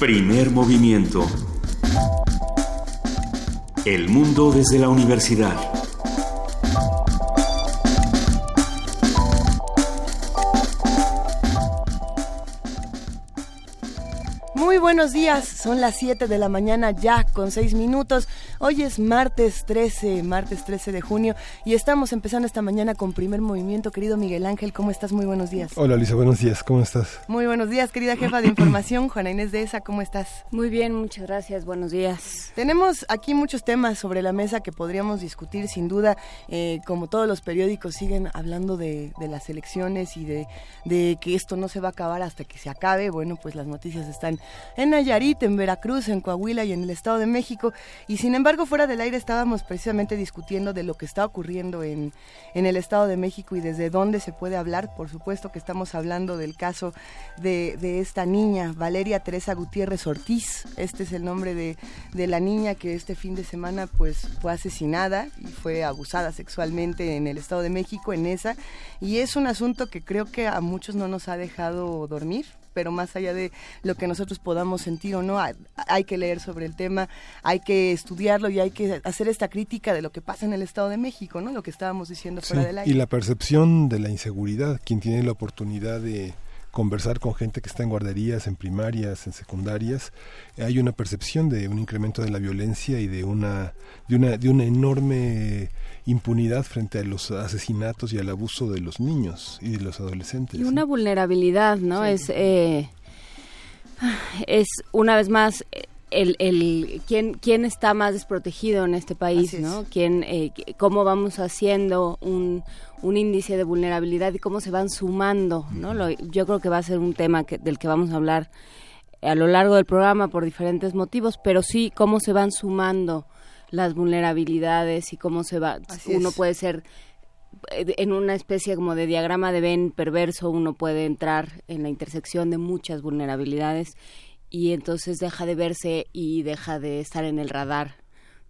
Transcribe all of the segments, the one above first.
Primer movimiento. El mundo desde la universidad. Muy buenos días, son las 7 de la mañana ya con 6 minutos. Hoy es martes 13, martes 13 de junio y estamos empezando esta mañana con primer movimiento. Querido Miguel Ángel, ¿cómo estás? Muy buenos días. Hola Lisa, buenos días, ¿cómo estás? Muy buenos días, querida jefa de información, Juana Inés de ESA, ¿cómo estás? Muy bien, muchas gracias, buenos días. Tenemos aquí muchos temas sobre la mesa que podríamos discutir sin duda, eh, como todos los periódicos siguen hablando de, de las elecciones y de, de que esto no se va a acabar hasta que se acabe. Bueno, pues las noticias están en Nayarit, en Veracruz, en Coahuila y en el Estado de México. Y sin embargo, fuera del aire estábamos precisamente discutiendo de lo que está ocurriendo en, en el Estado de México y desde dónde se puede hablar. Por supuesto que estamos hablando del caso de, de esta niña, Valeria Teresa Gutiérrez Ortiz. Este es el nombre de, de la niña que este fin de semana pues fue asesinada y fue abusada sexualmente en el Estado de México, en esa. Y es un asunto que creo que a muchos no nos ha dejado dormir pero más allá de lo que nosotros podamos sentir o no, hay, hay, que leer sobre el tema, hay que estudiarlo y hay que hacer esta crítica de lo que pasa en el Estado de México, ¿no? Lo que estábamos diciendo fuera sí, del aire. Y la percepción de la inseguridad, quien tiene la oportunidad de conversar con gente que está en guarderías, en primarias, en secundarias, hay una percepción de un incremento de la violencia y de una de una de una enorme impunidad frente a los asesinatos y al abuso de los niños y de los adolescentes. Y una vulnerabilidad, ¿no? Sí. Es eh, es una vez más el, el quién quién está más desprotegido en este país, ¿no? Quién eh, cómo vamos haciendo un un índice de vulnerabilidad y cómo se van sumando, ¿no? Lo, yo creo que va a ser un tema que, del que vamos a hablar a lo largo del programa por diferentes motivos, pero sí cómo se van sumando las vulnerabilidades y cómo se va Así uno es. puede ser eh, en una especie como de diagrama de Venn perverso, uno puede entrar en la intersección de muchas vulnerabilidades y entonces deja de verse y deja de estar en el radar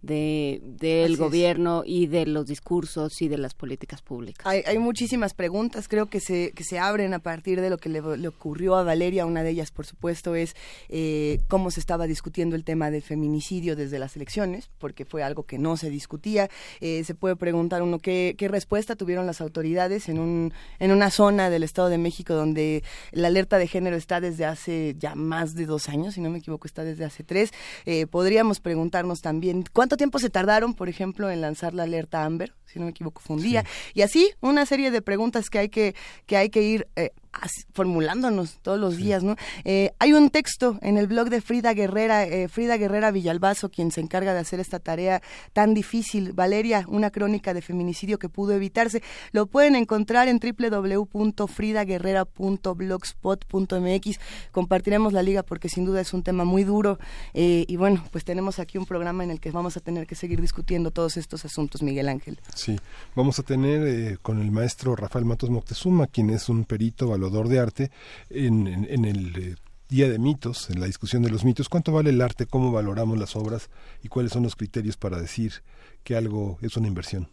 de del gobierno y de los discursos y de las políticas públicas. Hay, hay, muchísimas preguntas, creo que se, que se abren a partir de lo que le, le ocurrió a Valeria. Una de ellas, por supuesto, es eh, cómo se estaba discutiendo el tema del feminicidio desde las elecciones, porque fue algo que no se discutía. Eh, se puede preguntar uno qué, qué respuesta tuvieron las autoridades en, un, en una zona del Estado de México donde la alerta de género está desde hace ya más de dos años, si no me equivoco, está desde hace tres. Eh, podríamos preguntarnos también cuánto tiempo se tardaron, por ejemplo, en lanzar la alerta Amber, si no me equivoco, fue un día. Sí. Y así, una serie de preguntas que hay que, que, hay que ir eh, formulándonos todos los sí. días, ¿no? Eh, hay un texto en el blog de Frida Guerrera, eh, Frida Guerrera Villalbazo, quien se encarga de hacer esta tarea tan difícil. Valeria, una crónica de feminicidio que pudo evitarse. Lo pueden encontrar en www.fridaguerrera.blogspot.mx. Compartiremos la liga porque sin duda es un tema muy duro. Eh, y bueno, pues tenemos aquí un programa en el que vamos a tener que seguir discutiendo todos estos asuntos, Miguel Ángel. Sí, vamos a tener eh, con el maestro Rafael Matos Moctezuma, quien es un perito evaluador de arte, en, en, en el eh, Día de Mitos, en la discusión de los mitos, cuánto vale el arte, cómo valoramos las obras y cuáles son los criterios para decir que algo es una inversión.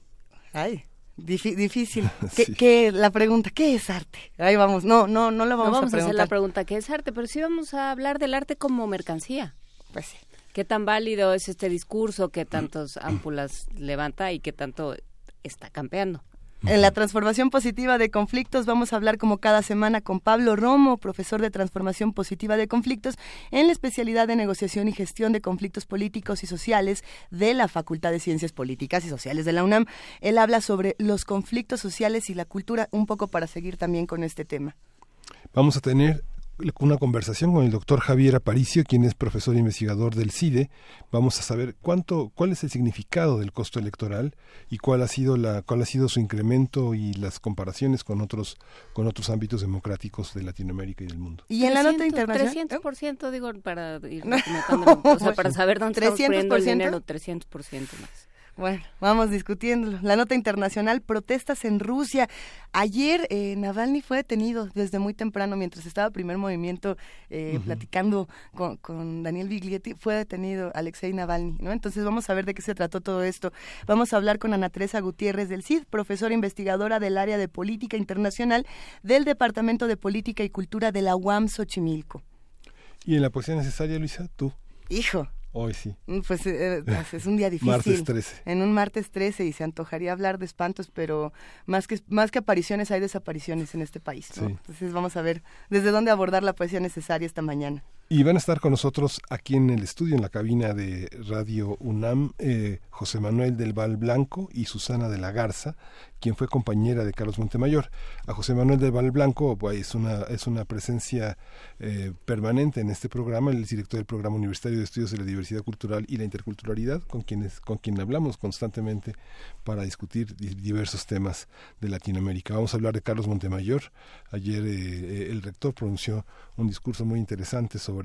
Ay, difícil. ¿Qué, sí. ¿Qué, la pregunta, ¿qué es arte? Ahí vamos, no, no, no lo vamos, no vamos a, a hacer la pregunta, ¿qué es arte? Pero sí vamos a hablar del arte como mercancía. Pues sí. ¿Qué tan válido es este discurso? ¿Qué tantos ámpulas levanta y qué tanto está campeando? En la transformación positiva de conflictos vamos a hablar como cada semana con Pablo Romo, profesor de transformación positiva de conflictos en la especialidad de negociación y gestión de conflictos políticos y sociales de la Facultad de Ciencias Políticas y Sociales de la UNAM. Él habla sobre los conflictos sociales y la cultura, un poco para seguir también con este tema. Vamos a tener una conversación con el doctor Javier Aparicio, quien es profesor e investigador del CIDE. Vamos a saber cuánto, cuál es el significado del costo electoral y cuál ha sido la, cuál ha sido su incremento y las comparaciones con otros, con otros ámbitos democráticos de Latinoamérica y del mundo. Y en 300, la nota internacional. 300% digo para ir o sea, para saber dónde poniendo el dinero, 300% más. Bueno, vamos discutiéndolo. La nota internacional, protestas en Rusia. Ayer eh, Navalny fue detenido desde muy temprano, mientras estaba primer movimiento eh, uh -huh. platicando con, con, Daniel Biglietti, fue detenido Alexei Navalny, ¿no? Entonces vamos a ver de qué se trató todo esto. Vamos a hablar con Ana Teresa Gutiérrez del CID, profesora investigadora del área de política internacional del Departamento de Política y Cultura de la UAM Xochimilco. ¿Y en la poesía necesaria, Luisa? ¿Tú? Hijo, Hoy sí. Mm, pues eh, es un día difícil. martes 13. En un martes 13 y se antojaría hablar de espantos, pero más que, más que apariciones hay desapariciones en este país. Entonces vamos a ver desde dónde abordar la poesía necesaria esta mañana. Y van a estar con nosotros aquí en el estudio, en la cabina de Radio UNAM, eh, José Manuel del Val Blanco y Susana de la Garza, quien fue compañera de Carlos Montemayor. A José Manuel del Val Blanco pues, es, una, es una presencia eh, permanente en este programa, el director del Programa Universitario de Estudios de la Diversidad Cultural y la Interculturalidad, con, quienes, con quien hablamos constantemente para discutir diversos temas de Latinoamérica. Vamos a hablar de Carlos Montemayor. Ayer eh, el rector pronunció un discurso muy interesante sobre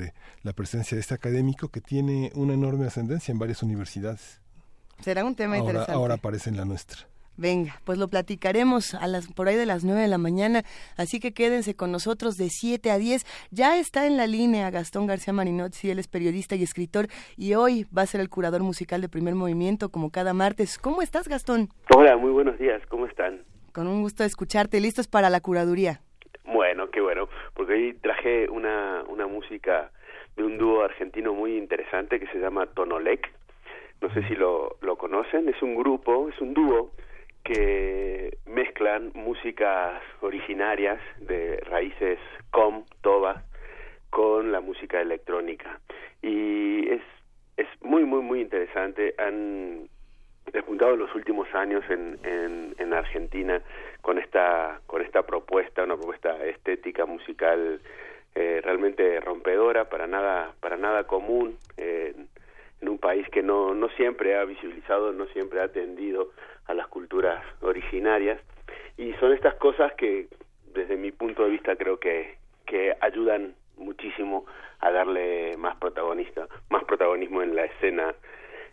la presencia de este académico que tiene una enorme ascendencia en varias universidades. Será un tema interesante. Ahora aparece en la nuestra. Venga, pues lo platicaremos a las por ahí de las nueve de la mañana, así que quédense con nosotros de 7 a 10. Ya está en la línea Gastón García Marinozzi, él es periodista y escritor y hoy va a ser el curador musical de Primer Movimiento como cada martes. ¿Cómo estás, Gastón? Hola, muy buenos días, ¿cómo están? Con un gusto de escucharte, listos para la curaduría. Bueno, qué bueno, porque hoy traje una, una música de un dúo argentino muy interesante que se llama Tonolec. No sé si lo, lo conocen, es un grupo, es un dúo que mezclan músicas originarias de raíces com, toba, con la música electrónica. Y es, es muy, muy, muy interesante. Han despuntado los últimos años en, en, en, Argentina con esta, con esta propuesta, una propuesta estética musical eh, realmente rompedora, para nada, para nada común. en un país que no, no siempre ha visibilizado, no siempre ha atendido a las culturas originarias y son estas cosas que desde mi punto de vista creo que, que ayudan muchísimo a darle más protagonista, más protagonismo en la escena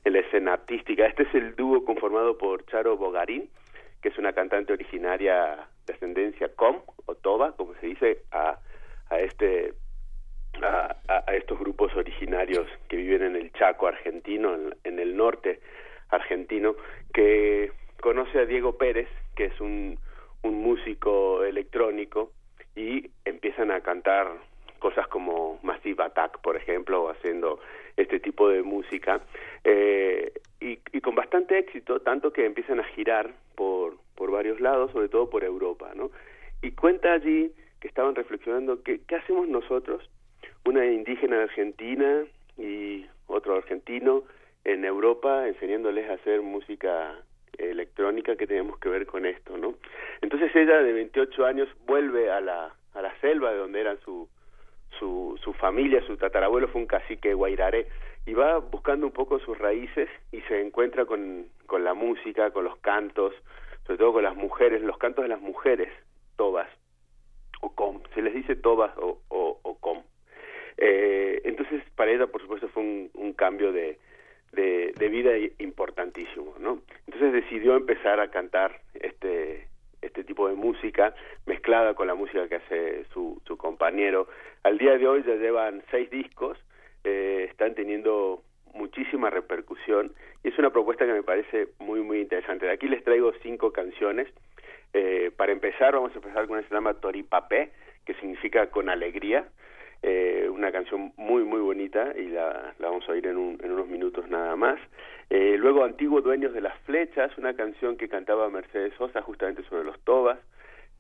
en la escena artística. Este es el dúo conformado por Charo Bogarín, que es una cantante originaria de ascendencia com o toba, como se dice, a, a este a, a, estos grupos originarios que viven en el Chaco argentino, en, en el norte argentino, que conoce a Diego Pérez, que es un, un músico electrónico, y empiezan a cantar cosas como Massive Attack, por ejemplo, haciendo este tipo de música, eh, y, y, con bastante éxito, tanto que empiezan a girar por, por varios lados, sobre todo por Europa, ¿no? Y cuenta allí que estaban reflexionando que, qué hacemos nosotros, una indígena Argentina y otro argentino en Europa, enseñándoles a hacer música electrónica que tenemos que ver con esto, ¿no? Entonces ella de 28 años vuelve a la, a la selva de donde eran su, su, su familia, su tatarabuelo fue un cacique guairaré y va buscando un poco sus raíces y se encuentra con, con la música, con los cantos, sobre todo con las mujeres, los cantos de las mujeres, tobas o com, se les dice tobas o, o, com. Eh, entonces para ella por supuesto fue un, un cambio de, de, de, vida importantísimo, ¿no? Entonces decidió empezar a cantar este este tipo de música mezclada con la música que hace su, su compañero. Al día de hoy ya llevan seis discos, eh, están teniendo muchísima repercusión y es una propuesta que me parece muy muy interesante. De aquí les traigo cinco canciones. Eh, para empezar vamos a empezar con una que se llama Toripapé, que significa con alegría eh, una canción muy muy bonita y la, la vamos a oír en, un, en, unos minutos nada más. Eh, luego Antiguos Dueños de las Flechas, una canción que cantaba Mercedes Sosa justamente sobre los tobas.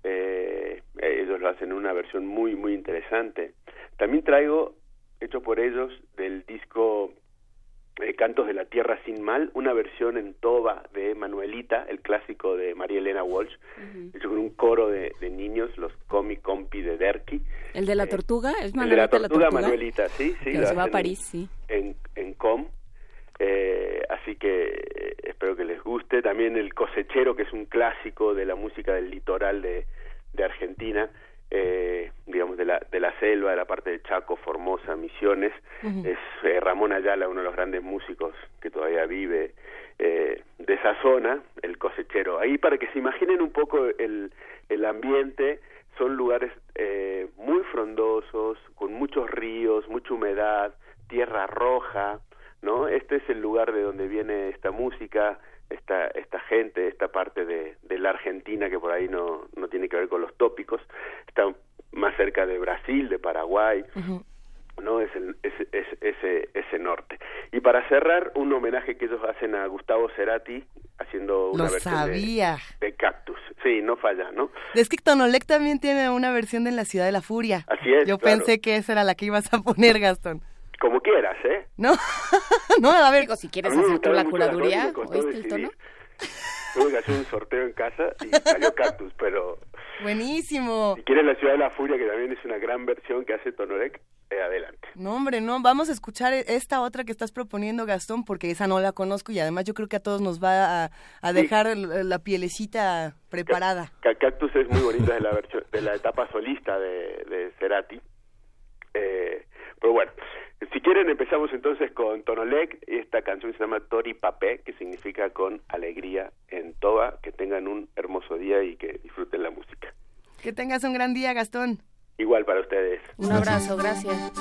Eh, ellos lo hacen en una versión muy muy interesante. También traigo, hecho por ellos, del disco eh, Cantos de la Tierra Sin Mal, una versión en toba de Manuelita, el clásico de María Elena Walsh, uh -huh. hecho con un coro de, de, niños, los comi compi de Derki. ¿El de la tortuga? ¿Es Manuelita, el de la tortuga, la tortuga? Manuelita, sí, sí. Que se va a París, sí. En, en com. Eh, así que eh, espero que les guste. También El Cosechero, que es un clásico de la música del litoral de, de Argentina eh, digamos de la de la selva de la parte de Chaco Formosa Misiones. Uh -huh. es eh, Ramón Ayala uno de los grandes músicos que todavía vive eh, de esa zona el cosechero. Ahí para que se imaginen un poco el el ambiente son lugares eh, muy frondosos con muchos ríos mucha humedad tierra roja no este es el lugar de donde viene esta música esta esta gente esta parte de, de la Argentina que por ahí no no tiene que ver con los tópicos está más cerca de Brasil de Paraguay uh -huh. no es, el, es, ese, ese norte. Y para cerrar, un homenaje que ellos hacen a Gustavo Cerati, haciendo una versión De, Cactus. Sí, no falla, ¿no? Es que Tonolec también tiene una versión de En la Ciudad de la Furia. Así es. Yo pensé que esa era la que ibas a poner, Gastón. Como quieras, ¿eh? No, no, a ver. si quieres hacer tú la curaduría, ¿oíste el tono? Tuve que hacer un sorteo en casa y salió Cactus, pero... Buenísimo. Si quieres La Ciudad de la Furia, que también es una gran versión que hace Tonolec, eh, adelante. No, hombre, no, vamos a escuchar esta otra que estás proponiendo, Gastón, porque esa no la conozco y además yo creo que a todos nos va a, dejar la pielecita preparada. Cactus es muy bonita de la, versión, de la etapa solista de, de Cerati. Eh, pero bueno, si quieren empezamos entonces con Tonolec, esta canción se llama Tori Papé, que significa con alegría en toda, que tengan un hermoso día y que disfruten la música. Que tengas un gran día, Gastón. Igual para ustedes. Un abrazo, gracias.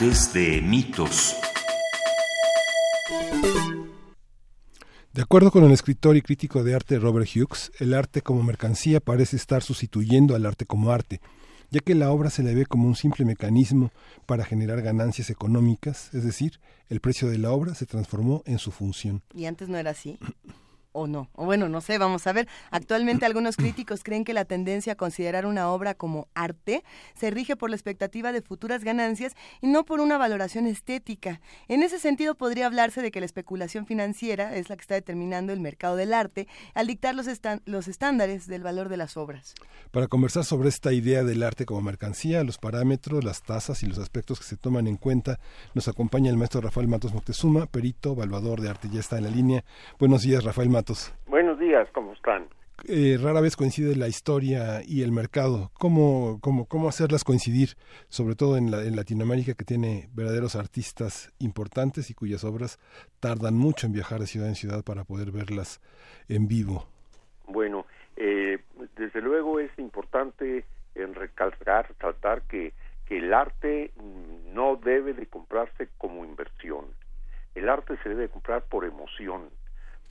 De mitos. De acuerdo con el escritor y crítico de arte Robert Hughes, el arte como mercancía parece estar sustituyendo al arte como arte, ya que la obra se le ve como un simple mecanismo para generar ganancias económicas, es decir, el precio de la obra se transformó en su función. ¿Y antes no era así? O no. O bueno, no sé, vamos a ver. Actualmente algunos críticos creen que la tendencia a considerar una obra como arte se rige por la expectativa de futuras ganancias y no por una valoración estética. En ese sentido podría hablarse de que la especulación financiera es la que está determinando el mercado del arte al dictar los, los estándares del valor de las obras. Para conversar sobre esta idea del arte como mercancía, los parámetros, las tasas y los aspectos que se toman en cuenta, nos acompaña el maestro Rafael Matos Moctezuma, perito, evaluador de arte, ya está en la línea. Buenos días, Rafael Matos. Buenos días, ¿cómo están? eh, rara vez coincide la historia y el mercado. ¿Cómo, cómo, cómo hacerlas coincidir, sobre todo en, la, en Latinoamérica, que tiene verdaderos artistas importantes y cuyas obras tardan mucho en viajar de ciudad en ciudad para poder verlas en vivo? Bueno, eh, desde luego es importante en recalcar, resaltar que, que el arte no debe de comprarse como inversión. El arte se debe comprar por emoción,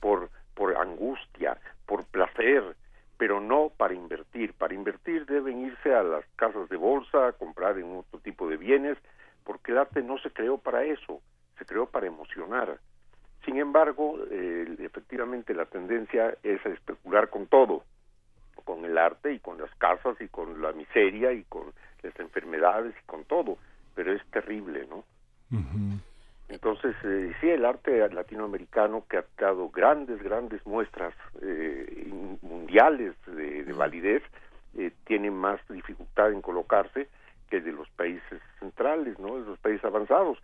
por, por angustia, por placer, pero no para invertir. Para invertir deben irse a las casas de bolsa, a comprar en otro tipo de bienes, porque el arte no se creó para eso, se creó para emocionar. Sin embargo, eh, efectivamente la tendencia es a especular con todo, con el arte y con las casas y con la miseria y con las enfermedades y con todo, pero es terrible, ¿no? Entonces, eh, sí, el arte latinoamericano que ha dado grandes, grandes muestras eh, mundiales de, validez, eh, tiene más dificultad en colocarse que de los países centrales, ¿no? De los países avanzados.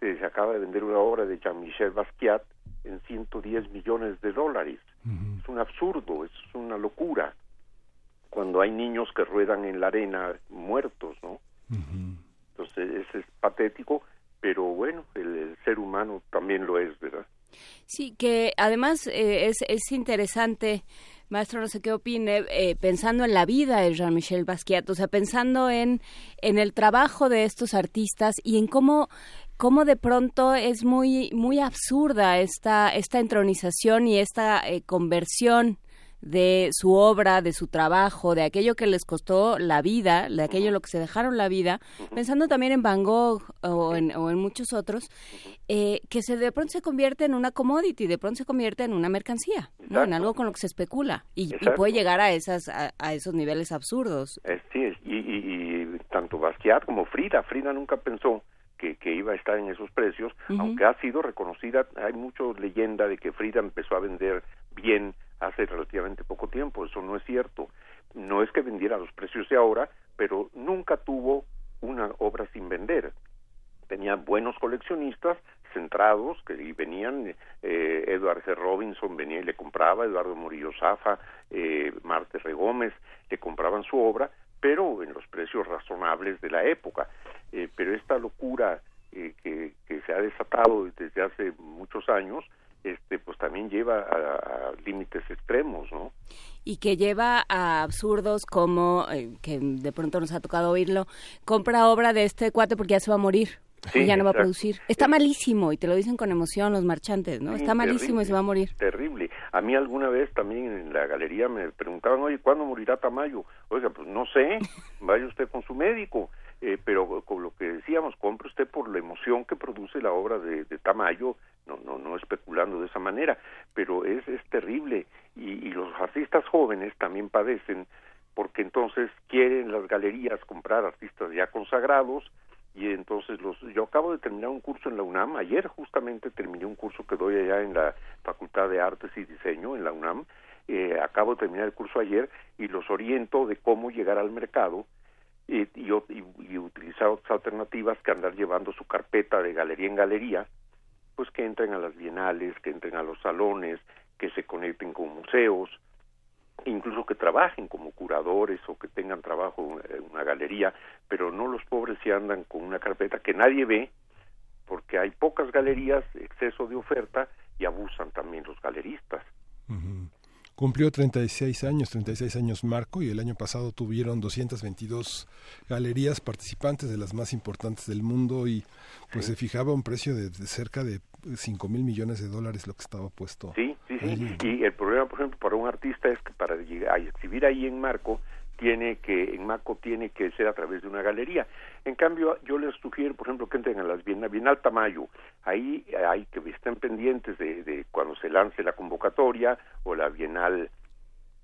Se, acaba de vender una obra de Jean-Michel Basquiat en 110 millones de dólares. Es un absurdo, es una locura. Cuando hay niños que ruedan en la arena muertos, ¿no? Entonces, es patético pero bueno, el, ser humano también lo es, ¿verdad? Sí, que además eh, es, es interesante maestro, no sé qué opine, eh, pensando en la vida de Jean-Michel Basquiat, o sea, pensando en, en el trabajo de estos artistas y en cómo cómo de pronto es muy muy absurda esta esta entronización y esta eh, conversión de su obra, de su trabajo, de aquello que les costó la vida, de aquello lo que se dejaron la vida, pensando también en Van Gogh o en, o en muchos otros, eh, que se de pronto se convierte en una commodity, de pronto se convierte en una mercancía, ¿no? en algo con lo que se especula y, puede llegar a esas a, esos niveles absurdos. sí, y, y, tanto Basquiat como Frida, Frida nunca pensó que, que, iba a estar en esos precios, aunque ha sido reconocida, hay mucha leyenda de que Frida empezó a vender bien hace relativamente poco tiempo, eso no es cierto. No es que vendiera a los precios de ahora, pero nunca tuvo una obra sin vender. Tenía buenos coleccionistas centrados que venían, eh, Edward G. Robinson venía y le compraba, Eduardo Murillo Zafa, eh, Marte Regómez, le compraban su obra, pero en los precios razonables de la época. Eh, pero esta locura eh, que, que se ha desatado desde hace muchos años, este pues también lleva a, límites extremos, ¿no? Y que lleva a absurdos como, eh, que de pronto nos ha tocado oírlo, compra obra de este cuate porque ya se va a morir. y ya no va a producir. Está malísimo y te lo dicen con emoción los marchantes, ¿no? Está malísimo y se va a morir. Terrible. A mí alguna vez también en la galería me preguntaban, oye, ¿cuándo morirá Tamayo? Oiga, pues no sé, vaya usted con su médico. Eh, pero con lo que decíamos, compre usted por la emoción que produce la obra de, de Tamayo, no, no, no especulando de esa manera, pero es, es terrible. Y, y los artistas jóvenes también padecen porque entonces quieren las galerías comprar artistas ya consagrados y entonces los yo acabo de terminar un curso en la UNAM ayer justamente terminé un curso que doy allá en la Facultad de Artes y Diseño en la UNAM eh, acabo de terminar el curso ayer y los oriento de cómo llegar al mercado y, y, utilizar otras alternativas que andar llevando su carpeta de galería en galería, pues que entren a las bienales, que entren a los salones, que se conecten con museos, incluso que trabajen como curadores o que tengan trabajo en una galería, pero no los pobres si andan con una carpeta que nadie ve, porque hay pocas galerías, exceso de oferta y abusan también los galeristas. Cumplió 36 años, 36 años Marco, y el año pasado tuvieron 222 galerías participantes de las más importantes del mundo y pues se fijaba un precio de, cerca de 5 mil millones de dólares lo que estaba puesto. Sí, sí, sí. Y el problema, por ejemplo, para un artista es que para llegar a exhibir ahí en Marco tiene que, en Marco tiene que ser a través de una galería. En cambio, yo les sugiero, por ejemplo, que entren a las Bienal, Bienal Tamayo. Ahí hay que estén pendientes de, de cuando se lance la convocatoria o la Bienal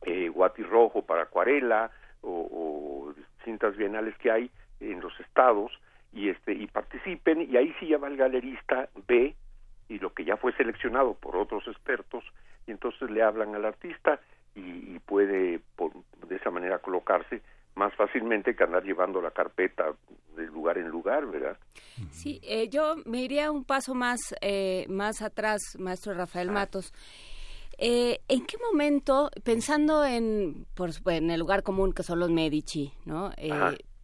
eh, Guati Rojo para acuarela o, o distintas bienales que hay en los estados y este y participen y ahí sí ya va el galerista ve y lo que ya fue seleccionado por otros expertos y entonces le hablan al artista y, puede de esa manera colocarse más fácilmente que andar llevando la carpeta de lugar en lugar, ¿verdad? Sí, eh, yo me iría un paso más, eh, más atrás, maestro Rafael Matos. Eh, ¿En qué momento, pensando en, por, en el lugar común que son los Medici, ¿no? Eh,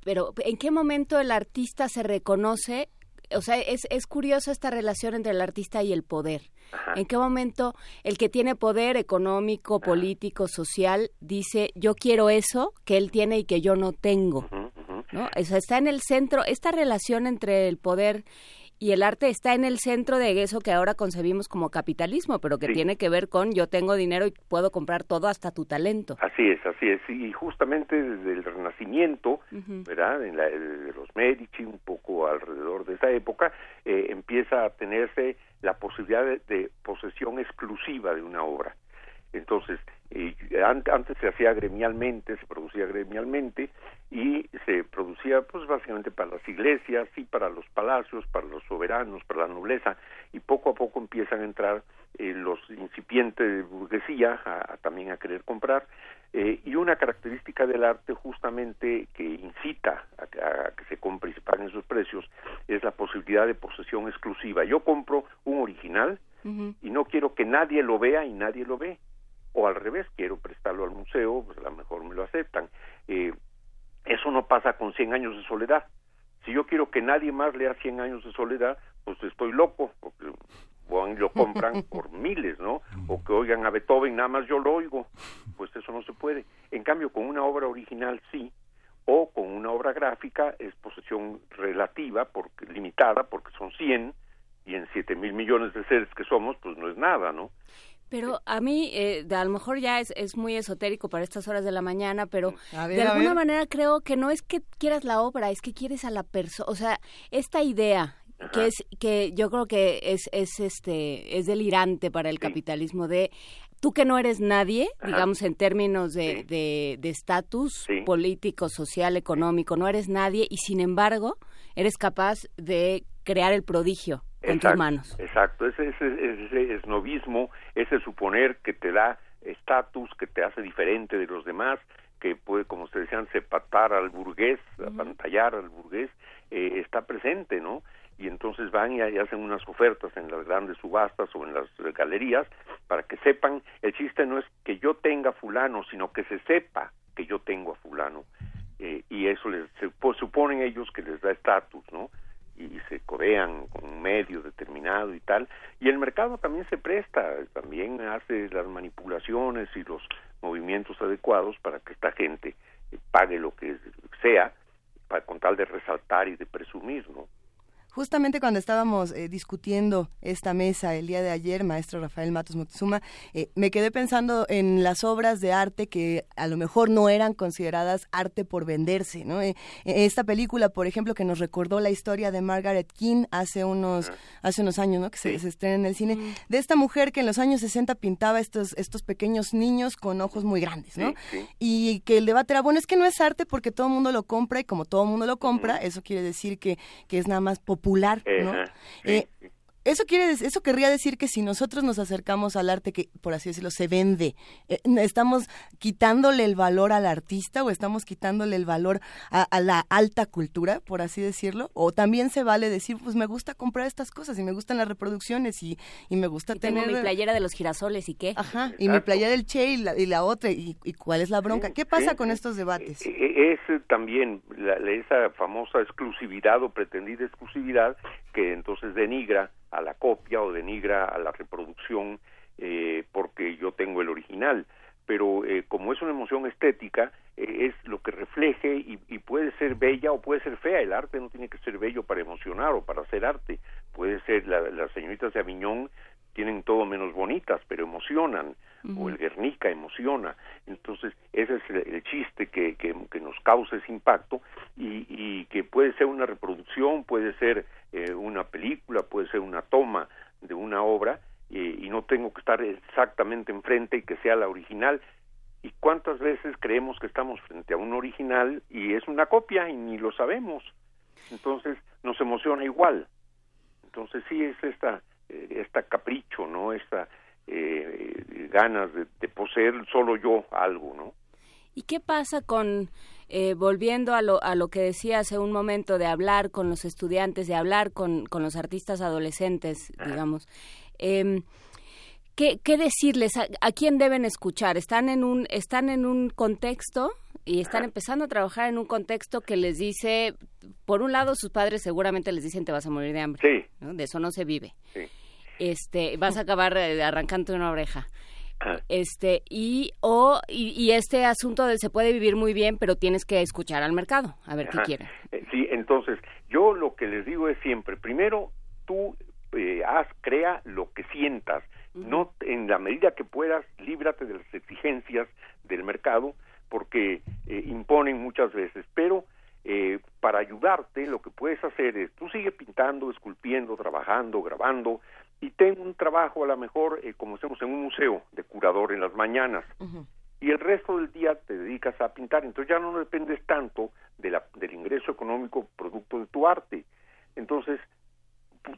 pero ¿en qué momento el artista se reconoce? O sea, es, es curioso esta relación entre el artista y el poder. ¿En qué momento el que tiene poder económico, político, social, dice, yo quiero eso que él tiene y que yo no tengo? ¿no? O sea, está en el centro, esta relación entre el poder y el arte está en el centro de eso que ahora concebimos como capitalismo, pero que tiene que ver con yo tengo dinero y puedo comprar todo hasta tu talento. Así es, así es. Y justamente desde el Renacimiento, ¿verdad? En la, de los Medici, un poco alrededor de esa época, eh, empieza a tenerse la posibilidad de posesión exclusiva de una obra. Entonces, eh, antes se hacía gremialmente, se producía gremialmente y se producía pues básicamente para las iglesias y para los palacios, para los soberanos, para la nobleza y poco a poco empiezan a entrar eh, los incipientes de burguesía a, también a querer comprar eh, y una característica del arte justamente que incita a, que se compre y se paguen sus precios es la posibilidad de posesión exclusiva. Yo compro un original y no quiero que nadie lo vea y nadie lo ve o al revés, quiero prestarlo al museo, pues a lo mejor me lo aceptan. Eh, eso no pasa con 100 años de soledad. Si yo quiero que nadie más lea 100 años de soledad, pues estoy loco, porque lo compran por miles, ¿no? O que oigan a Beethoven, nada más yo lo oigo, pues eso no se puede. En cambio, con una obra original sí, o con una obra gráfica es posesión relativa, porque, limitada, porque son 100, y en 7 mil millones de seres que somos, pues no es nada, ¿no? Pero a mí, eh, a lo mejor ya es, es, muy esotérico para estas horas de la mañana, pero de alguna manera creo que no es que quieras la obra, es que quieres a la persona, o sea, esta idea que es que yo creo que es es este es delirante para el capitalismo de tú que no eres nadie, digamos en términos de estatus político, social, económico, no eres nadie y sin embargo eres capaz de crear el prodigio con tus manos. Exacto, ese, ese, ese esnovismo, ese suponer que te da estatus, que te hace diferente de los demás, que puede, como ustedes decían, sepatar al burgués, apantallar al burgués, eh, está presente, ¿no? Y entonces van y, hacen unas ofertas en las grandes subastas o en las galerías para que sepan, el chiste no es que yo tenga fulano, sino que se sepa que yo tengo a fulano. Eh, y eso les se, pues, suponen ellos que les da estatus, ¿no? Y se codean con un medio determinado y tal. Y el mercado también se presta, también hace las manipulaciones y los movimientos adecuados para que esta gente pague lo que sea, para, con tal de resaltar y de presumir, ¿no? Justamente cuando estábamos eh, discutiendo esta mesa el día de ayer, maestro Rafael Matos Moctezuma, eh, me quedé pensando en las obras de arte que a lo mejor no eran consideradas arte por venderse, ¿no? Eh, esta película, por ejemplo, que nos recordó la historia de Margaret King hace unos hace unos años, ¿no? Que se, estrena en el cine, mm. de esta mujer que en los años 60 pintaba estos estos pequeños niños con ojos muy grandes, ¿no? Y que el debate era, bueno, es que no es arte porque todo el mundo lo compra y como todo el mundo lo compra, eso quiere decir que, que es nada más popular popular, ¿no? Eh, eso quiere eso querría decir que si nosotros nos acercamos al arte que por así decirlo se vende, eh, estamos quitándole el valor al artista o estamos quitándole el valor a, la alta cultura, por así decirlo, o también se vale decir, pues me gusta comprar estas cosas y me gustan las reproducciones y, y me gusta tener mi playera de los girasoles y qué. Ajá, y mi playera del Che y la, otra y, cuál es la bronca. ¿Qué pasa con estos debates? E, e, es también esa famosa exclusividad o pretendida exclusividad que entonces denigra a la copia o denigra a la reproducción eh, porque yo tengo el original pero eh, como es una emoción estética, eh, es lo que refleje y, y, puede ser bella o puede ser fea. El arte no tiene que ser bello para emocionar o para hacer arte. Puede ser, las señoritas de Aviñón tienen todo menos bonitas, pero emocionan, o el Guernica emociona. Entonces, ese es el, chiste que, que, que, nos causa ese impacto y, y, que puede ser una reproducción, puede ser eh, una película, puede ser una toma de una obra, y, no tengo que estar exactamente enfrente y que sea la original. ¿Y cuántas veces creemos que estamos frente a un original y es una copia y ni lo sabemos? Entonces nos emociona igual. Entonces sí es esta, eh, esta capricho, ¿no? Esta eh, ganas de, poseer solo yo algo, ¿no? ¿Y qué pasa con, eh, volviendo a lo, a lo que decía hace un momento, de hablar con los estudiantes, de hablar con, con los artistas adolescentes, digamos? Eh, ¿qué, qué decirles? ¿A, quién deben escuchar? ¿Están en un, están en un contexto y están empezando a trabajar en un contexto que les dice, por un lado, sus padres seguramente les dicen te vas a morir de hambre. Sí. De eso no se vive. Sí. Este, vas a acabar eh, arrancando una oreja. Ah. Este, y, o, y, este asunto de se puede vivir muy bien, pero tienes que escuchar al mercado, a ver qué quiere. Eh, sí, entonces, yo lo que les digo es siempre, primero, tú eh, haz, crea lo que sientas, no en la medida que puedas, líbrate de las exigencias del mercado, porque eh, imponen muchas veces, pero eh, para ayudarte lo que puedes hacer es, tú sigue pintando, esculpiendo, trabajando, grabando, y ten un trabajo a lo mejor, eh, como hacemos en un museo, de curador en las mañanas, y el resto del día te dedicas a pintar, entonces ya no dependes tanto de la, del ingreso económico producto de tu arte. Entonces,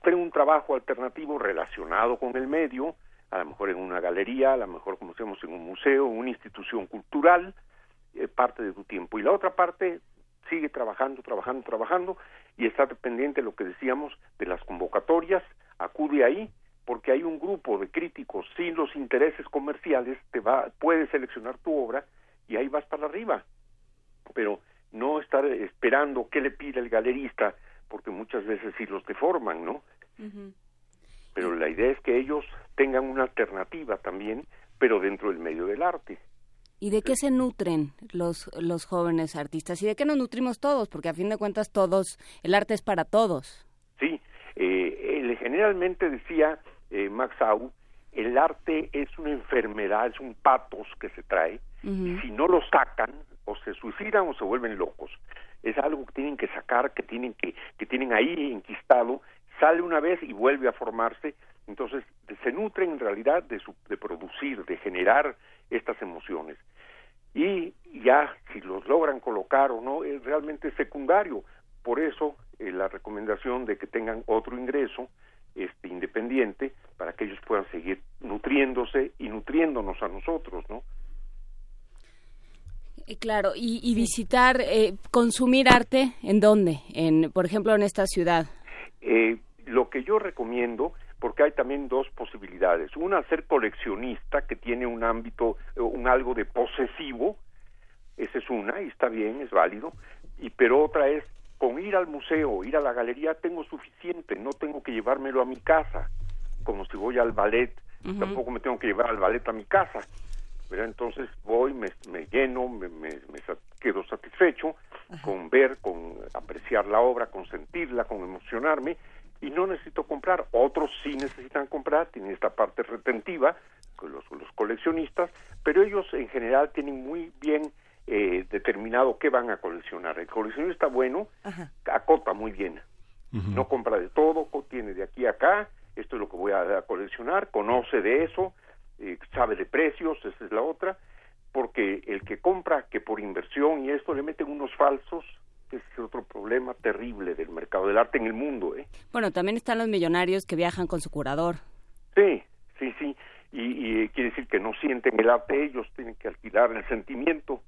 ten un trabajo alternativo relacionado con el medio, a lo mejor en una galería, a lo mejor como hacemos en un museo, en una institución cultural, eh, parte de tu tiempo. Y la otra parte sigue trabajando, trabajando, trabajando y está dependiente de lo que decíamos de las convocatorias, acude ahí porque hay un grupo de críticos sin los intereses comerciales, te va, puede seleccionar tu obra y ahí vas para arriba. Pero no estar esperando qué le pide el galerista, porque muchas veces sí los deforman, ¿no? Pero la idea es que ellos tengan una alternativa también, pero dentro del medio del arte. ¿Y de qué se nutren los, los jóvenes artistas? ¿Y de qué nos nutrimos todos? Porque a fin de cuentas todos, el arte es para todos. Sí, generalmente decía eh, Max Au, el arte es una enfermedad, es un patos que se trae, y si no lo sacan, o se suicidan o se vuelven locos. Es algo que tienen que sacar, que tienen que, que tienen ahí enquistado, sale una vez y vuelve a formarse, entonces se nutren en realidad de, su, de producir, de generar estas emociones. Y ya si los logran colocar o no es realmente secundario. Por eso eh, la recomendación de que tengan otro ingreso este independiente para que ellos puedan seguir nutriéndose y nutriéndonos a nosotros, ¿no? Eh, claro, y, visitar, eh, consumir arte, ¿en dónde? En, por ejemplo, en esta ciudad. lo que yo recomiendo porque hay también dos posibilidades. Una, ser coleccionista, que tiene un ámbito, eh, un algo de posesivo, esa es una, y está bien, es válido, y pero otra es, con ir al museo, ir a la galería, tengo suficiente, no tengo que llevármelo a mi casa, como si voy al ballet, tampoco me tengo que llevar al ballet a mi casa, pero entonces voy, me, lleno, me, me, quedo satisfecho con ver, con apreciar la obra, con sentirla, con emocionarme, y no necesito comprar. Otros sí necesitan comprar, tienen esta parte retentiva, los, los coleccionistas, pero ellos en general tienen muy bien eh, determinado qué van a coleccionar. El coleccionista bueno acota muy bien, no compra de todo, tiene de aquí a acá, esto es lo que voy a, coleccionar, conoce de eso, eh, sabe de precios, esa es la otra, porque el que compra que por inversión y esto le meten unos falsos ese es otro problema terrible del mercado del arte en el mundo. ¿eh? Bueno, también están los millonarios que viajan con su curador. Sí, sí, sí. Y, quiere decir que no sienten el arte, ellos tienen que alquilar el sentimiento.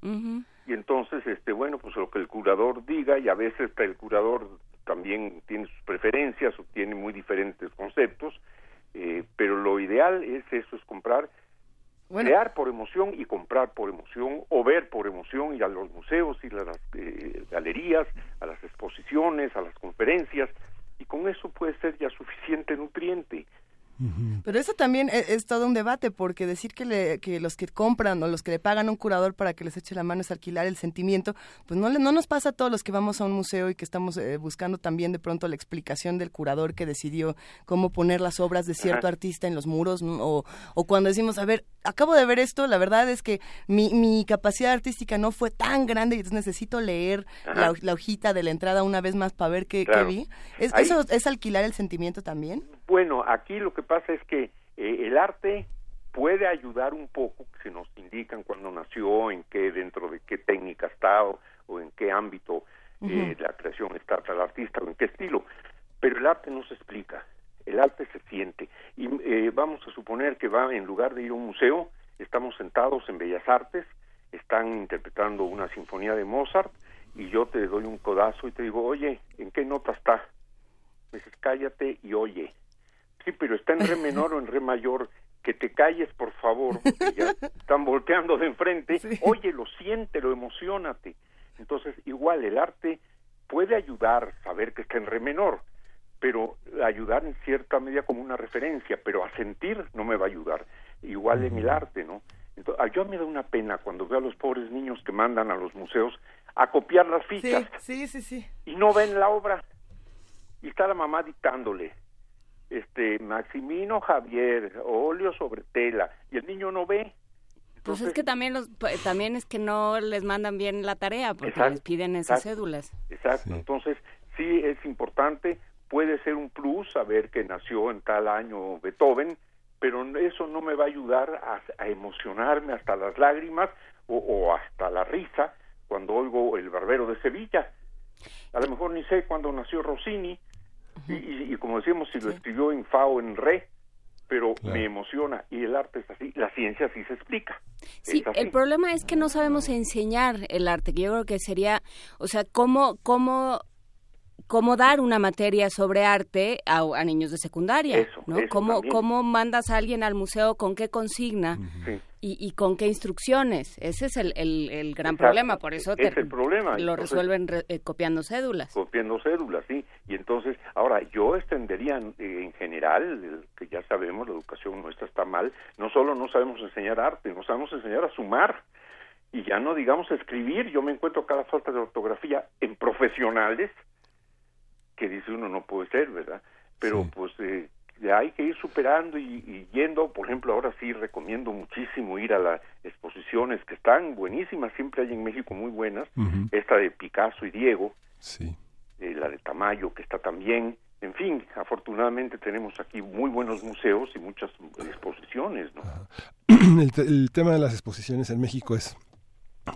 Y entonces, este, bueno, pues lo que el curador diga, y a veces el curador también tiene sus preferencias o tiene muy diferentes conceptos, eh, pero lo ideal es eso, es comprar Crear por emoción y comprar por emoción, o ver por emoción, ir a los museos, ir a las eh, galerías, a las exposiciones, a las conferencias, y con eso puede ser ya suficiente nutriente. Pero eso también e, es, todo un debate, porque decir que, le, que los que compran o los que le pagan a un curador para que les eche la mano es alquilar el sentimiento, pues no, no nos pasa a todos los que vamos a un museo y que estamos eh, buscando también de pronto la explicación del curador que decidió cómo poner las obras de cierto artista en los muros, o, o cuando decimos, a ver, acabo de ver esto, la verdad es que mi, mi capacidad artística no fue tan grande y entonces necesito leer la, hojita de la entrada una vez más para ver qué, vi. ¿Es, ¿Eso es alquilar el sentimiento también? Bueno, aquí lo que pasa es que eh, el arte puede ayudar un poco, se nos indican cuando nació, en qué, dentro de qué técnica está o, en qué ámbito eh, la creación está el artista o en qué estilo, pero el arte no se explica, el arte se siente. Y eh, vamos a suponer que va, en lugar de ir a un museo, estamos sentados en Bellas Artes, están interpretando una sinfonía de Mozart, y yo te doy un codazo y te digo, oye, ¿en qué nota está? Me dices, cállate y oye. Sí, pero está en re menor o en re mayor. que te calles, por favor, porque ya están volteando de enfrente, oye, lo siente, lo emocionate. Entonces, igual el arte puede ayudar, saber que está en re menor, pero ayudar en cierta medida como una referencia, pero a sentir no me va a ayudar. Igual en el arte, ¿no? Entonces, yo me da una pena cuando veo a los pobres niños que mandan a los museos a copiar las fichas. Sí, sí, sí, Y no ven la obra. Y está la mamá dictándole. Este, Maximino Javier, óleo sobre tela. Y el niño no ve. pues es que también los, también es que no les mandan bien la tarea porque les piden esas cédulas. Exacto. Entonces, sí es importante, puede ser un plus saber que nació en tal año Beethoven, pero eso no me va a ayudar a, emocionarme hasta las lágrimas o, hasta la risa cuando oigo El Barbero de Sevilla. A lo mejor ni sé cuándo nació Rossini, y, como decíamos, si lo escribió en Fa o en Re, pero me emociona. Y el arte es así, la ciencia sí se explica. Sí, el problema es que no sabemos enseñar el arte, que yo creo que sería, o sea, cómo, cómo cómo dar una materia sobre arte a, niños de secundaria, ¿no? ¿Cómo, ¿Cómo mandas a alguien al museo con qué consigna y, con qué instrucciones? Ese es el, el, gran problema, por eso el problema. lo resuelven eh, copiando cédulas. Copiando cédulas, sí. Y entonces, ahora, yo extendería eh, en general, que ya sabemos, la educación nuestra está mal, no solo no sabemos enseñar arte, no sabemos enseñar a sumar y ya no digamos escribir, yo me encuentro cada falta de ortografía en profesionales que dice uno no puede ser, ¿verdad? Pero pues eh, hay que ir superando y, yendo, por ejemplo, ahora sí recomiendo muchísimo ir a las exposiciones que están buenísimas, siempre hay en México muy buenas, esta de Picasso y Diego, sí. Eh, la de Tamayo que está también, en fin, afortunadamente tenemos aquí muy buenos museos y muchas exposiciones, ¿no? El, el tema de las exposiciones en México es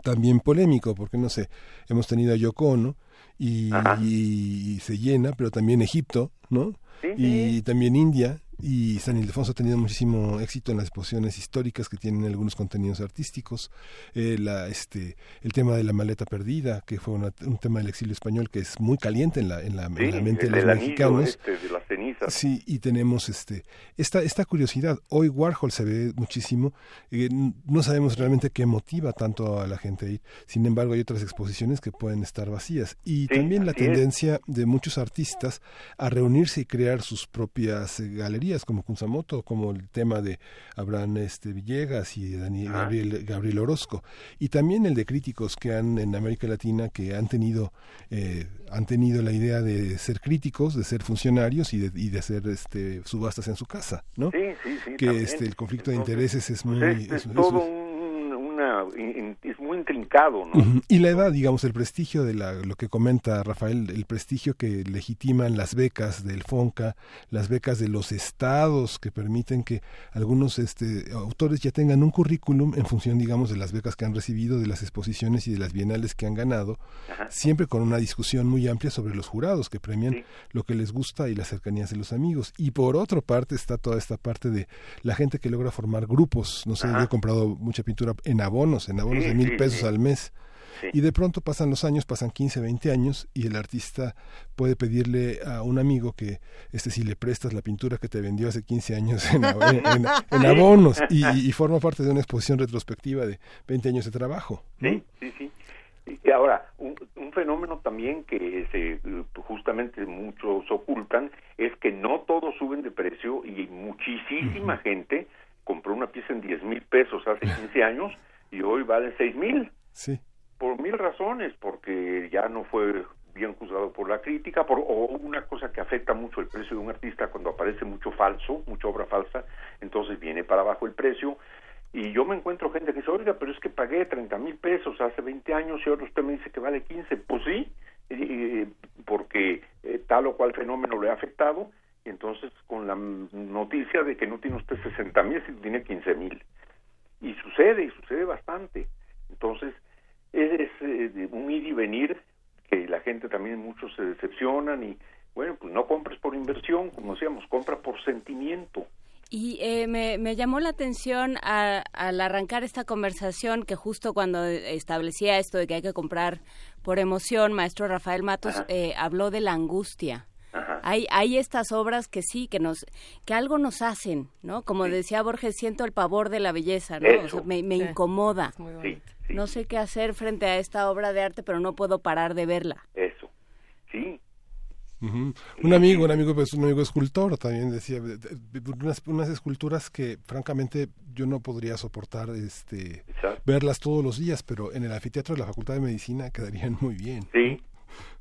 también polémico, porque no sé, hemos tenido a Yoko ¿no? Y, se llena, pero también Egipto, ¿no? y también India, y San Ildefonso ha tenido muchísimo éxito en las exposiciones históricas que tienen algunos contenidos artísticos. Eh, la, este el tema de la maleta perdida que fue un tema del exilio español que es muy caliente en la en la, mente de los mexicanos. este, de las cenizas. sí y tenemos este esta esta curiosidad. Hoy Warhol se ve muchísimo. Eh, no sabemos realmente qué motiva tanto a la gente ahí sin embargo hay otras exposiciones que pueden estar vacías. Y también la tendencia de muchos artistas a reunirse y crear sus propias eh, galerías como Kunsamoto, como el tema de Abraham este, Villegas y Daniel, Gabriel, Gabriel Orozco, y también el de críticos que han en América Latina que han tenido eh, han tenido la idea de ser críticos, de ser funcionarios y de, y de hacer este, subastas en su casa, ¿no? Sí, sí, sí. Que este, el conflicto de intereses es muy... es, todo es muy intrincado, ¿no? Y la edad, digamos, el prestigio de la, lo que comenta Rafael, el prestigio que legitiman las becas del FONCA, las becas de los estados que permiten que algunos este, autores ya tengan un currículum en función, digamos, de las becas que han recibido, de las exposiciones y de las bienales que han ganado, siempre con una discusión muy amplia sobre los jurados que premian lo que les gusta y las cercanías de los amigos. Y por otra parte está toda esta parte de la gente que logra formar grupos. No sé, yo he comprado mucha pintura en abonos, en abonos de mil pesos al mes. Y de pronto pasan los años, pasan 15, 20 años y el artista puede pedirle a un amigo que este si le prestas la pintura que te vendió hace 15 años en, abonos y, forma parte de una exposición retrospectiva de 20 años de trabajo. Sí, sí, sí. Y ahora, un, fenómeno también que se, justamente muchos ocultan es que no todos suben de precio y muchísima gente compró una pieza en 10 mil pesos hace 15 años y hoy vale seis mil. Sí. Por mil razones, porque ya no fue bien juzgado por la crítica, por, o una cosa que afecta mucho el precio de un artista cuando aparece mucho falso, mucha obra falsa, entonces viene para abajo el precio. Y yo me encuentro gente que dice, oiga, pero es que pagué 30 mil pesos hace 20 años y ahora usted me dice que vale 15. Pues sí, porque eh, tal o cual fenómeno le ha afectado, entonces con la noticia de que no tiene usted 60 mil, sino tiene 15 mil y sucede, y sucede bastante. Entonces, es, eh, un ir y venir que la gente también muchos se decepcionan y, bueno, pues no compres por inversión, como decíamos, compra por sentimiento. Y eh, me, me, llamó la atención al arrancar esta conversación que justo cuando establecía esto de que hay que comprar por emoción, maestro Rafael Matos eh, habló de la angustia. Hay, hay estas obras que sí, que nos, que algo nos hacen, ¿no? Como decía Borges, siento el pavor de la belleza, ¿no? O sea, me, me incomoda. No sé qué hacer frente a esta obra de arte, pero no puedo parar de verla. Eso, sí. Un amigo, un amigo, pues, un amigo escultor también decía unas, unas esculturas que francamente yo no podría soportar este verlas todos los días, pero en el anfiteatro de la Facultad de Medicina quedarían muy bien. Sí,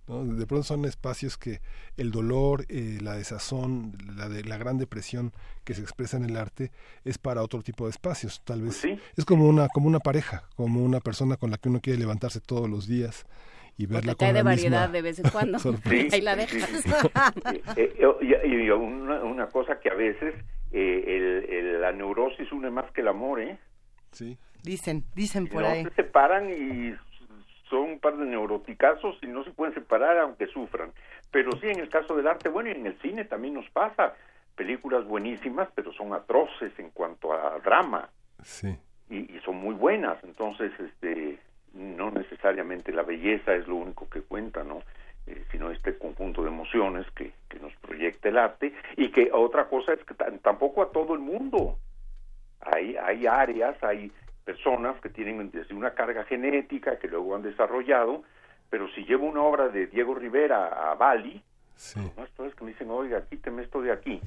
de pronto son espacios que el dolor, eh, la desazón, la, de, la gran depresión que se expresa en el arte es para otro tipo de espacios. Tal vez es como una, como una pareja, como una persona con la que uno quiere levantarse todos los días y verla con cae de variedad de vez en cuando. Ahí la dejas. Eh, eh, y, una, cosa que a veces el, la neurosis une más que el amor, ¿eh? Sí. Dicen, dicen por no ahí. se separan y son un par de neuroticazos y no se pueden separar aunque sufran. Pero sí, en el caso del arte, bueno, y en el cine también nos pasa. Películas buenísimas, pero son atroces en cuanto a drama. Sí. Y, son muy buenas. Entonces, este, no necesariamente la belleza es lo único que cuenta, ¿no? Eh, sino este conjunto de emociones que, que nos proyecta el arte. Y que otra cosa es que tampoco a todo el mundo. Hay, hay áreas, hay personas que tienen desde una carga genética que luego han desarrollado, pero si llevo una obra de Diego Rivera a Bali, sí. no es que me dicen, oiga, quíteme esto de aquí,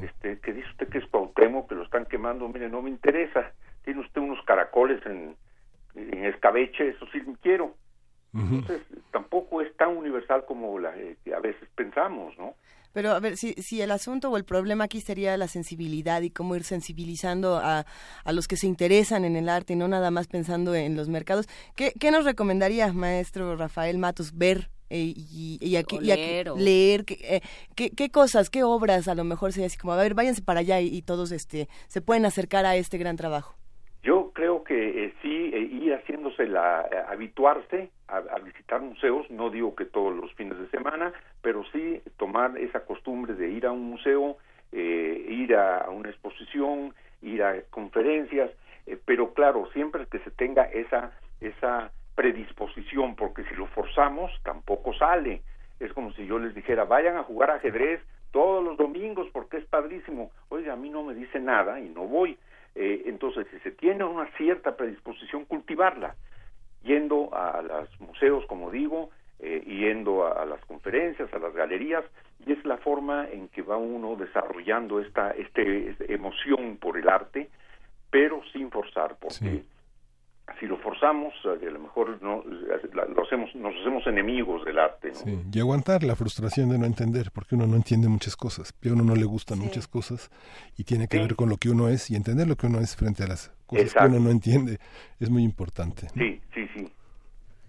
este, que dice usted que es Cuauhtémoc, que lo están quemando, mire, no me interesa, tiene usted unos caracoles en, en escabeche, eso sí quiero. Entonces, tampoco es tan universal como la, eh, a veces pensamos, ¿no? Pero a ver, si, si el asunto o el problema aquí sería la sensibilidad y cómo ir sensibilizando a, a los que se interesan en el arte y no nada más pensando en los mercados, ¿qué, qué nos recomendaría, maestro Rafael Matos, ver eh, y, y, aquí, leer, leer eh, ¿qué, qué, cosas, qué obras a lo mejor sería así como, a ver, váyanse para allá y, todos este se pueden acercar a este gran trabajo? Ir haciéndose la, habituarse a, visitar museos, no digo que todos los fines de semana, pero sí tomar esa costumbre de ir a un museo, eh, ir a, una exposición, ir a conferencias, eh, pero claro, siempre que se tenga esa, esa predisposición, porque si lo forzamos tampoco sale. Es como si yo les dijera, vayan a jugar ajedrez todos los domingos porque es padrísimo. Oye, a mí no me dice nada y no voy. Eh, entonces, si se tiene una cierta predisposición, cultivarla, yendo a los museos, como digo, eh, yendo a, las conferencias, a las galerías, y es la forma en que va uno desarrollando esta, este, emoción por el arte, pero sin forzar, porque si lo forzamos, a lo mejor no, lo hacemos, nos hacemos enemigos del arte. Sí, y aguantar la frustración de no entender, porque uno no entiende muchas cosas, a uno no le gustan muchas cosas y tiene que ver con lo que uno es y entender lo que uno es frente a las cosas que uno no entiende es muy importante. Sí, sí, sí.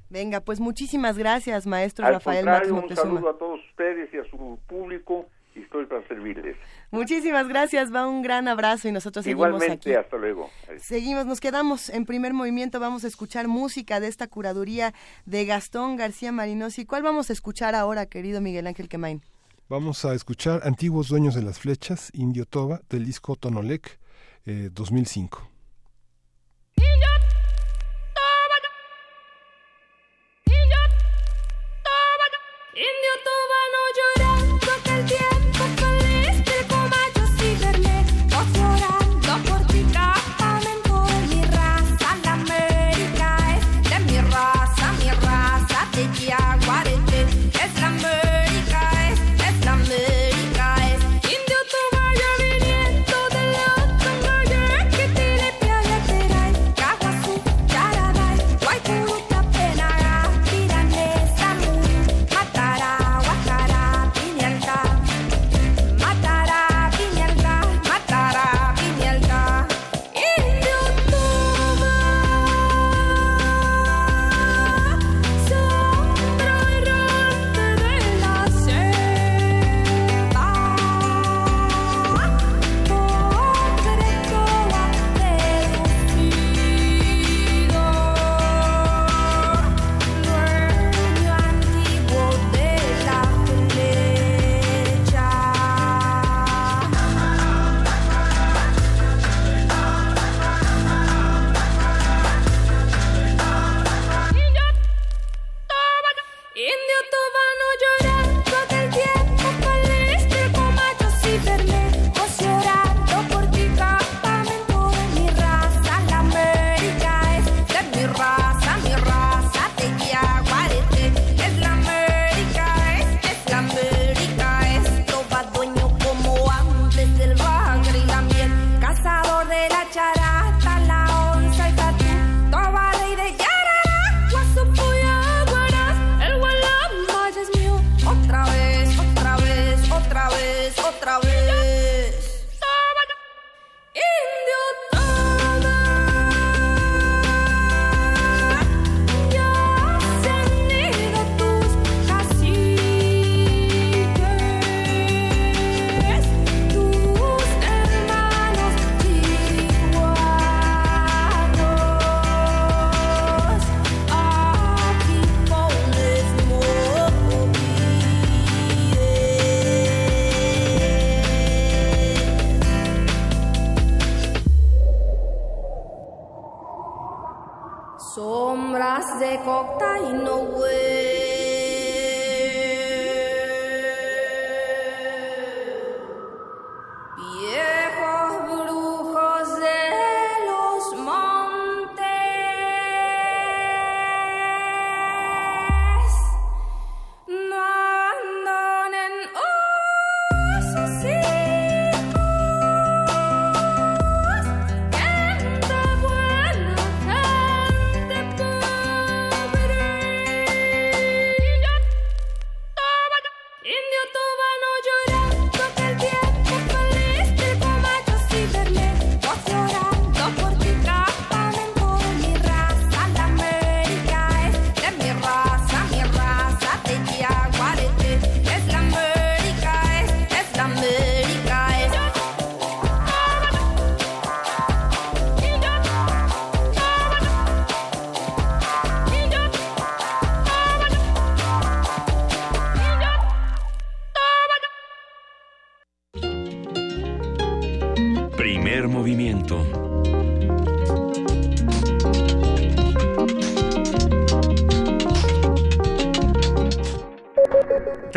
Venga, pues muchísimas gracias, maestro Al Rafael Un saludo a todos ustedes y a su público y estoy para servirles. Muchísimas gracias, va un gran abrazo y nosotros Igualmente, seguimos aquí. hasta luego. Seguimos, nos quedamos en primer movimiento, vamos a escuchar música de esta curaduría de Gastón García Marinosi. ¿Cuál vamos a escuchar ahora, querido Miguel Ángel Quemain? Vamos a escuchar Antiguos Dueños de las Flechas, Indio Toba, del disco Tonolec, eh, 2005.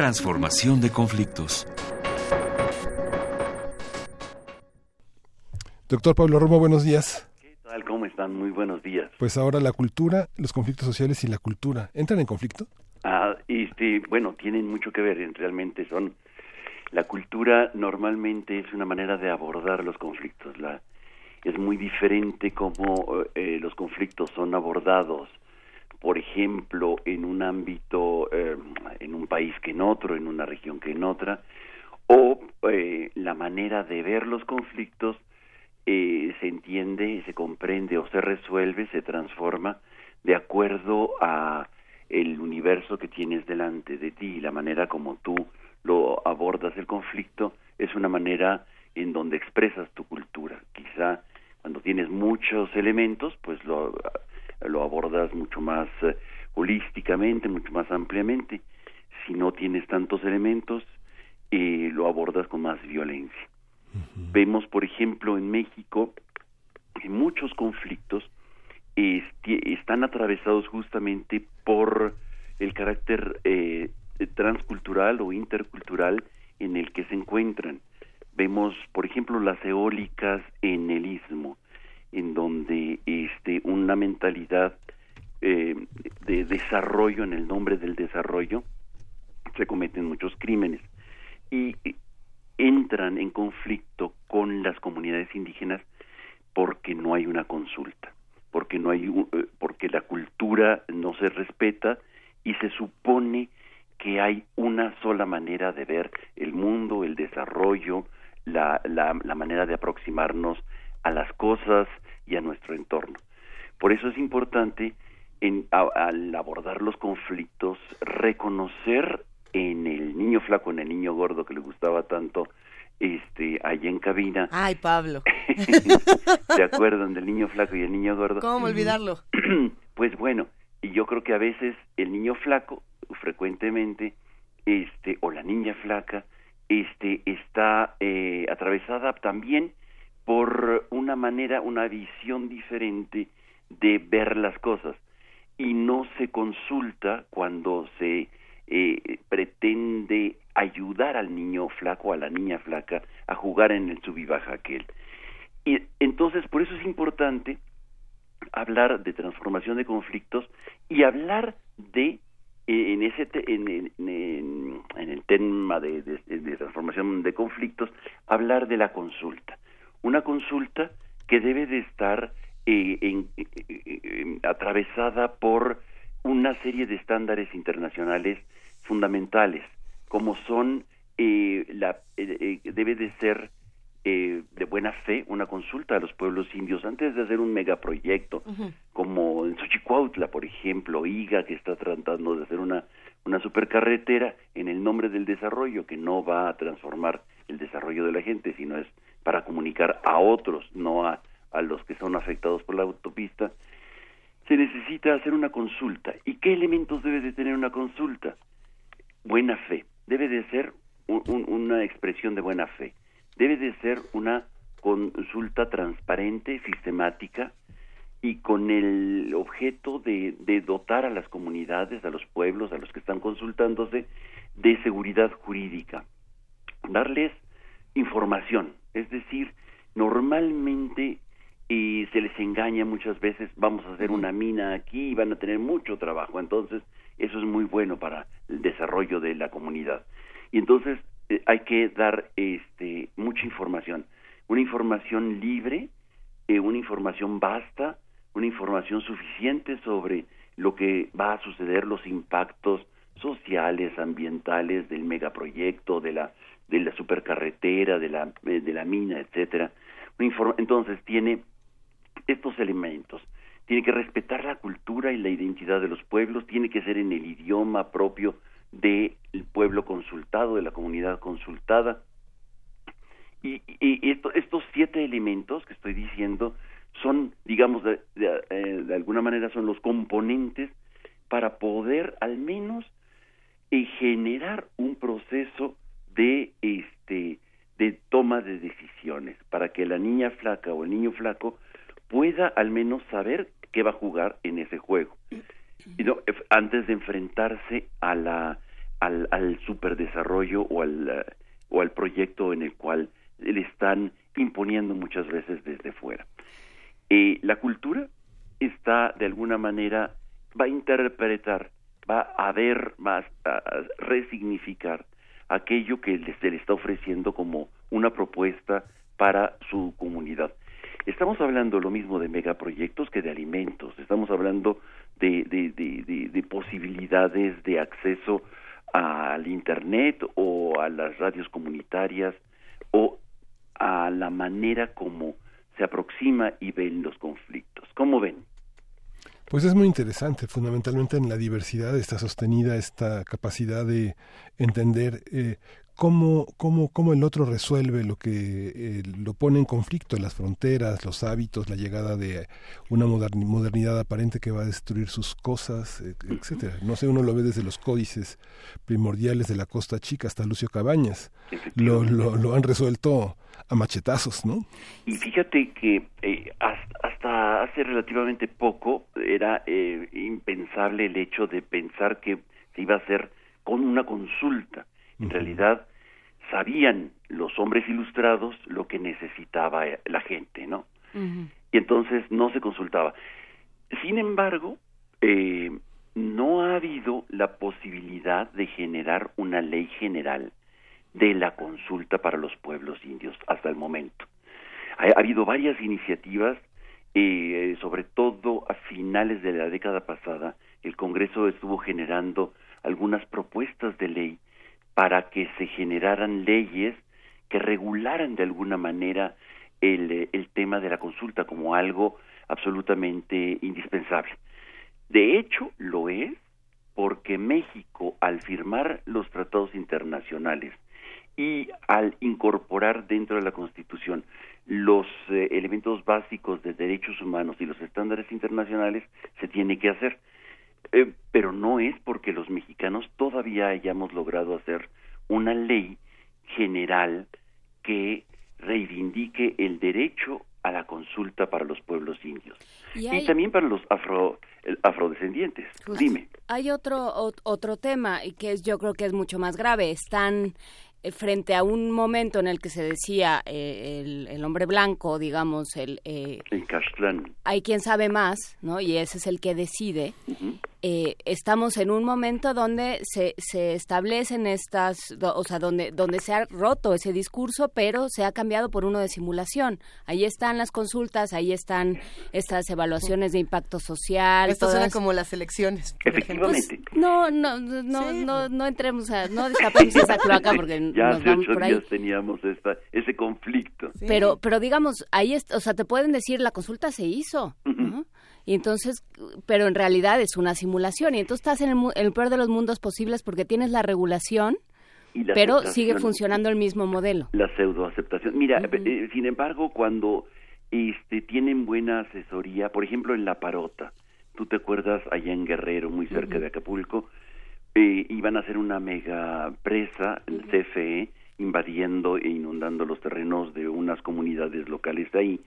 Transformación de conflictos. Doctor Pablo Romo, buenos días. ¿Qué tal? ¿Cómo están? Muy buenos días. Pues ahora la cultura, los conflictos sociales y la cultura, ¿entran en conflicto? Ah, este, bueno, tienen mucho que ver, realmente son... La cultura normalmente es una manera de abordar los conflictos. La, es muy diferente cómo eh, los conflictos son abordados por ejemplo, en un ámbito, eh, en un país que en otro, en una región que en otra, o eh, la manera de ver los conflictos eh, se entiende, se comprende o se resuelve, se transforma de acuerdo a el universo que tienes delante de ti la manera como tú lo abordas el conflicto es una manera en donde expresas tu cultura. Quizá cuando tienes muchos elementos, pues lo lo abordas mucho más eh, holísticamente, mucho más ampliamente. Si no tienes tantos elementos, eh, lo abordas con más violencia. Vemos, por ejemplo, en México que muchos conflictos están atravesados justamente por el carácter eh, transcultural o intercultural en el que se encuentran. Vemos, por ejemplo, las eólicas en el istmo, en donde este, una mentalidad eh, de desarrollo, en el nombre del desarrollo, se cometen muchos crímenes. Y entran en conflicto con las comunidades indígenas porque no hay una consulta, porque no hay eh, porque la cultura no se respeta y se supone que hay una sola manera de ver el mundo, el desarrollo, la, la, la manera de aproximarnos a las cosas y a nuestro entorno. Por eso es importante en, al abordar los conflictos reconocer en el niño flaco, en el niño gordo que le gustaba tanto, este, allá en cabina. Ay, Pablo. ¿Se acuerdan del niño flaco y el niño gordo? ¿Cómo olvidarlo? pues bueno, y yo creo que a veces el niño flaco, frecuentemente, este, o la niña flaca, este, está eh, atravesada también por una manera, una visión diferente de ver las cosas y no se consulta cuando se eh, pretende ayudar al niño flaco, a la niña flaca, a jugar en el sub aquel. Y entonces, por eso es importante hablar de transformación de conflictos y hablar de eh, en ese en, en, el tema de, de, transformación de conflictos hablar de la consulta una consulta que debe de estar eh, atravesada por una serie de estándares internacionales fundamentales, como son la debe de ser de buena fe una consulta a los pueblos indios antes de hacer un megaproyecto como en Xochicuautla, por ejemplo, IGA que está tratando de hacer una una supercarretera en el nombre del desarrollo que no va a transformar el desarrollo de la gente, sino es para comunicar a otros, no a, a los que son afectados por la autopista, se necesita hacer una consulta. ¿Y qué elementos debe de tener una consulta? Buena fe. Debe de ser una expresión de buena fe. Debe de ser una consulta transparente, sistemática, y con el objeto de, dotar a las comunidades, a los pueblos, a los que están consultándose, de seguridad jurídica, darles información, es decir, normalmente eh, se les engaña muchas veces, vamos a hacer una mina aquí y van a tener mucho trabajo, entonces eso es muy bueno para el desarrollo de la comunidad. Y entonces eh, hay que dar este, mucha información, una información libre, eh, una información vasta, una información suficiente sobre lo que va a suceder, los impactos sociales, ambientales del megaproyecto, de la de la supercarretera, de la eh, de la mina, etcétera. Entonces tiene estos elementos. Tiene que respetar la cultura y la identidad de los pueblos, tiene que ser en el idioma propio del pueblo consultado, de la comunidad consultada. Y, y estos siete elementos que estoy diciendo son, digamos, de, eh, de, alguna manera son los componentes para poder al menos eh, generar un proceso de este de toma de decisiones para que la niña flaca o el niño flaco pueda al menos saber qué va a jugar en ese juego y no, antes de enfrentarse a la al, al superdesarrollo o al o al proyecto en el cual le están imponiendo muchas veces desde fuera. Eh, la cultura está de alguna manera, va a interpretar, va a ver, va a resignificar aquello que se le está ofreciendo como una propuesta para su comunidad. Estamos hablando lo mismo de megaproyectos que de alimentos, estamos hablando de, de, de, de posibilidades de acceso al Internet o a las radios comunitarias o a la manera como se aproxima y ven los conflictos. ¿Cómo ven? Pues es muy interesante, fundamentalmente en la diversidad está sostenida esta capacidad de entender eh, cómo, cómo, cómo el otro resuelve lo que eh, lo pone en conflicto, las fronteras, los hábitos, la llegada de una modernidad aparente que va a destruir sus cosas, etcétera. No sé, uno lo ve desde los códices primordiales de la Costa Chica hasta Lucio Cabañas. Lo, lo, lo han resuelto a machetazos, ¿no? Y fíjate que eh, hasta, hace relativamente poco era eh, impensable el hecho de pensar que se iba a hacer con una consulta. En realidad sabían los hombres ilustrados lo que necesitaba eh, la gente, ¿no? Y entonces no se consultaba. Sin embargo, no ha habido la posibilidad de generar una ley general de la consulta para los pueblos indios hasta el momento. Ha, habido varias iniciativas, eh, sobre todo a finales de la década pasada, el Congreso estuvo generando algunas propuestas de ley para que se generaran leyes que regularan de alguna manera el, el tema de la consulta como algo absolutamente indispensable. De hecho, lo es porque México, al firmar los tratados internacionales y al incorporar dentro de la Constitución los eh, elementos básicos de derechos humanos y los estándares internacionales, se tiene que hacer. Eh, pero no es porque los mexicanos todavía hayamos logrado hacer una ley general que reivindique el derecho a la consulta para los pueblos indios y, también para los afro afrodescendientes. Dime. Hay otro otro tema y que es, yo creo que es mucho más grave. Están eh, frente a un momento en el que se decía eh, el, hombre blanco, digamos, el... Eh, hay quien sabe más, ¿no? Y ese es el que decide. Eh, estamos en un momento donde se, se establecen estas, o sea, donde, donde se ha roto ese discurso, pero se ha cambiado por uno de simulación. Ahí están las consultas, ahí están estas evaluaciones de impacto social. Esto suena como las elecciones. Efectivamente. Pues, no, no, no, no, no entremos a, no destapemos esa cloaca porque ya nos vamos por ahí. días teníamos esta, ese conflicto. Pero, pero digamos, ahí, es, o sea, te pueden decir la consulta se hizo. Y entonces, pero en realidad es una simulación y entonces estás en el, peor de los mundos posibles porque tienes la regulación, pero sigue funcionando el mismo modelo. La pseudoaceptación. Mira, eh, sin embargo, cuando este tienen buena asesoría, por ejemplo, en La Parota, tú te acuerdas allá en Guerrero, muy cerca de Acapulco, eh, iban a hacer una mega presa, el CFE, invadiendo e inundando los terrenos de unas comunidades locales de ahí.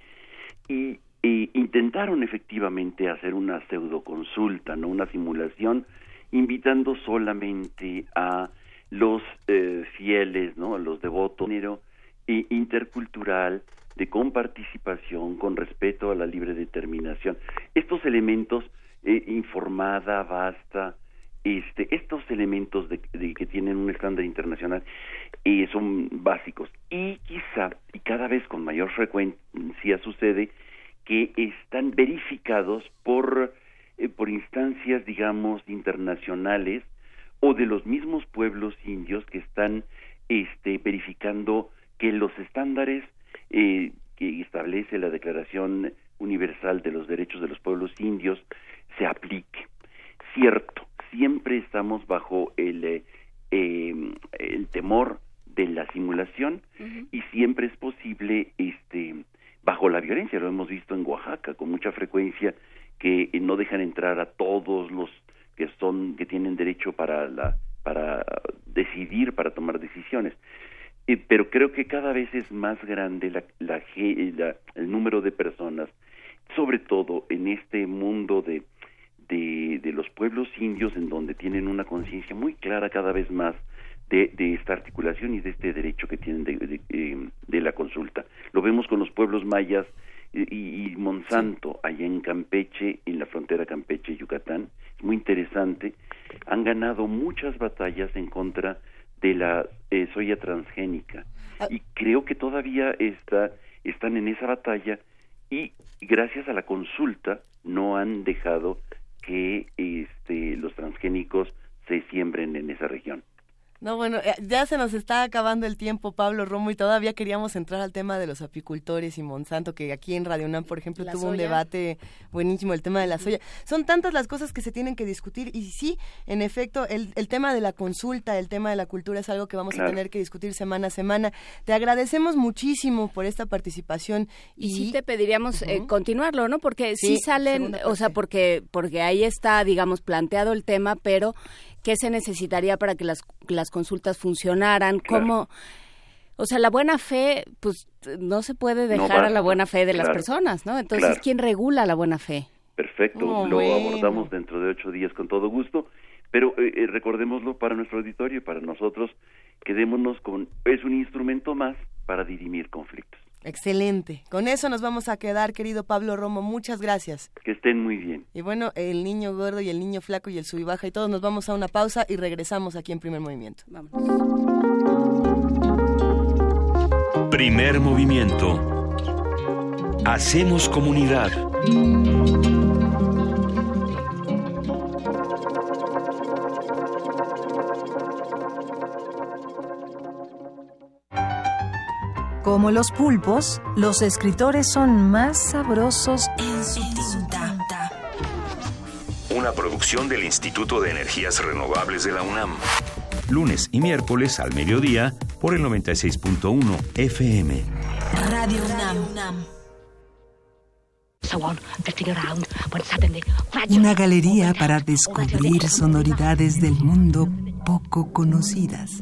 Y e intentaron efectivamente hacer una pseudoconsulta, no una simulación, invitando solamente a los eh, fieles, no, a los devotos, e intercultural, de comparticipación, con respeto a la libre determinación. Estos elementos, eh, informada, basta, este, estos elementos de, que tienen un estándar internacional eh, son básicos. Y quizá, y cada vez con mayor frecuencia sucede, que están verificados por, eh, por instancias, digamos, internacionales o de los mismos pueblos indios que están este, verificando que los estándares eh, que establece la Declaración Universal de los Derechos de los Pueblos Indios se aplique. Cierto, siempre estamos bajo el, eh, em, el temor de la simulación y siempre es posible este bajo la violencia. Lo hemos visto en Oaxaca con mucha frecuencia que no dejan entrar a todos los que son que tienen derecho para la para decidir, para tomar decisiones. Eh, pero creo que cada vez es más grande la, la, el número de personas, sobre todo en este mundo de, de, de los pueblos indios, en donde tienen una conciencia muy clara cada vez más de, de, esta articulación y de este derecho que tienen de, de, de la consulta. Lo vemos con los pueblos mayas y, Monsanto, allá en Campeche, en la frontera Campeche-Yucatán. Es muy interesante. Han ganado muchas batallas en contra de la eh, soya transgénica. Ah. Y creo que todavía está, están en esa batalla y gracias a la consulta no han dejado que este, los transgénicos se siembren en esa región. No, bueno, eh, ya se nos está acabando el tiempo, Pablo Romo, y todavía queríamos entrar al tema de los apicultores y Monsanto, que aquí en Radio UNAM, por ejemplo, tuvo un debate buenísimo, el tema de la soya. Son tantas las cosas que se tienen que discutir, y sí, en efecto, el, el tema de la consulta, el tema de la cultura es algo que vamos a tener que discutir semana a semana. Te agradecemos muchísimo por esta participación. Y, sí te pediríamos eh, continuarlo, ¿no? Porque sí, salen, o sea, porque, porque ahí está, digamos, planteado el tema, pero qué se necesitaría para que las, las consultas funcionaran, cómo... O sea, la buena fe, pues no se puede dejar a la buena fe de las personas, ¿no? Entonces, ¿quién regula la buena fe? Perfecto, oh, lo abordamos dentro de ocho días con todo gusto, pero eh, eh, recordémoslo para nuestro auditorio y para nosotros, quedémonos con, es un instrumento más para dirimir conflictos. Excelente. Con eso nos vamos a quedar, querido Pablo Romo. Muchas gracias. Que estén muy bien. Y bueno, el niño gordo y el niño flaco y el sub y baja y todos nos vamos a una pausa y regresamos aquí en Primer Movimiento. Vamos. Primer Movimiento. Hacemos comunidad. Como los pulpos, los escritores son más sabrosos en su tinta. Una producción del Instituto de Energías Renovables de la UNAM. Lunes y miércoles al mediodía por el 96.1 FM. Radio UNAM. Una galería para descubrir sonoridades del mundo poco conocidas.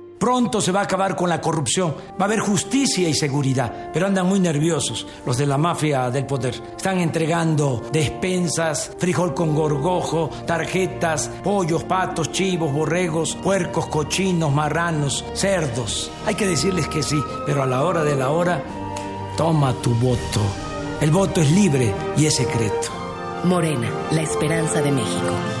Pronto se va a acabar con la corrupción, va a haber justicia y seguridad, pero andan muy nerviosos los de la mafia del poder. Están entregando despensas, frijol con gorgojo, tarjetas, pollos, patos, chivos, borregos, puercos, cochinos, marranos, cerdos. Hay que decirles que sí, pero a la hora de la hora, toma tu voto. El voto es libre y es secreto. Morena, la esperanza de México.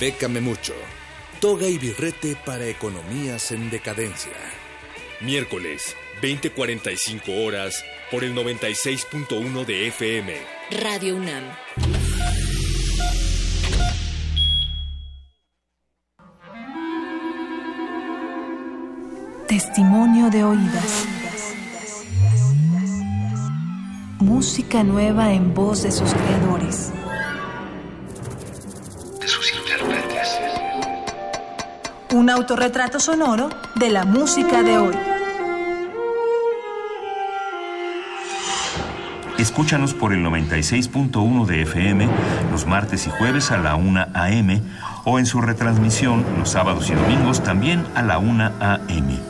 Bécame mucho. Toga y birrete para economías en decadencia. Miércoles, 20:45 horas, por el 96.1 de FM. Radio UNAM. Testimonio de oídas. Música nueva en voz de sus creadores. Un autorretrato sonoro de la música de hoy. Escúchanos por el 96.1 de FM los martes y jueves a la 1 a.m. o en su retransmisión los sábados y domingos también a la 1 a.m.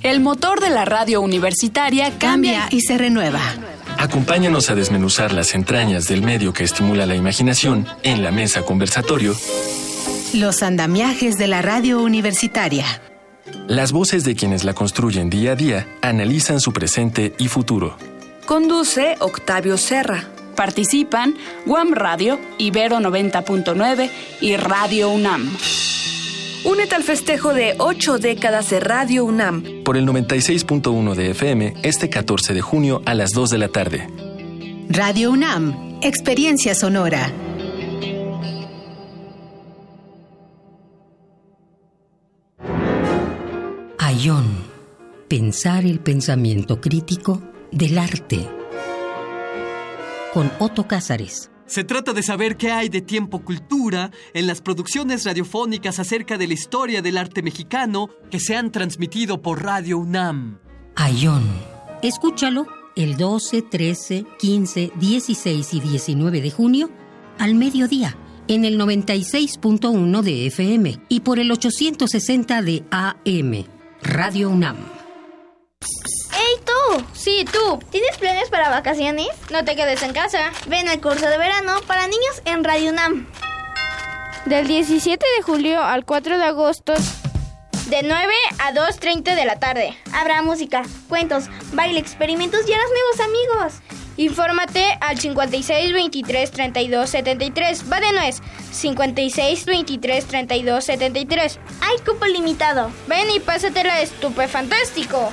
El motor de la radio universitaria cambia y se renueva. Acompáñanos a desmenuzar las entrañas del medio que estimula la imaginación en la mesa conversatorio. Los andamiajes de la radio universitaria. Las voces de quienes la construyen día a día analizan su presente y futuro. Conduce Octavio Serra. Participan Guam Radio, Ibero 90.9 y Radio UNAM. Únete al festejo de ocho décadas de Radio UNAM. Por el 96.1 de FM, este 14 de junio a las 2 de la tarde. Radio UNAM, experiencia sonora. Ayón, pensar el pensamiento crítico del arte. Con Otto Cázares. Se trata de saber qué hay de tiempo cultura en las producciones radiofónicas acerca de la historia del arte mexicano que se han transmitido por Radio UNAM. Ayón. Escúchalo el 12, 13, 15, 16 y 19 de junio al mediodía en el 96.1 de FM y por el 860 de AM. Radio UNAM. ¡Hey tú! Sí, tú. ¿Tienes planes para vacaciones? No te quedes en casa. Ven al curso de verano para niños en Radio UNAM. Del 17 de julio al 4 de agosto. De 9 a 2.30 de la tarde. Habrá música, cuentos, baile, experimentos y harás nuevos amigos. Infórmate al 56 23 32 73. Va de nuez. 56 23 32 73. Hay cupo limitado. Ven y pásatela estupefantástico.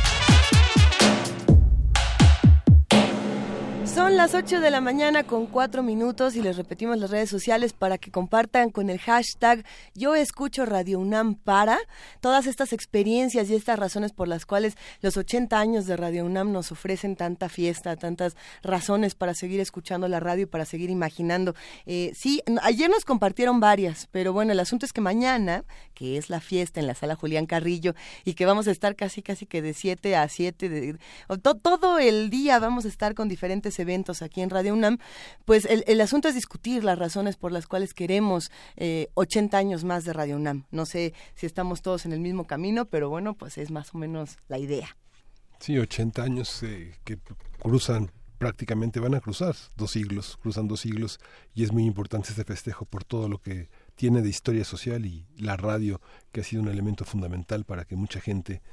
Son las 8 de la mañana con 4 minutos y les repetimos las redes sociales para que compartan con el hashtag Yo escucho Radio UNAM para todas estas experiencias y estas razones por las cuales los 80 años de Radio UNAM nos ofrecen tanta fiesta, tantas razones para seguir escuchando la radio y para seguir imaginando. Eh, sí, ayer nos compartieron varias, pero bueno, el asunto es que mañana, que es la fiesta en la sala Julián Carrillo y que vamos a estar casi casi que de 7 a 7, de, to, todo el día vamos a estar con diferentes eventos aquí en Radio UNAM, pues el, el asunto es discutir las razones por las cuales queremos eh, 80 años más de Radio UNAM. No sé si estamos todos en el mismo camino, pero bueno, pues es más o menos la idea. Sí, 80 años eh, que cruzan prácticamente van a cruzar dos siglos, cruzan dos siglos y es muy importante este festejo por todo lo que tiene de historia social y la radio que ha sido un elemento fundamental para que mucha gente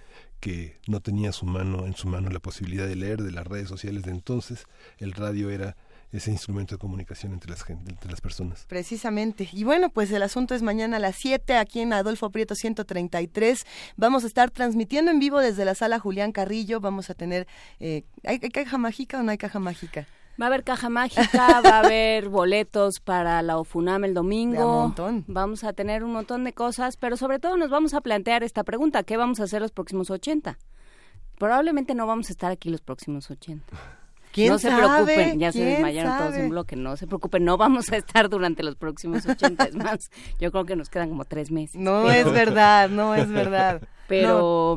que no tenía su mano en su mano la posibilidad de leer de las redes sociales de entonces, el radio era ese instrumento de comunicación entre las, personas. Precisamente. Y bueno, pues el asunto es mañana a las 7 aquí en Adolfo Prieto 133. Vamos a estar transmitiendo en vivo desde la sala Julián Carrillo. Vamos a tener... Eh, ¿hay, caja mágica o no hay caja mágica? Va a haber caja mágica, va a haber boletos para la OFUNAM el domingo. un montón. Vamos a tener un montón de cosas, pero sobre todo nos vamos a plantear esta pregunta, ¿qué vamos a hacer los próximos 80? Probablemente no vamos a estar aquí los próximos 80 no se preocupen, ya se desmayaron todos en bloque, no se preocupen, no vamos a estar durante los próximos 80, es más, yo creo que nos quedan como tres meses. No es verdad, no es verdad. Pero,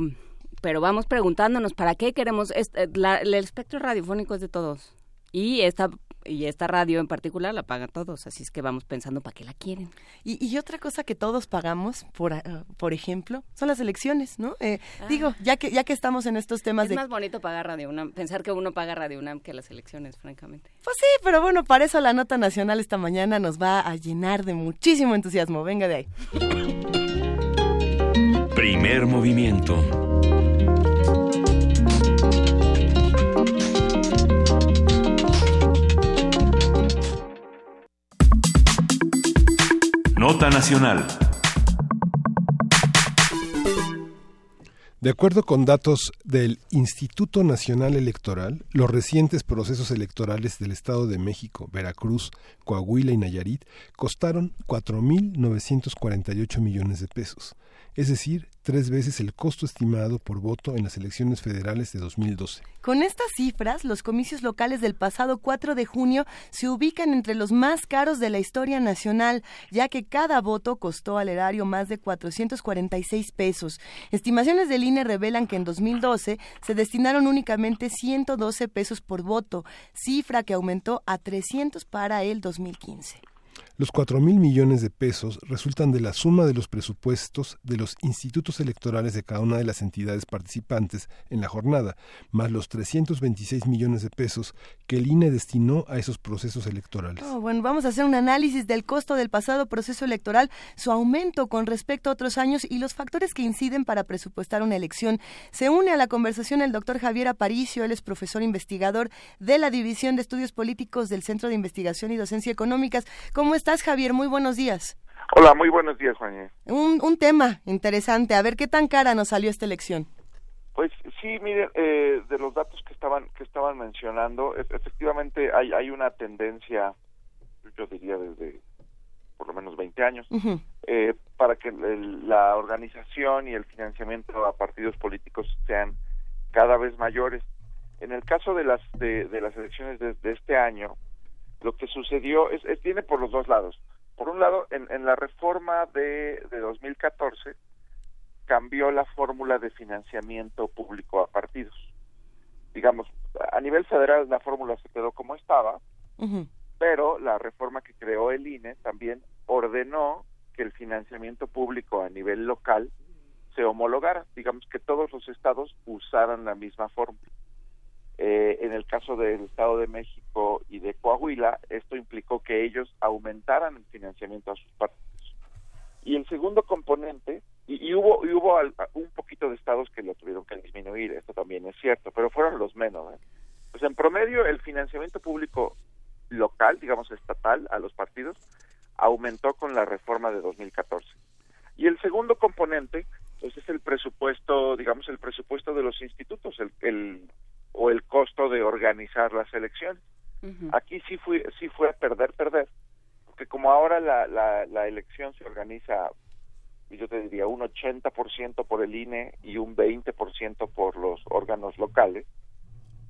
pero vamos preguntándonos, ¿para qué queremos? Este, el espectro radiofónico es de todos. Y esta y esta radio en particular la pagan todos, así es que vamos pensando para qué la quieren. Y, otra cosa que todos pagamos, por, ah, por ejemplo, son las elecciones, ¿no? Eh, ah. Digo, ya que ya que estamos en estos temas es de... más bonito pagar Radio UNAM, pensar que uno paga Radio UNAM que las elecciones, francamente. Pues sí, pero bueno, para eso la nota nacional esta mañana nos va a llenar de muchísimo entusiasmo. Venga de ahí. Primer movimiento Nota Nacional. De acuerdo con datos del Instituto Nacional Electoral, los recientes procesos electorales del Estado de México, Veracruz, Coahuila y Nayarit costaron 4.948 millones de pesos, es decir, tres veces el costo estimado por voto en las elecciones federales de 2012. Con estas cifras, los comicios locales del pasado 4 de junio se ubican entre los más caros de la historia nacional, ya que cada voto costó al erario más de 446 pesos. Estimaciones del INE revelan que en 2012 se destinaron únicamente 112 pesos por voto, cifra que aumentó a 300 para el 2015. Los cuatro mil millones de pesos resultan de la suma de los presupuestos de los institutos electorales de cada una de las entidades participantes en la jornada, más los 326 millones de pesos que el INE destinó a esos procesos electorales. Oh, bueno, vamos a hacer un análisis del costo del pasado proceso electoral, su aumento con respecto a otros años y los factores que inciden para presupuestar una elección. Se une a la conversación el doctor Javier Aparicio, él es profesor investigador de la División de Estudios Políticos del Centro de Investigación y Docencia Económicas. ¿Cómo está? Javier? Muy buenos días. Hola, muy buenos días, Juan. Un, un tema interesante. A ver, ¿qué tan cara nos salió esta elección? Pues sí, mire, eh, de los datos que estaban que estaban mencionando, efectivamente hay, hay una tendencia, yo diría desde por lo menos 20 años, eh, para que la organización y el financiamiento a partidos políticos sean cada vez mayores. En el caso de las de, las elecciones de, este año, lo que sucedió es, es, viene por los dos lados. Por un lado, en, en la reforma de, de 2014 cambió la fórmula de financiamiento público a partidos. Digamos, a nivel federal la fórmula se quedó como estaba, pero la reforma que creó el INE también ordenó que el financiamiento público a nivel local se homologara, digamos que todos los estados usaran la misma fórmula. Eh, en el caso del Estado de México y de Coahuila, esto implicó que ellos aumentaran el financiamiento a sus partidos. Y el segundo componente, y, hubo, y hubo un poquito de estados que lo tuvieron que disminuir, esto también es cierto, pero fueron los menos. ¿eh? Pues en promedio el financiamiento público local, digamos estatal, a los partidos, aumentó con la reforma de 2014. Y el segundo componente, pues es el presupuesto, digamos, el presupuesto de los institutos, el, el o el costo de organizar las elecciones. Aquí sí fue, sí fue a perder, perder, porque como ahora la, la, la elección se organiza, yo te diría, un 80% por el INE y un 20% por los órganos locales,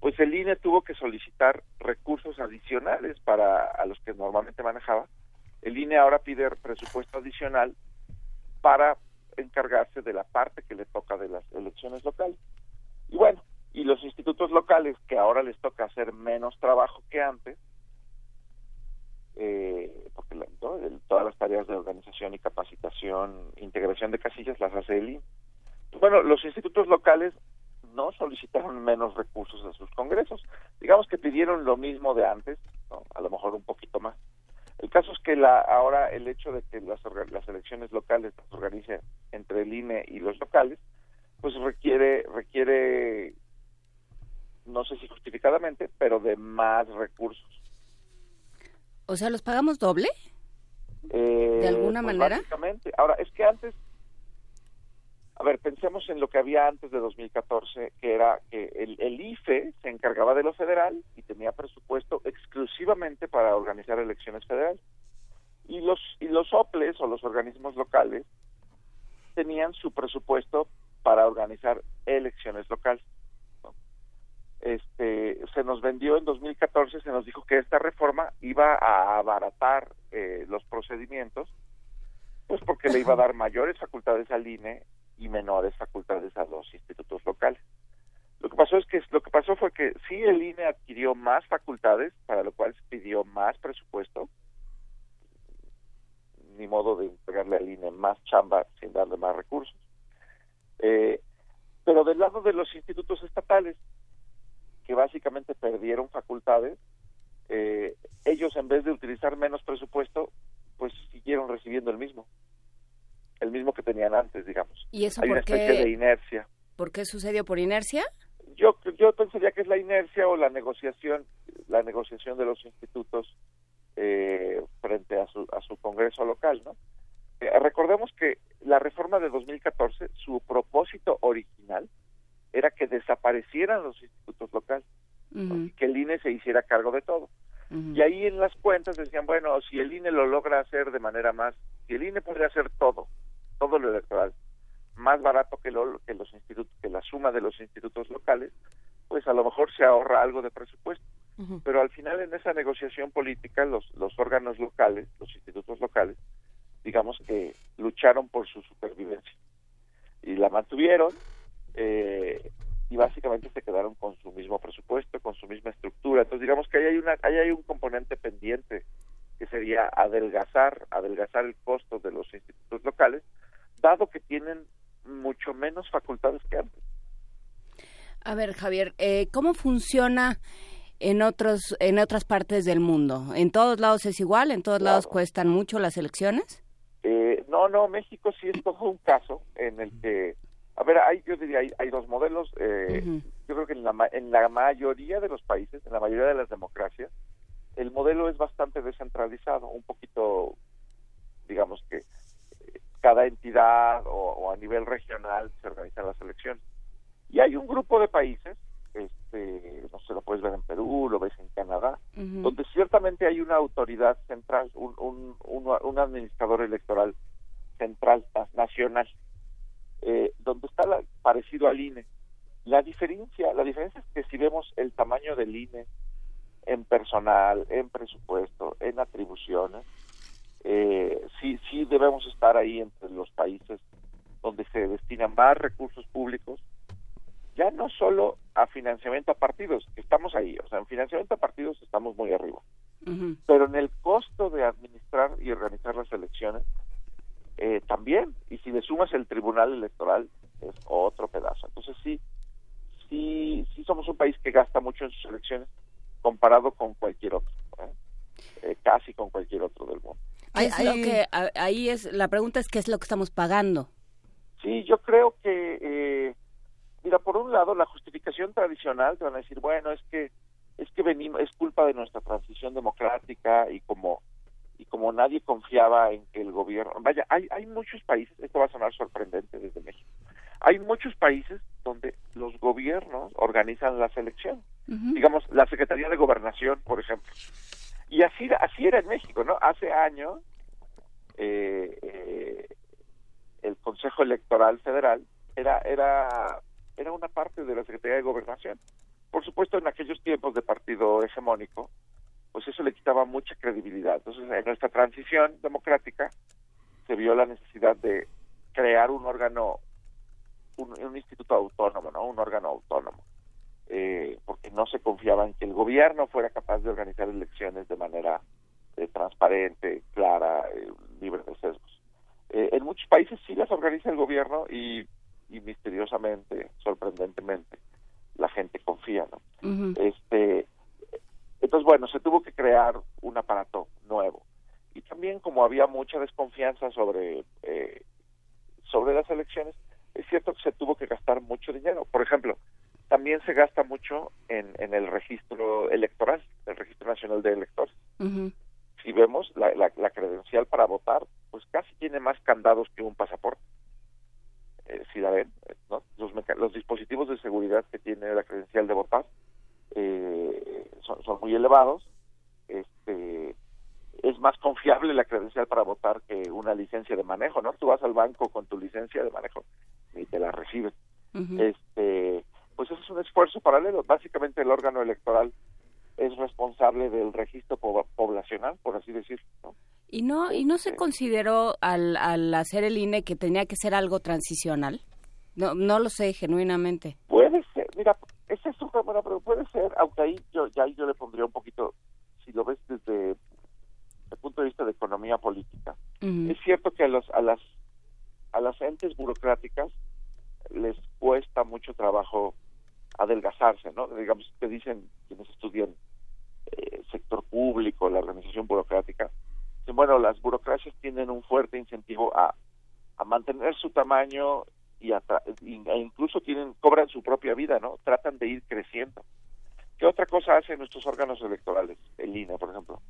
pues el INE tuvo que solicitar recursos adicionales para a los que normalmente manejaba. El INE ahora pide presupuesto adicional para encargarse de la parte que le toca de las elecciones locales. Y bueno, y los institutos locales que ahora les toca hacer menos trabajo que antes eh, porque todas las tareas de organización y capacitación integración de casillas las hace el INE bueno los institutos locales no solicitaron menos recursos a sus congresos. Digamos que pidieron lo mismo de antes a lo mejor un poquito más. El caso es que la, ahora el hecho de que las, las elecciones locales se organicen entre el INE y los locales, pues requiere, requiere, no sé si justificadamente, pero de más recursos. O sea, ¿los pagamos doble? Eh, ¿De alguna pues manera? Básicamente. Ahora, es que antes, a ver, pensemos en lo que había antes de 2014, que era que el, el IFE se encargaba de lo federal y tenía presupuesto exclusivamente para organizar elecciones federales. Y los, y los OPLES o los organismos locales tenían su presupuesto para organizar elecciones locales. Este, se nos vendió en 2014, se nos dijo que esta reforma iba a abaratar eh, los procedimientos, pues porque le iba a dar mayores facultades al INE y menores facultades a los institutos locales. Lo que pasó es que lo que pasó fue que sí el INE adquirió más facultades, para lo cual se pidió más presupuesto, ni modo de entregarle al INE más chamba sin darle más recursos. Eh, pero del lado de los institutos estatales, que básicamente perdieron facultades, eh, ellos en vez de utilizar menos presupuesto, pues siguieron recibiendo el mismo, el mismo que tenían antes, digamos. ¿Y eso Hay por una especie de inercia. ¿Por qué sucedió? ¿Por inercia? Yo yo pensaría que es la inercia o la negociación, la negociación de los institutos eh, frente a su a su Congreso local, ¿no? Eh, recordemos que la reforma de 2014, su propósito original era que desaparecieran los institutos locales, Ujú, que el INE se hiciera cargo de todo. Y ahí en las cuentas decían, bueno, si el INE lo logra hacer de manera más, si el INE puede hacer todo, todo lo electoral, más barato que, lo, que los institutos, que la suma de los institutos locales, pues a lo mejor se ahorra algo de presupuesto. Pero al final en esa negociación política los, los órganos locales, los institutos locales, digamos que lucharon por su supervivencia. Y la mantuvieron eh, y básicamente se quedaron con su mismo presupuesto, con su misma estructura. Entonces digamos que ahí hay una, ahí hay un componente pendiente que sería adelgazar, adelgazar el costo de los institutos locales, dado que tienen mucho menos facultades que antes. A ver, Javier, eh, ¿cómo funciona en otros en otras partes del mundo? ¿En todos lados es igual? ¿En todos lados cuestan mucho las elecciones? Eh, no, no, México sí es todo un caso en el que, a ver, hay, yo diría, hay, hay dos modelos. eh, Yo creo que en la, en la mayoría de los países, en la mayoría de las democracias, el modelo es bastante descentralizado, un poquito, digamos que cada entidad o, o a nivel regional se organizan las elecciones. Y hay un grupo de países, este, no sé, lo puedes ver en Perú, lo ves en Canadá, donde ciertamente hay una autoridad central, un, un, un, un administrador electoral central, na- nacional, eh, donde está la- parecido al INE. La diferencia, la diferencia es que si vemos el tamaño del INE en personal, en presupuesto, en atribuciones, eh, sí, sí debemos estar ahí entre los países donde se destinan más recursos públicos, ya no solo a financiamiento a partidos, estamos ahí, o sea, en financiamiento a partidos estamos muy arriba, pero en el costo de administrar y organizar las elecciones eh, también, y si le sumas el tribunal electoral es otro pedazo. Entonces sí, sí, sí somos un país que gasta mucho en sus elecciones comparado con cualquier otro, ¿eh? Eh, casi con cualquier otro del mundo. ¿Qué es lo que, a- ahí es, la pregunta es qué es lo que estamos pagando. Sí, yo creo que, eh, mira, por un lado, la justificación tradicional te van a decir, bueno, es que es que venimos, es culpa de nuestra transición democrática y como y como nadie confiaba en que el gobierno, vaya, hay hay muchos países, esto va a sonar sorprendente desde México, hay muchos países donde los gobiernos organizan las elecciones, digamos, la Secretaría de Gobernación, por ejemplo, y así así era en México, ¿no? Hace años eh, eh, el Consejo Electoral Federal era era era una parte de la Secretaría de Gobernación. Por supuesto, en aquellos tiempos de partido hegemónico, pues eso le quitaba mucha credibilidad. Entonces, en nuestra transición democrática se vio la necesidad de crear un órgano, un, un instituto autónomo, ¿no? Un órgano autónomo, eh, porque no se confiaba en que el gobierno fuera capaz de organizar elecciones de manera eh, transparente, clara, eh, libre de sesgos. Eh, en muchos países sí las organiza el gobierno y, y misteriosamente, sorprendentemente, la gente confía, ¿no? Este, entonces, bueno, se tuvo que crear un aparato nuevo. y también como había mucha desconfianza sobre eh, sobre las elecciones, es cierto que se tuvo que gastar mucho dinero. Por ejemplo, también se gasta mucho en, en el registro electoral, el registro nacional de electores. Si vemos la, la, credencial para votar, pues casi tiene más candados que un pasaporte. Eh, si la ven, ¿no? los, los dispositivos de seguridad que tiene la credencial de votar eh, son, son muy elevados. Este, es más confiable la credencial para votar que una licencia de manejo, ¿no? Tú vas al banco con tu licencia de manejo y te la reciben. Este, pues eso es un esfuerzo paralelo. Básicamente el órgano electoral es responsable del registro poblacional, por así decirlo, ¿no? ¿Y no, y no se este consideró al, al hacer el INE que tenía que ser algo transicional? No, no lo sé, genuinamente. Puede ser, mira, buena pero puede ser, aunque ahí yo, ya yo le pondría un poquito, si lo ves desde el punto de vista de economía política. Es cierto que a, los, a, las, a las entes burocráticas les cuesta mucho trabajo adelgazarse, ¿no? Digamos, que dicen quienes estudian eh, sector público, la organización burocrática, bueno, las burocracias tienen un fuerte incentivo a, a mantener su tamaño y e incluso tienen cobran su propia vida, ¿no? Tratan de ir creciendo. ¿Qué otra cosa hacen nuestros órganos electorales? El INE, por ejemplo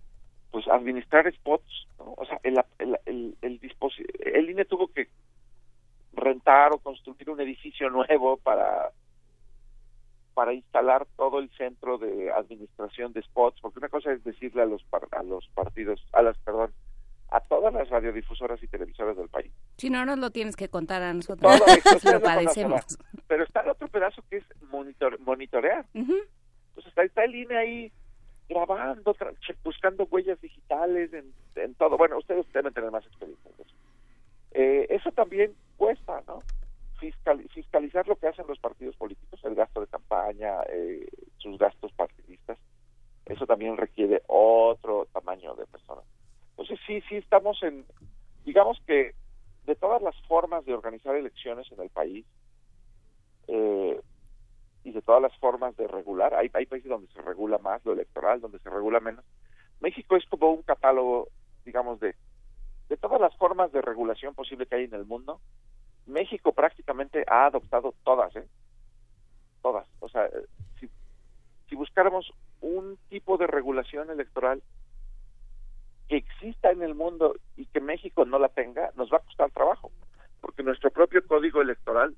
pues administrar spots, o sea, el, el, el, el, INE tuvo que rentar o construir un edificio nuevo para para instalar todo el centro de administración de spots, porque una cosa es decirle a los a los partidos, a las perdón, a todas las radiodifusoras y televisoras del país. Si no nos lo tienes que contar a nosotros, lo padecemos. Pero está el otro pedazo que es monitor, monitorear. Pues está, está el INE ahí grabando, buscando huellas digitales en, todo. Bueno, ustedes deben tener más experiencia eso. Eh, eso también cuesta, ¿no? fiscalizar lo que hacen los partidos políticos, el gasto de campaña, eh, sus gastos partidistas, eso también requiere otro tamaño de personas. Entonces sí, sí estamos en, digamos que de todas las formas de organizar elecciones en el país, eh, y de todas las formas de regular. Hay, hay países donde se regula más lo electoral, donde se regula menos. México es como un catálogo, digamos, de, de todas las formas de regulación posible que hay en el mundo. México prácticamente ha adoptado todas, ¿eh? Todas. O sea, si, si buscáramos un tipo de regulación electoral que exista en el mundo y que México no la tenga, nos va a costar trabajo, porque nuestro propio código electoral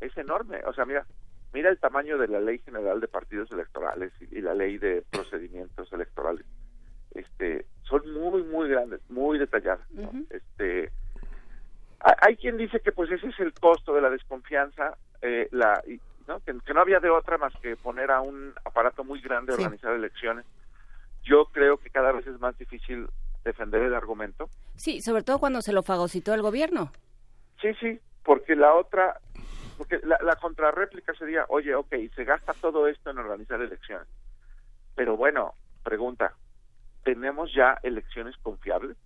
es enorme. O sea, mira, Mira el tamaño de la Ley General de Partidos Electorales y, la Ley de Procedimientos Electorales. Este, son muy muy grandes, muy detalladas. Este, hay quien dice que pues ese es el costo de la desconfianza, eh, la, ¿no? Que, no había de otra más que poner a un aparato muy grande a organizar elecciones. Yo creo que cada vez es más difícil defender el argumento. Sí, sobre todo cuando se lo fagocitó el gobierno. Sí, sí, porque la otra, porque la, la contrarréplica sería, oye, ok, se gasta todo esto en organizar elecciones. Pero bueno, pregunta, ¿tenemos ya elecciones confiables?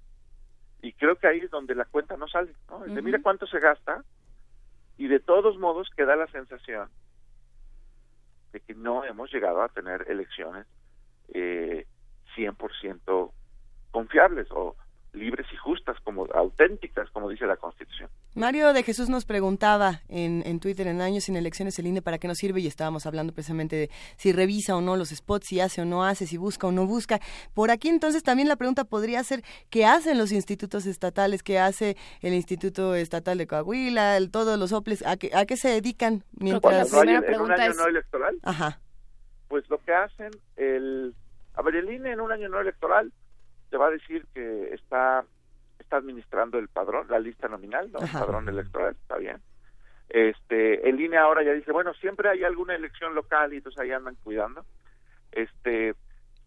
Y creo que ahí es donde la cuenta no sale, ¿no? De mira cuánto se gasta y de todos modos queda la sensación de que no hemos llegado a tener elecciones eh, 100% confiables o libres y justas, como auténticas, como dice la Constitución. Mario de Jesús nos preguntaba en, en Twitter, en años sin elecciones, el INE para qué nos sirve y estábamos hablando precisamente de si revisa o no los spots, si hace o no hace, si busca o no busca. Por aquí entonces también la pregunta podría ser, ¿qué hacen los institutos estatales? ¿Qué hace el Instituto Estatal de Coahuila? todos los OPLES, ¿a qué, ¿a qué se dedican? Mientras... no en un año no electoral, Ajá. pues lo que hacen, el... A ver, el INE en un año no electoral te va a decir que está está administrando el padrón, la lista nominal, ¿no? El padrón electoral, está bien. Este, el INE ahora ya dice, bueno, siempre hay alguna elección local y entonces ahí andan cuidando. Este,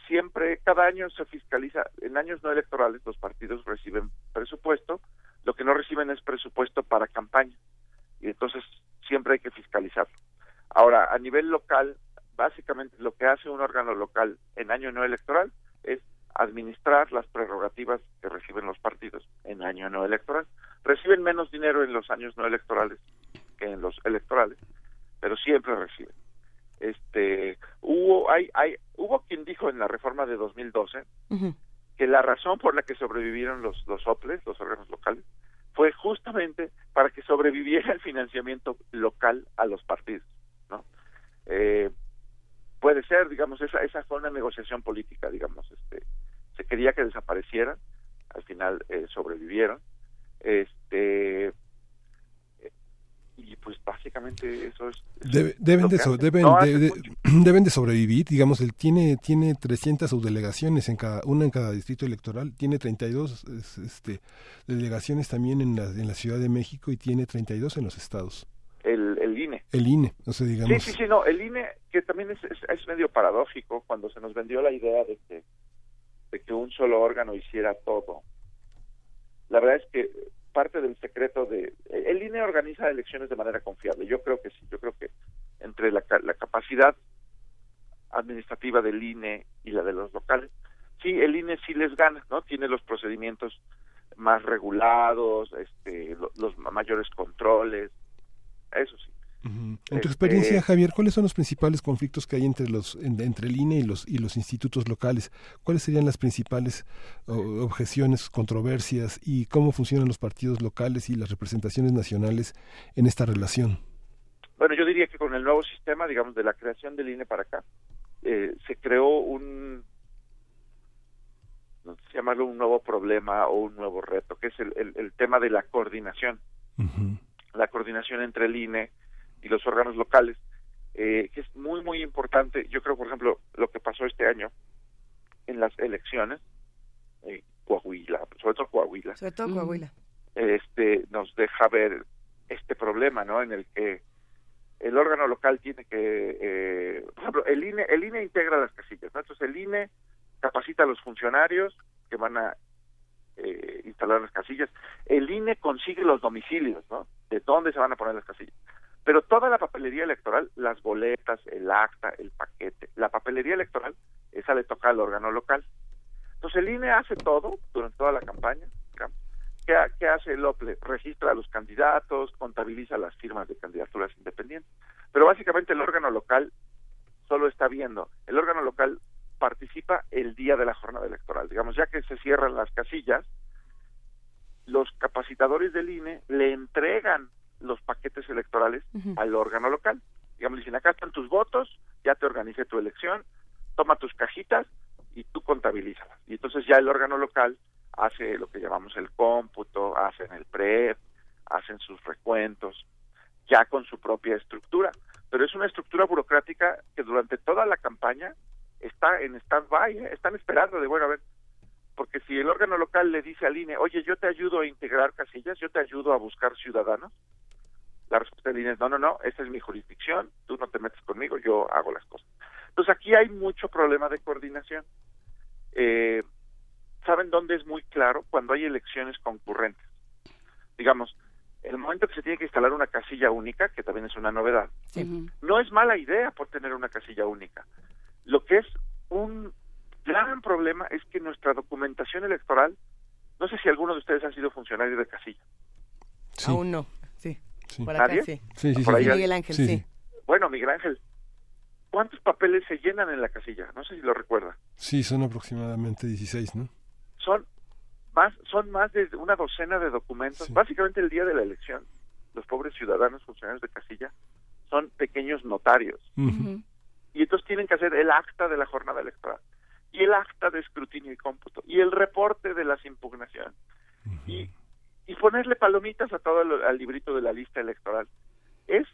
siempre, cada año se fiscaliza, en años no electorales los partidos reciben presupuesto, lo que no reciben es presupuesto para campaña. Y entonces siempre hay que fiscalizarlo. Ahora, a nivel local, básicamente lo que hace un órgano local en año no electoral es administrar las prerrogativas que reciben los partidos en año no electoral. Reciben menos dinero en los años no electorales que en los electorales, pero siempre reciben. Este, hubo hay hay hubo quien dijo en la reforma de 2012 que la razón por la que sobrevivieron los, los OPLES, los órganos locales, fue justamente para que sobreviviera el financiamiento local a los partidos, ¿no? Eh, puede ser, digamos, esa, esa fue una negociación política, digamos, este, se quería que desaparecieran, al final eh, sobrevivieron, este, y pues básicamente eso es... deben, de deben, deben de sobrevivir, digamos, él tiene, tiene 300 subdelegaciones, en cada, una en cada distrito electoral, tiene 32 este, delegaciones también en la, en la Ciudad de México y tiene 32 en los estados. El, el INE. El INE, o sea, digamos... Sí, sí, sí, no, el INE, que también es, es, medio paradójico cuando se nos vendió la idea de que, de que un solo órgano hiciera todo. La verdad es que parte del secreto de el INE organiza elecciones de manera confiable yo creo que sí yo creo que entre la, la capacidad administrativa del INE y la de los locales sí el INE sí les gana no tiene los procedimientos más regulados este los mayores controles eso sí en tu este, experiencia, Javier, ¿cuáles son los principales conflictos que hay entre los entre el INE y los y los institutos locales? ¿Cuáles serían las principales objeciones, controversias y cómo funcionan los partidos locales y las representaciones nacionales en esta relación? Bueno, yo diría que con el nuevo sistema, digamos, de la creación del INE para acá, eh, se creó un no sé llamarlo un nuevo problema o un nuevo reto, que es el, el, tema de la coordinación. La coordinación entre el INE y los órganos locales, eh, que es muy, muy importante. Yo creo, por ejemplo, lo que pasó este año en las elecciones, eh, Coahuila, sobre todo Coahuila. Sobre todo Coahuila. Este, nos deja ver este problema, ¿no? En el que el órgano local tiene que, eh, por ejemplo, el INE, el INE integra las casillas, ¿no? Entonces el INE capacita a los funcionarios que van a eh, instalar las casillas. El INE consigue los domicilios, ¿no? De dónde se van a poner las casillas. Pero toda la papelería electoral, las boletas, el acta, el paquete, la papelería electoral, esa le toca al órgano local. Entonces el INE hace todo durante toda la campaña. ¿Qué, hace el OPLE? Registra a los candidatos, contabiliza las firmas de candidaturas independientes. Pero básicamente el órgano local solo está viendo. El órgano local participa el día de la jornada electoral. Digamos, ya que se cierran las casillas, los capacitadores del INE le entregan los paquetes electorales al órgano local. Digamos, dicen, acá están tus votos, ya te organicé tu elección, toma tus cajitas y tú contabilízalas. Y entonces ya el órgano local hace lo que llamamos el cómputo, hacen el PREP, hacen sus recuentos, ya con su propia estructura. Pero es una estructura burocrática que durante toda la campaña está en stand-by, ¿eh? están esperando de, bueno, a ver, porque si el órgano local le dice al INE, oye, yo te ayudo a integrar casillas, yo te ayudo a buscar ciudadanos, la respuesta del INE es no, no, no, esa es mi jurisdicción, tú no te metes conmigo, yo hago las cosas. Entonces aquí hay mucho problema de coordinación. Eh, ¿Saben dónde es muy claro? Cuando hay elecciones concurrentes. Digamos, el momento que se tiene que instalar una casilla única, que también es una novedad, no es mala idea por tener una casilla única. Lo que es un gran problema es que nuestra documentación electoral, no sé si alguno de ustedes ha sido funcionario de casilla. Aún no. Por acá, sí. sí. Miguel Ángel, sí. Bueno, Miguel Ángel, ¿cuántos papeles se llenan en la casilla? No sé si lo recuerda. Sí, son aproximadamente 16, ¿no? Son más, son más de una docena de documentos. Básicamente el día de la elección, los pobres ciudadanos funcionarios de casilla son pequeños notarios. Y entonces tienen que hacer el acta de la jornada electoral y el acta de escrutinio y cómputo y el reporte de las impugnaciones. Y y ponerle palomitas a todo el, al librito de la lista electoral. Es,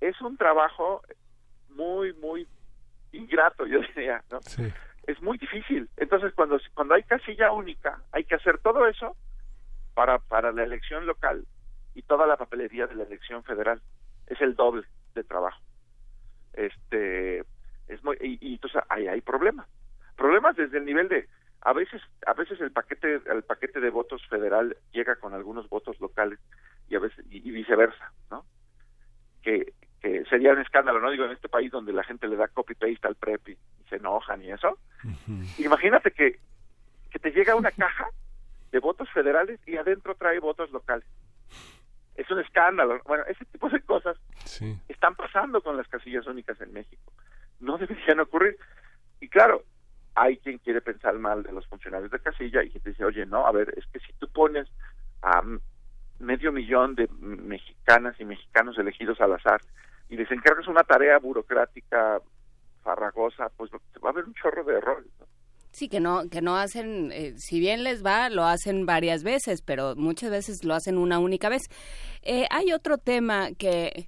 es un trabajo muy, muy ingrato, yo diría, ¿no? Es muy difícil. Entonces, cuando, cuando hay casilla única, hay que hacer todo eso para, para la elección local y toda la papelería de la elección federal. Es el doble de trabajo. Este, es muy, y, y entonces ahí hay problemas. Problemas desde el nivel de, a veces a veces el paquete el paquete de votos federal llega con algunos votos locales y a veces y, viceversa no que, que sería un escándalo no digo en este país donde la gente le da copy paste al prep y, se enojan y eso. Imagínate que que te llega una caja de votos federales y adentro trae votos locales. Es un escándalo. Bueno ese tipo de cosas están pasando con las casillas únicas en México. No deberían ocurrir. Y claro hay quien quiere pensar mal de los funcionarios de casilla y que dice, oye, no, a ver, es que si tú pones a medio millón de mexicanas y mexicanos elegidos al azar y les encargas una tarea burocrática farragosa, pues va a haber un chorro de errores. Sí, que no, que no hacen, eh, si bien les va, lo hacen varias veces, pero muchas veces lo hacen una única vez. Eh, hay otro tema que...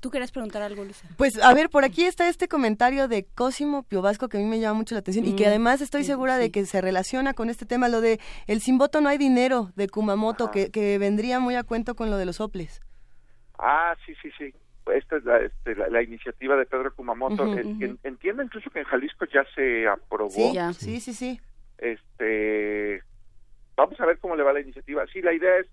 ¿Tú querías preguntar algo, Luisa? Pues, a ver, por aquí está este comentario de Cosimo Piovasco que a mí me llama mucho la atención y que mm, además estoy segura de que se relaciona con este tema, lo de el sin voto no hay dinero de Kumamoto, que, que vendría muy a cuento con lo de los soples. Ah, sí, sí, sí esta es la, este, la, iniciativa de Pedro Kumamoto. entiendo incluso que en Jalisco ya se aprobó. Sí, sí, sí, sí. Este, vamos a ver cómo le va la iniciativa. Sí, la idea es,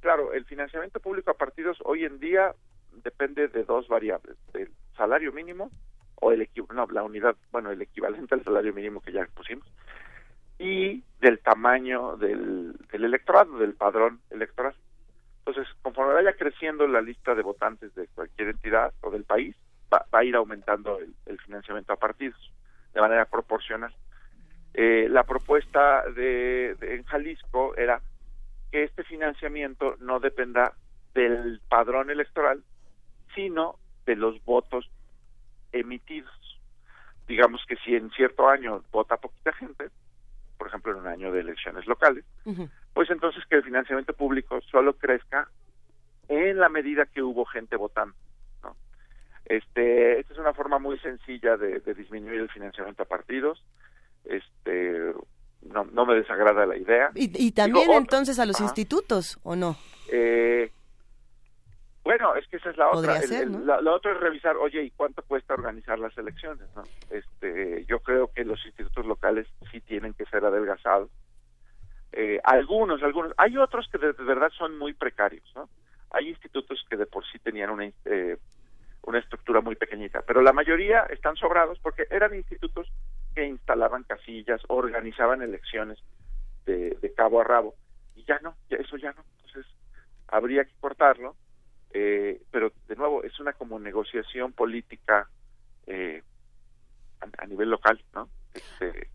claro, el financiamiento público a partidos hoy en día depende de dos variables, del salario mínimo o el no, la unidad, bueno, el equivalente al salario mínimo que ya pusimos y del tamaño del, electorado, del padrón electoral. Entonces, conforme vaya creciendo la lista de votantes de cualquier entidad o del país, va, a ir aumentando el, financiamiento a partidos de manera proporcional. Eh, la propuesta de, en Jalisco era que este financiamiento no dependa del padrón electoral, sino de los votos emitidos. Digamos que si en cierto año vota poquita gente, por ejemplo en un año de elecciones locales, pues entonces que el financiamiento público solo crezca en la medida que hubo gente votando. ¿no? Este, esta es una forma muy sencilla de, disminuir el financiamiento a partidos. Este, no, no me desagrada la idea. ¿Y, también entonces a los institutos o no? Eh, bueno, es que esa es la otra. la, otra es revisar, oye, ¿y cuánto cuesta organizar las elecciones? ¿no? Este, yo creo que los institutos locales sí tienen que ser adelgazados eh, algunos, algunos. Hay otros que de, verdad son muy precarios, ¿no? Hay institutos que de por sí tenían una, eh, una estructura muy pequeñita, pero la mayoría están sobrados porque eran institutos que instalaban casillas, organizaban elecciones de, cabo a rabo. Y ya no, ya, eso ya no. Entonces, habría que cortarlo, eh, pero de nuevo, es una como negociación política eh, a, nivel local, ¿no? Este,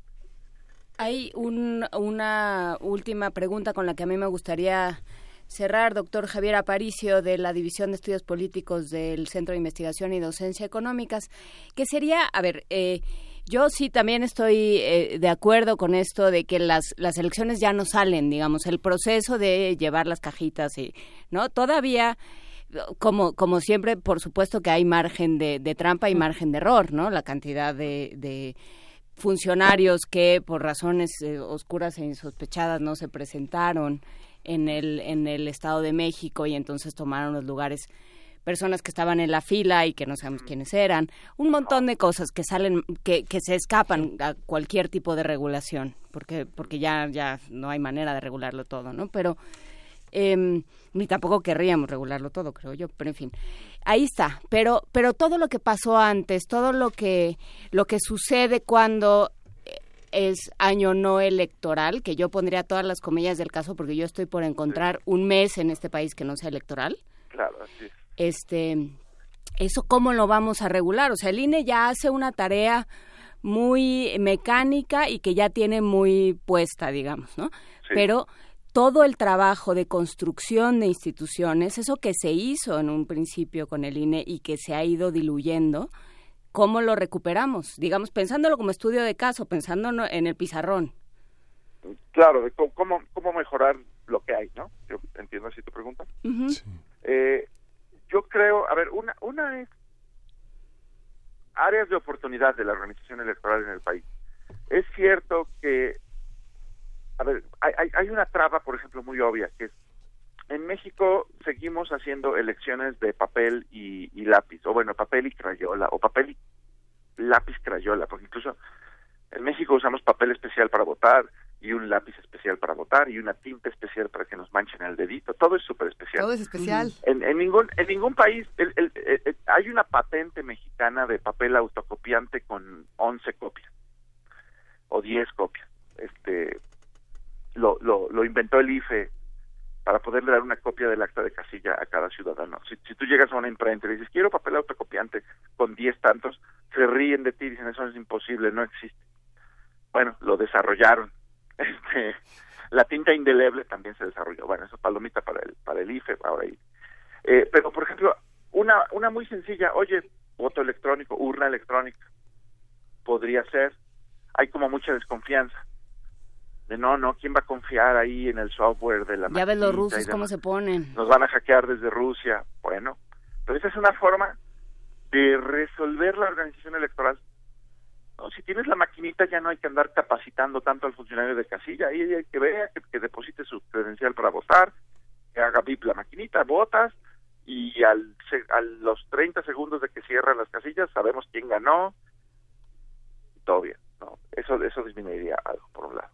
hay una última pregunta con la que a mí me gustaría cerrar, doctor Javier Aparicio, de la División de Estudios Políticos del Centro de Investigación y Docencia Económicas, que sería, a ver, eh, yo sí también estoy eh, de acuerdo con esto de que las, las elecciones ya no salen, digamos, el proceso de llevar las cajitas y, ¿no? Todavía como, como siempre, por supuesto que hay margen de, trampa y margen de error, ¿no? La cantidad de funcionarios que por razones eh, oscuras e insospechadas no se presentaron en el en el Estado de México y entonces tomaron los lugares personas que estaban en la fila y que no sabemos quiénes eran, un montón de cosas que salen que, que se escapan a cualquier tipo de regulación, porque porque ya ya no hay manera de regularlo todo, ¿no? Pero eh, ni tampoco querríamos regularlo todo, creo yo, pero en fin, ahí está. Pero, pero todo lo que pasó antes, todo lo que, lo que sucede cuando es año no electoral, que yo pondría todas las comillas del caso porque yo estoy por encontrar un mes en este país que no sea electoral. Claro, así Este, eso cómo lo vamos a regular? O sea, el INE ya hace una tarea muy mecánica y que ya tiene muy puesta, digamos, ¿no? Pero todo el trabajo de construcción de instituciones, eso que se hizo en un principio con el INE y que se ha ido diluyendo, ¿cómo lo recuperamos? Digamos, pensándolo como estudio de caso, pensando en el pizarrón. Claro, de cómo, cómo mejorar lo que hay, ¿no? Yo entiendo así tu pregunta. Eh, yo creo, a ver, una, una es áreas de oportunidad de la organización electoral en el país. Es cierto que a ver, hay, hay una traba, por ejemplo, muy obvia, que es, en México seguimos haciendo elecciones de papel y, lápiz, o bueno, papel y crayola, o papel y lápiz crayola, porque incluso en México usamos papel especial para votar y un lápiz especial para votar y una tinta especial para que nos manchen el dedito, todo es súper especial. Todo es especial. En, en, ningún en ningún país hay una patente mexicana de papel autocopiante con 11 copias o 10 copias. Este, lo, lo, lo inventó el IFE para poderle dar una copia del acta de casilla a cada ciudadano. Si, si tú llegas a una imprenta y dices, quiero papel autocopiante con diez tantos, se ríen de ti y dicen, eso es imposible, no existe. bueno, lo desarrollaron. Este, la tinta indeleble también se desarrolló. Bueno, eso es palomita para el, para el IFE, ahora ahí. Eh, pero, por ejemplo, una, una muy sencilla, oye, voto electrónico, urna electrónica, podría ser. Hay como mucha desconfianza. De no, no, ¿quién va a confiar ahí en el software de la Ya ves los rusos cómo se ponen. Nos van a hackear desde Rusia. Bueno, pero esa es una forma de resolver la organización electoral. No, si tienes la maquinita ya no hay que andar capacitando tanto al funcionario de casilla, ahí hay que ver que, deposite su credencial para votar, que haga VIP la maquinita, votas y al, a los 30 segundos de que cierran las casillas sabemos quién ganó, todo bien, no, eso eso disminuiría algo por un lado.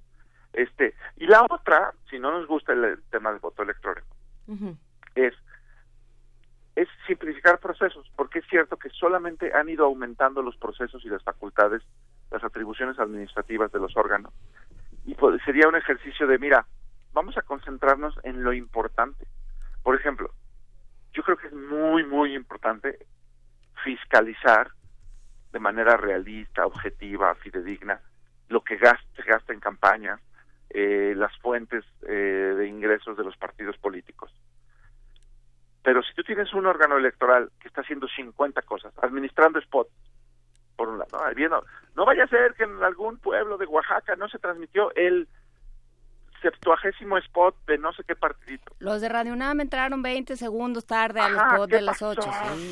Este, y la otra, si no nos gusta el, tema del voto electrónico, es es simplificar procesos, porque es cierto que solamente han ido aumentando los procesos y las facultades, las atribuciones administrativas de los órganos. Y pues, sería un ejercicio de, mira, vamos a concentrarnos en lo importante. Por ejemplo, yo creo que es muy, muy importante fiscalizar de manera realista, objetiva, fidedigna, lo que gasta, se gasta en campañas, eh, las fuentes eh, de ingresos de los partidos políticos. Pero si tú tienes un órgano electoral que está haciendo 50 cosas, administrando spot, por un lado, ¿no? no vaya a ser que en algún pueblo de Oaxaca no se transmitió el septuagésimo spot de no sé qué partidito. Los de Radio UNAM entraron 20 segundos tarde al spot de las 8.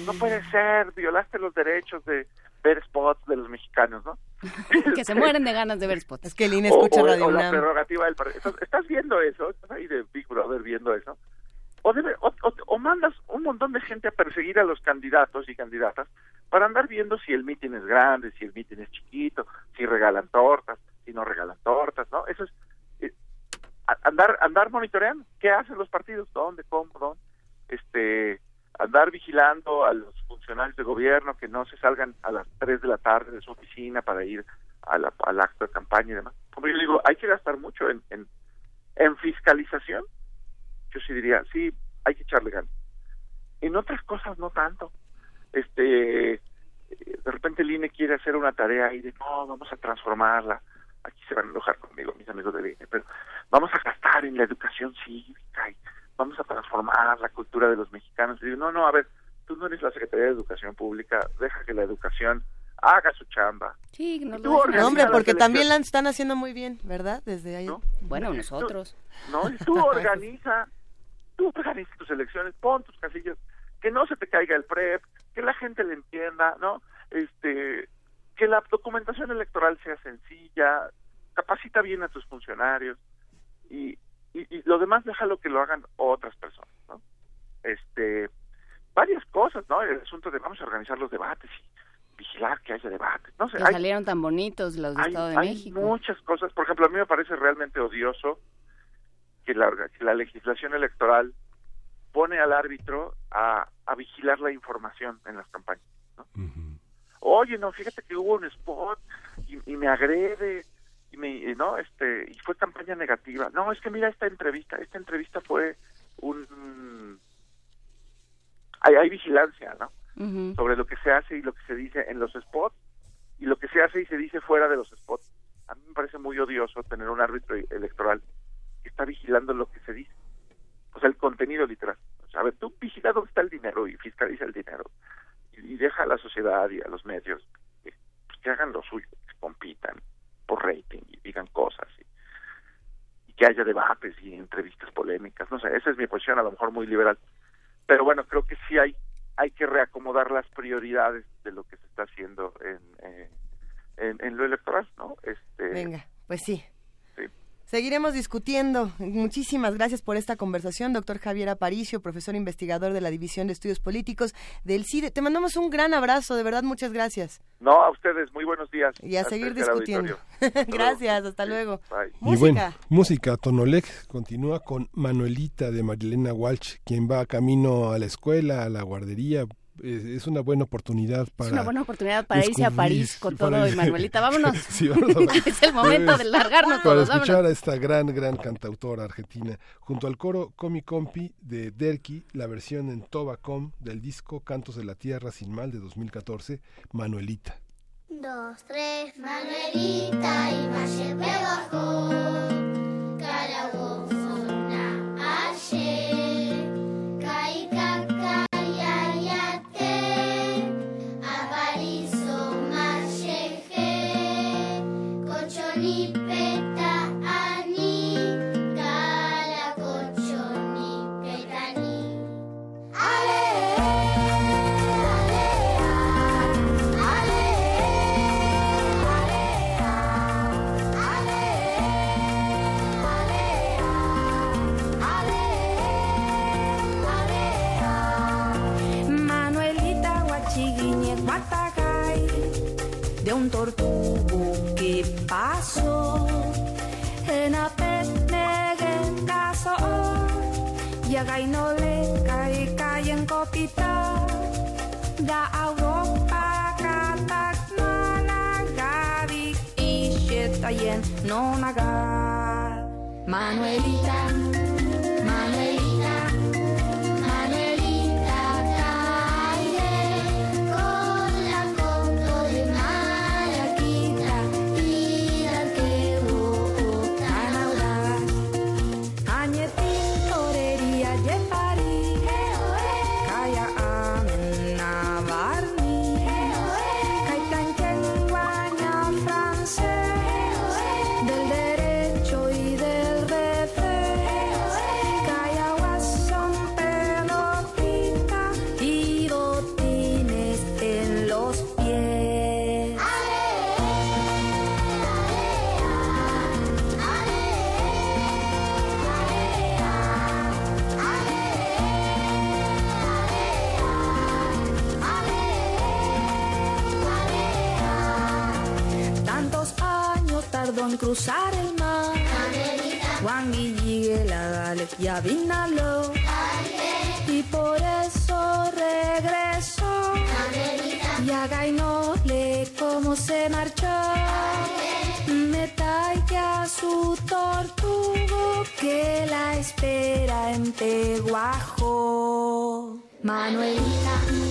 No puede ser, violaste los derechos de ver spots de los mexicanos, ¿no? que se mueren de ganas de ver spots. Es que el INE escucha Radio o la prerrogativa del ¿Estás viendo eso? ¿Estás ahí de Big Brother viendo eso? o, debe, o, mandas un montón de gente a perseguir a los candidatos y candidatas para andar viendo si el mitin es grande, si el mitin es chiquito, si regalan tortas, si no regalan tortas, ¿no? Eso es eh, andar andar monitoreando qué hacen los partidos, dónde, cómo, dónde, este andar vigilando a los funcionarios de gobierno que no se salgan a las 3 de la tarde de su oficina para ir a la, al acto de campaña y demás. Como yo digo, hay que gastar mucho en, en, fiscalización yo sí diría, sí, hay que echarle ganas. En otras cosas no tanto. Este, de repente el INE quiere hacer una tarea y de, no, vamos a transformarla. Aquí se van a enojar conmigo mis amigos del INE, pero vamos a gastar en la educación cívica y vamos a transformar la cultura de los mexicanos. Y digo, no, no, a ver, tú no eres la Secretaría de Educación Pública, deja que la educación haga su chamba. Sí, no, lo hombre, porque también la están haciendo muy bien, ¿verdad? Desde ahí. Bueno, nosotros. no, y tú organiza tú organizas tus elecciones, pon tus casillas, que no se te caiga el PREP, que la gente le entienda, ¿no? Este, que la documentación electoral sea sencilla, capacita bien a tus funcionarios y, y, lo demás déjalo que lo hagan otras personas, ¿no? Este, varias cosas, ¿no? El asunto de vamos a organizar los debates y vigilar que haya debates, no sé. salieron tan bonitos los de Estado de hay muchas cosas, por ejemplo, a mí me parece realmente odioso que la, la legislación electoral pone al árbitro a, a vigilar la información en las campañas. Oye, no, fíjate que hubo un spot y, me agrede y me, no, este, y fue campaña negativa. No, es que mira esta entrevista, esta entrevista fue un, hay, hay vigilancia, ¿no? Sobre lo que se hace y lo que se dice en los spots y lo que se hace y se dice fuera de los spots. A mí me parece muy odioso tener un árbitro electoral que está vigilando lo que se dice. O sea, el contenido literal. O sea, a ver, tú vigila dónde está el dinero y fiscaliza el dinero. Y, deja a la sociedad y a los medios que, pues, que hagan lo suyo, que compitan por rating y digan cosas. Y, que haya debates y entrevistas polémicas. No sé, esa es mi posición, a lo mejor muy liberal. Pero bueno, creo que sí hay hay que reacomodar las prioridades de lo que se está haciendo en, eh, en, en, lo electoral, ¿no? Este, Venga, pues sí. Seguiremos discutiendo. Muchísimas gracias por esta conversación, doctor Javier Aparicio, profesor investigador de la División de Estudios Políticos del CIDE. Te mandamos un gran abrazo, de verdad, muchas gracias. No, a ustedes, muy buenos días. Y a seguir discutiendo. gracias, hasta luego. Música. Y bueno, música, Tonolec continúa con Manuelita de Marilena Walsh, quien va camino a la escuela, a la guardería, es una buena oportunidad para... Es una buena oportunidad para irse a París con todo y Manuelita. Vámonos. es el momento de largarnos para escuchar a esta gran, gran cantautora argentina. Junto al coro Comi Compi de Derki, la versión en Tobacom del disco Cantos de la Tierra Sin Mal de 2014, Manuelita. dos, tres, Manuelita y Valle bajó, Calabozona ayer, Manuelita vinalo. Y por eso regresó. Y a Gainole como se marchó. Me talla su tortugo que la espera en. Manuelita, Manuelita.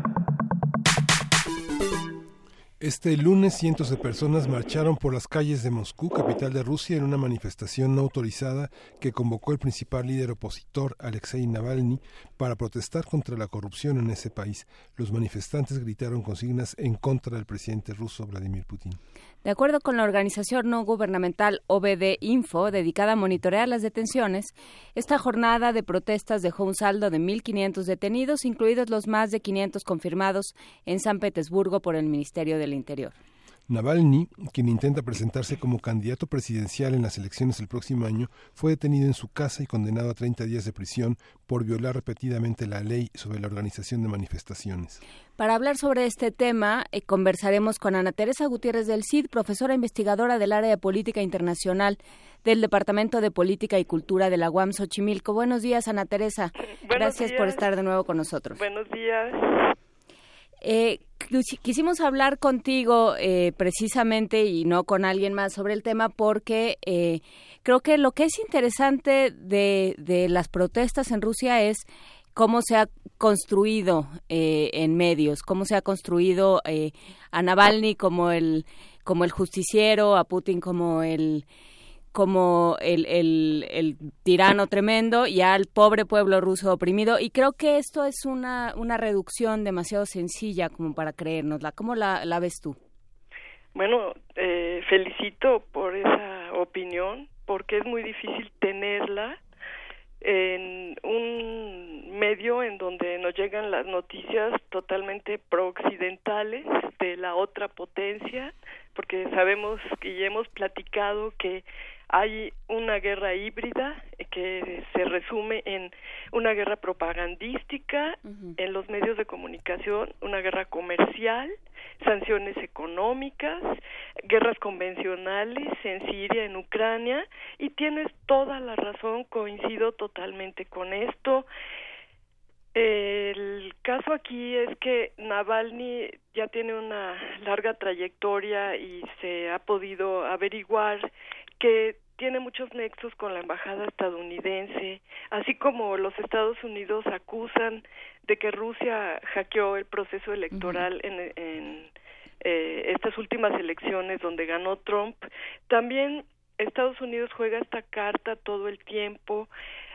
Este lunes cientos de personas marcharon por las calles de Moscú, capital de Rusia, en una manifestación no autorizada que convocó el principal líder opositor, Alexei Navalny, para protestar contra la corrupción en ese país. Los manifestantes gritaron consignas en contra del presidente ruso Vladimir Putin. De acuerdo con la organización no gubernamental OBD Info, dedicada a monitorear las detenciones, esta jornada de protestas dejó un saldo de 1.500 detenidos, incluidos los más de 500 confirmados en San Petersburgo por el Ministerio del Interior. Navalny, quien intenta presentarse como candidato presidencial en las elecciones del próximo año, fue detenido en su casa y condenado a 30 días de prisión por violar repetidamente la ley sobre la organización de manifestaciones. Para hablar sobre este tema, eh, conversaremos con Ana Teresa Gutiérrez del CID, profesora investigadora del área de política internacional del Departamento de Política y Cultura de la UAM Xochimilco. Buenos días, Ana Teresa. Gracias días. por estar de nuevo con nosotros. Buenos días. Eh, quis- quisimos hablar contigo eh, precisamente y no con alguien más sobre el tema porque eh, creo que lo que es interesante de, de las protestas en Rusia es cómo se ha construido eh, en medios, cómo se ha construido eh, a Navalny como el como el justiciero, a Putin como el como el, el, tirano tremendo y al pobre pueblo ruso oprimido. Y creo que esto es una, una reducción demasiado sencilla como para creérnosla. ¿Cómo la, la ves tú? Bueno, eh, felicito por esa opinión, porque es muy difícil tenerla en un medio en donde nos llegan las noticias totalmente pro-occidentales de la otra potencia, porque sabemos y hemos platicado que hay una guerra híbrida que se resume en una guerra propagandística en los medios de comunicación, una guerra comercial, sanciones económicas, guerras convencionales en Siria, en Ucrania, y tienes toda la razón, coincido totalmente con esto. El caso aquí es que Navalny ya tiene una larga trayectoria y se ha podido averiguar que tiene muchos nexos con la embajada estadounidense, así como los Estados Unidos acusan de que Rusia hackeó el proceso electoral en, en eh, estas últimas elecciones donde ganó Trump. También Estados Unidos juega esta carta todo el tiempo.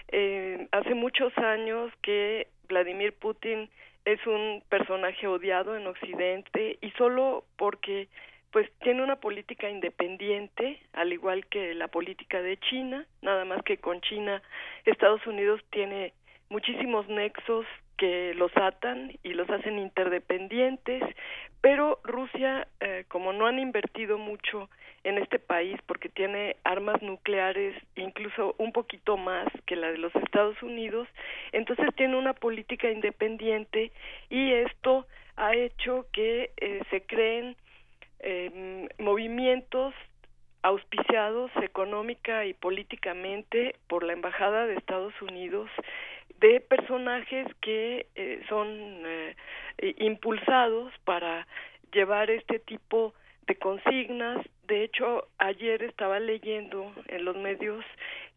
Eh, hace muchos años que Vladimir Putin es un personaje odiado en Occidente y solo porque pues tiene una política independiente, al igual que la política de China, nada más que con China Estados Unidos tiene muchísimos nexos que los atan y los hacen interdependientes, pero Rusia, eh, como no han invertido mucho en este país porque tiene armas nucleares incluso un poquito más que la de los Estados Unidos, entonces tiene una política independiente y esto ha hecho que eh, se creen eh, movimientos auspiciados económica y políticamente por la Embajada de Estados Unidos de personajes que eh, son eh, impulsados para llevar este tipo de consignas. De hecho, ayer estaba leyendo en los medios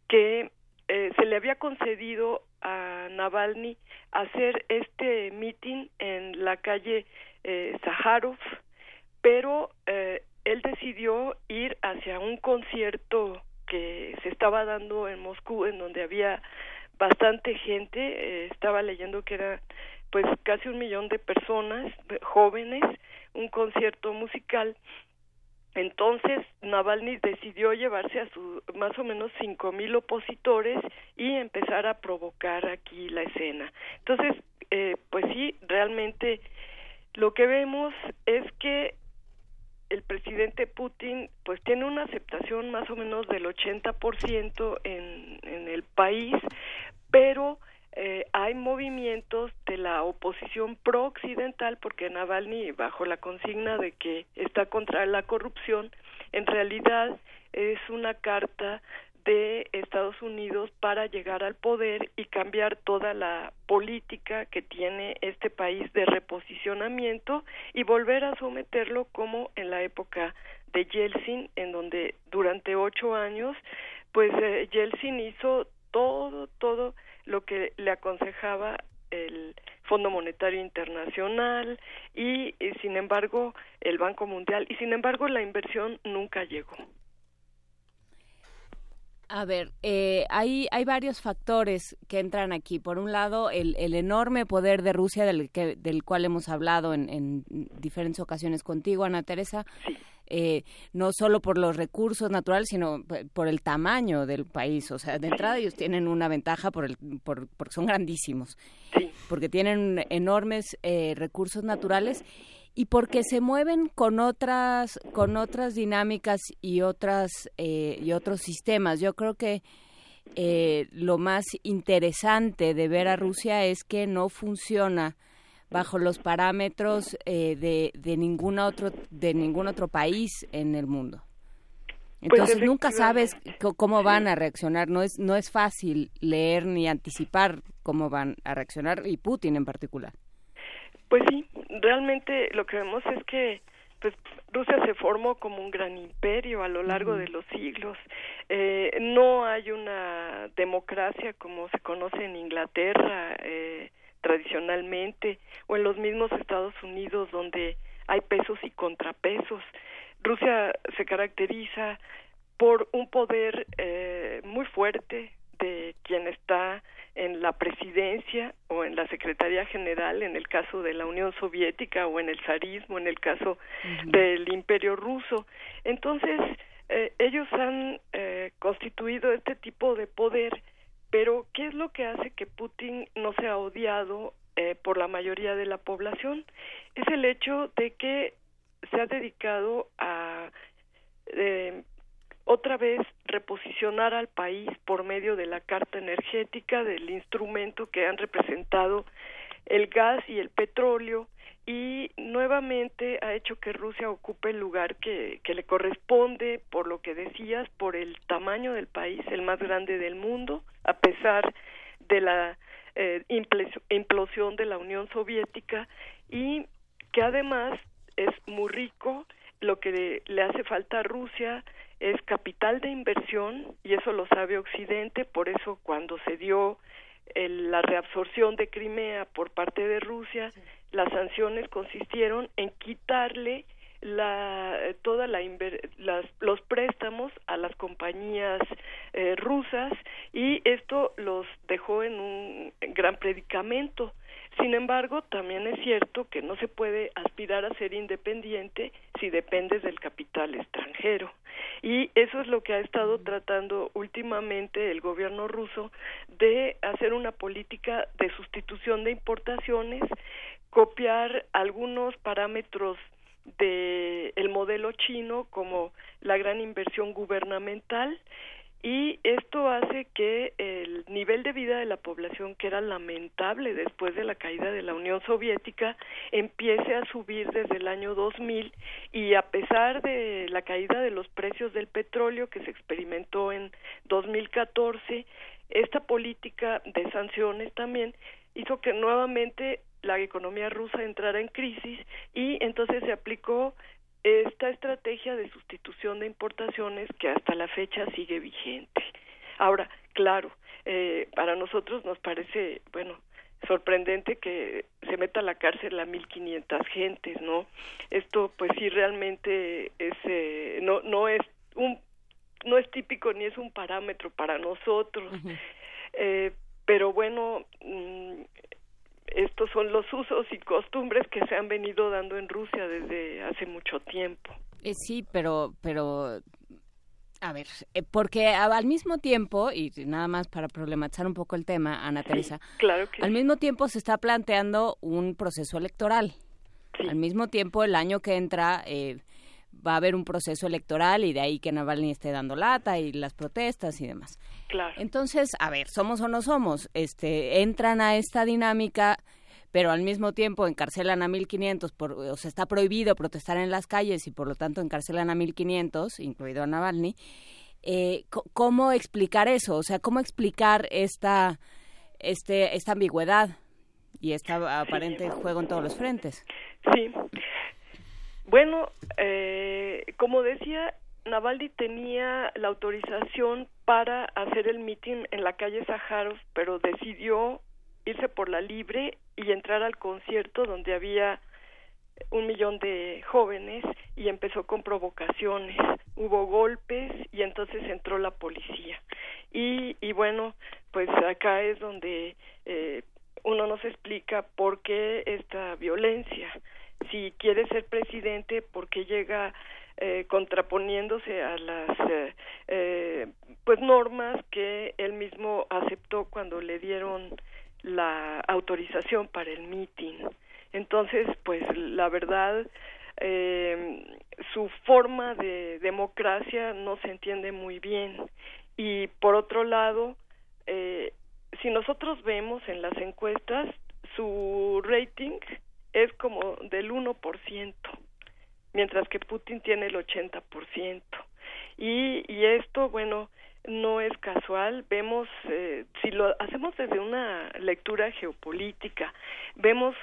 que eh, se le había concedido a Navalny hacer este meeting en la calle eh, Saharov pero eh, él decidió ir hacia un concierto que se estaba dando en Moscú, en donde había bastante gente, eh, estaba leyendo que era pues casi un millón de personas jóvenes, un concierto musical. Entonces Navalny decidió llevarse a su más o menos cinco mil opositores y empezar a provocar aquí la escena. Entonces, eh, pues sí, realmente lo que vemos es que el presidente Putin pues tiene una aceptación más o menos del 80% en, en el país, pero eh, hay movimientos de la oposición pro-occidental porque Navalny, bajo la consigna de que está contra la corrupción, en realidad es una carta de Estados Unidos para llegar al poder y cambiar toda la política que tiene este país de reposicionamiento y volver a someterlo como en la época de Yeltsin, en donde durante ocho años, pues eh, Yeltsin hizo todo, todo lo que le aconsejaba el Fondo Monetario Internacional y, y sin embargo el Banco Mundial y sin embargo la inversión nunca llegó. A ver, eh, hay, hay varios factores que entran aquí. Por un lado, el, el enorme poder de Rusia, del, que, del cual hemos hablado en, en diferentes ocasiones contigo, Ana Teresa. Eh, no solo por los recursos naturales, sino por el tamaño del país. O sea, de entrada ellos tienen una ventaja por el, por, porque son grandísimos, porque tienen enormes eh, recursos naturales y porque se mueven con otras con otras dinámicas y otras eh, y otros sistemas. Yo creo que eh, lo más interesante de ver a Rusia es que no funciona bajo los parámetros eh, de, de ningún otro de ningún otro país en el mundo. Entonces nunca sabes cómo van a reaccionar. No es no es fácil leer ni anticipar cómo van a reaccionar y Putin en particular pues sí, realmente lo que vemos es que pues Rusia se formó como un gran imperio a lo largo de los siglos. Eh, no hay una democracia como se conoce en Inglaterra eh, tradicionalmente o en los mismos Estados Unidos donde hay pesos y contrapesos. Rusia se caracteriza por un poder eh, muy fuerte de quien está en la presidencia o en la Secretaría General, en el caso de la Unión Soviética o en el zarismo, en el caso del Imperio Ruso. Entonces, eh, ellos han eh, constituido este tipo de poder, pero ¿qué es lo que hace que Putin no sea odiado eh, por la mayoría de la población? Es el hecho de que se ha dedicado a otra vez reposicionar al país por medio de la carta energética, del instrumento que han representado el gas y el petróleo y nuevamente ha hecho que Rusia ocupe el lugar que, que le corresponde, por lo que decías, por el tamaño del país, el más grande del mundo, a pesar de la eh, implosión de la Unión Soviética y que además es muy rico, lo que le hace falta a Rusia es capital de inversión y eso lo sabe Occidente, por eso cuando se dio la reabsorción de Crimea por parte de Rusia, las sanciones consistieron en quitarle la toda la las, los préstamos a las compañías eh, rusas y esto los dejó en un gran predicamento sin embargo, también es cierto que no se puede aspirar a ser independiente si dependes del capital extranjero. Y eso es lo que ha estado tratando últimamente el gobierno ruso de hacer una política de sustitución de importaciones, copiar algunos parámetros del el modelo chino como la gran inversión gubernamental y esto hace que el nivel de vida de la población, que era lamentable después de la caída de la Unión Soviética, empiece a subir desde el año 2000 y a pesar de la caída de los precios del petróleo que se experimentó en 2014, esta política de sanciones también hizo que nuevamente la economía rusa entrara en crisis y entonces se aplicó esta estrategia de sustitución de importaciones que hasta la fecha sigue vigente. Ahora, claro, eh, para nosotros nos parece, bueno, sorprendente que se meta a la cárcel a 1.500 gentes, ¿no? Esto, pues sí, realmente es, eh, no, no es un, no es típico ni es un parámetro para nosotros. eh, pero bueno, mm, estos son los usos y costumbres que se han venido dando en Rusia desde hace mucho tiempo. Eh, sí, pero, pero, a ver, eh, porque al mismo tiempo, y nada más para problematizar un poco el tema, Ana Teresa, claro que al mismo tiempo se está planteando un proceso electoral. Al mismo tiempo, el año que entra eh, va a haber un proceso electoral y de ahí que Navalny esté dando lata y las protestas y demás. Claro. Entonces, a ver, somos o no somos, este, entran a esta dinámica, pero al mismo tiempo encarcelan a 1500 por o sea, está prohibido protestar en las calles y por lo tanto encarcelan a 1500, incluido a Navalny. Eh, ¿Cómo explicar eso? O sea, ¿cómo explicar esta este esta ambigüedad y este aparente juego en todos los frentes? Sí. Bueno, eh, como decía, Navalny tenía la autorización para hacer el mitin en la calle Sájarov, pero decidió irse por la libre y entrar al concierto donde había un millón de jóvenes y empezó con provocaciones. Hubo golpes y entonces entró la policía. Y, y bueno, pues acá es donde eh, uno nos explica por qué esta violencia. Si quiere ser presidente, ¿por qué llega eh, contraponiéndose a las eh, eh, pues normas que él mismo aceptó cuando le dieron la autorización para el meeting. Entonces, pues la verdad, eh, su forma de democracia no se entiende muy bien. Y por otro lado, eh, si nosotros vemos en las encuestas, su rating es como del 1%, mientras que Putin tiene el 80%. Y, y esto, bueno, no es casual. Vemos, eh, si lo hacemos desde una lectura geopolítica, vemos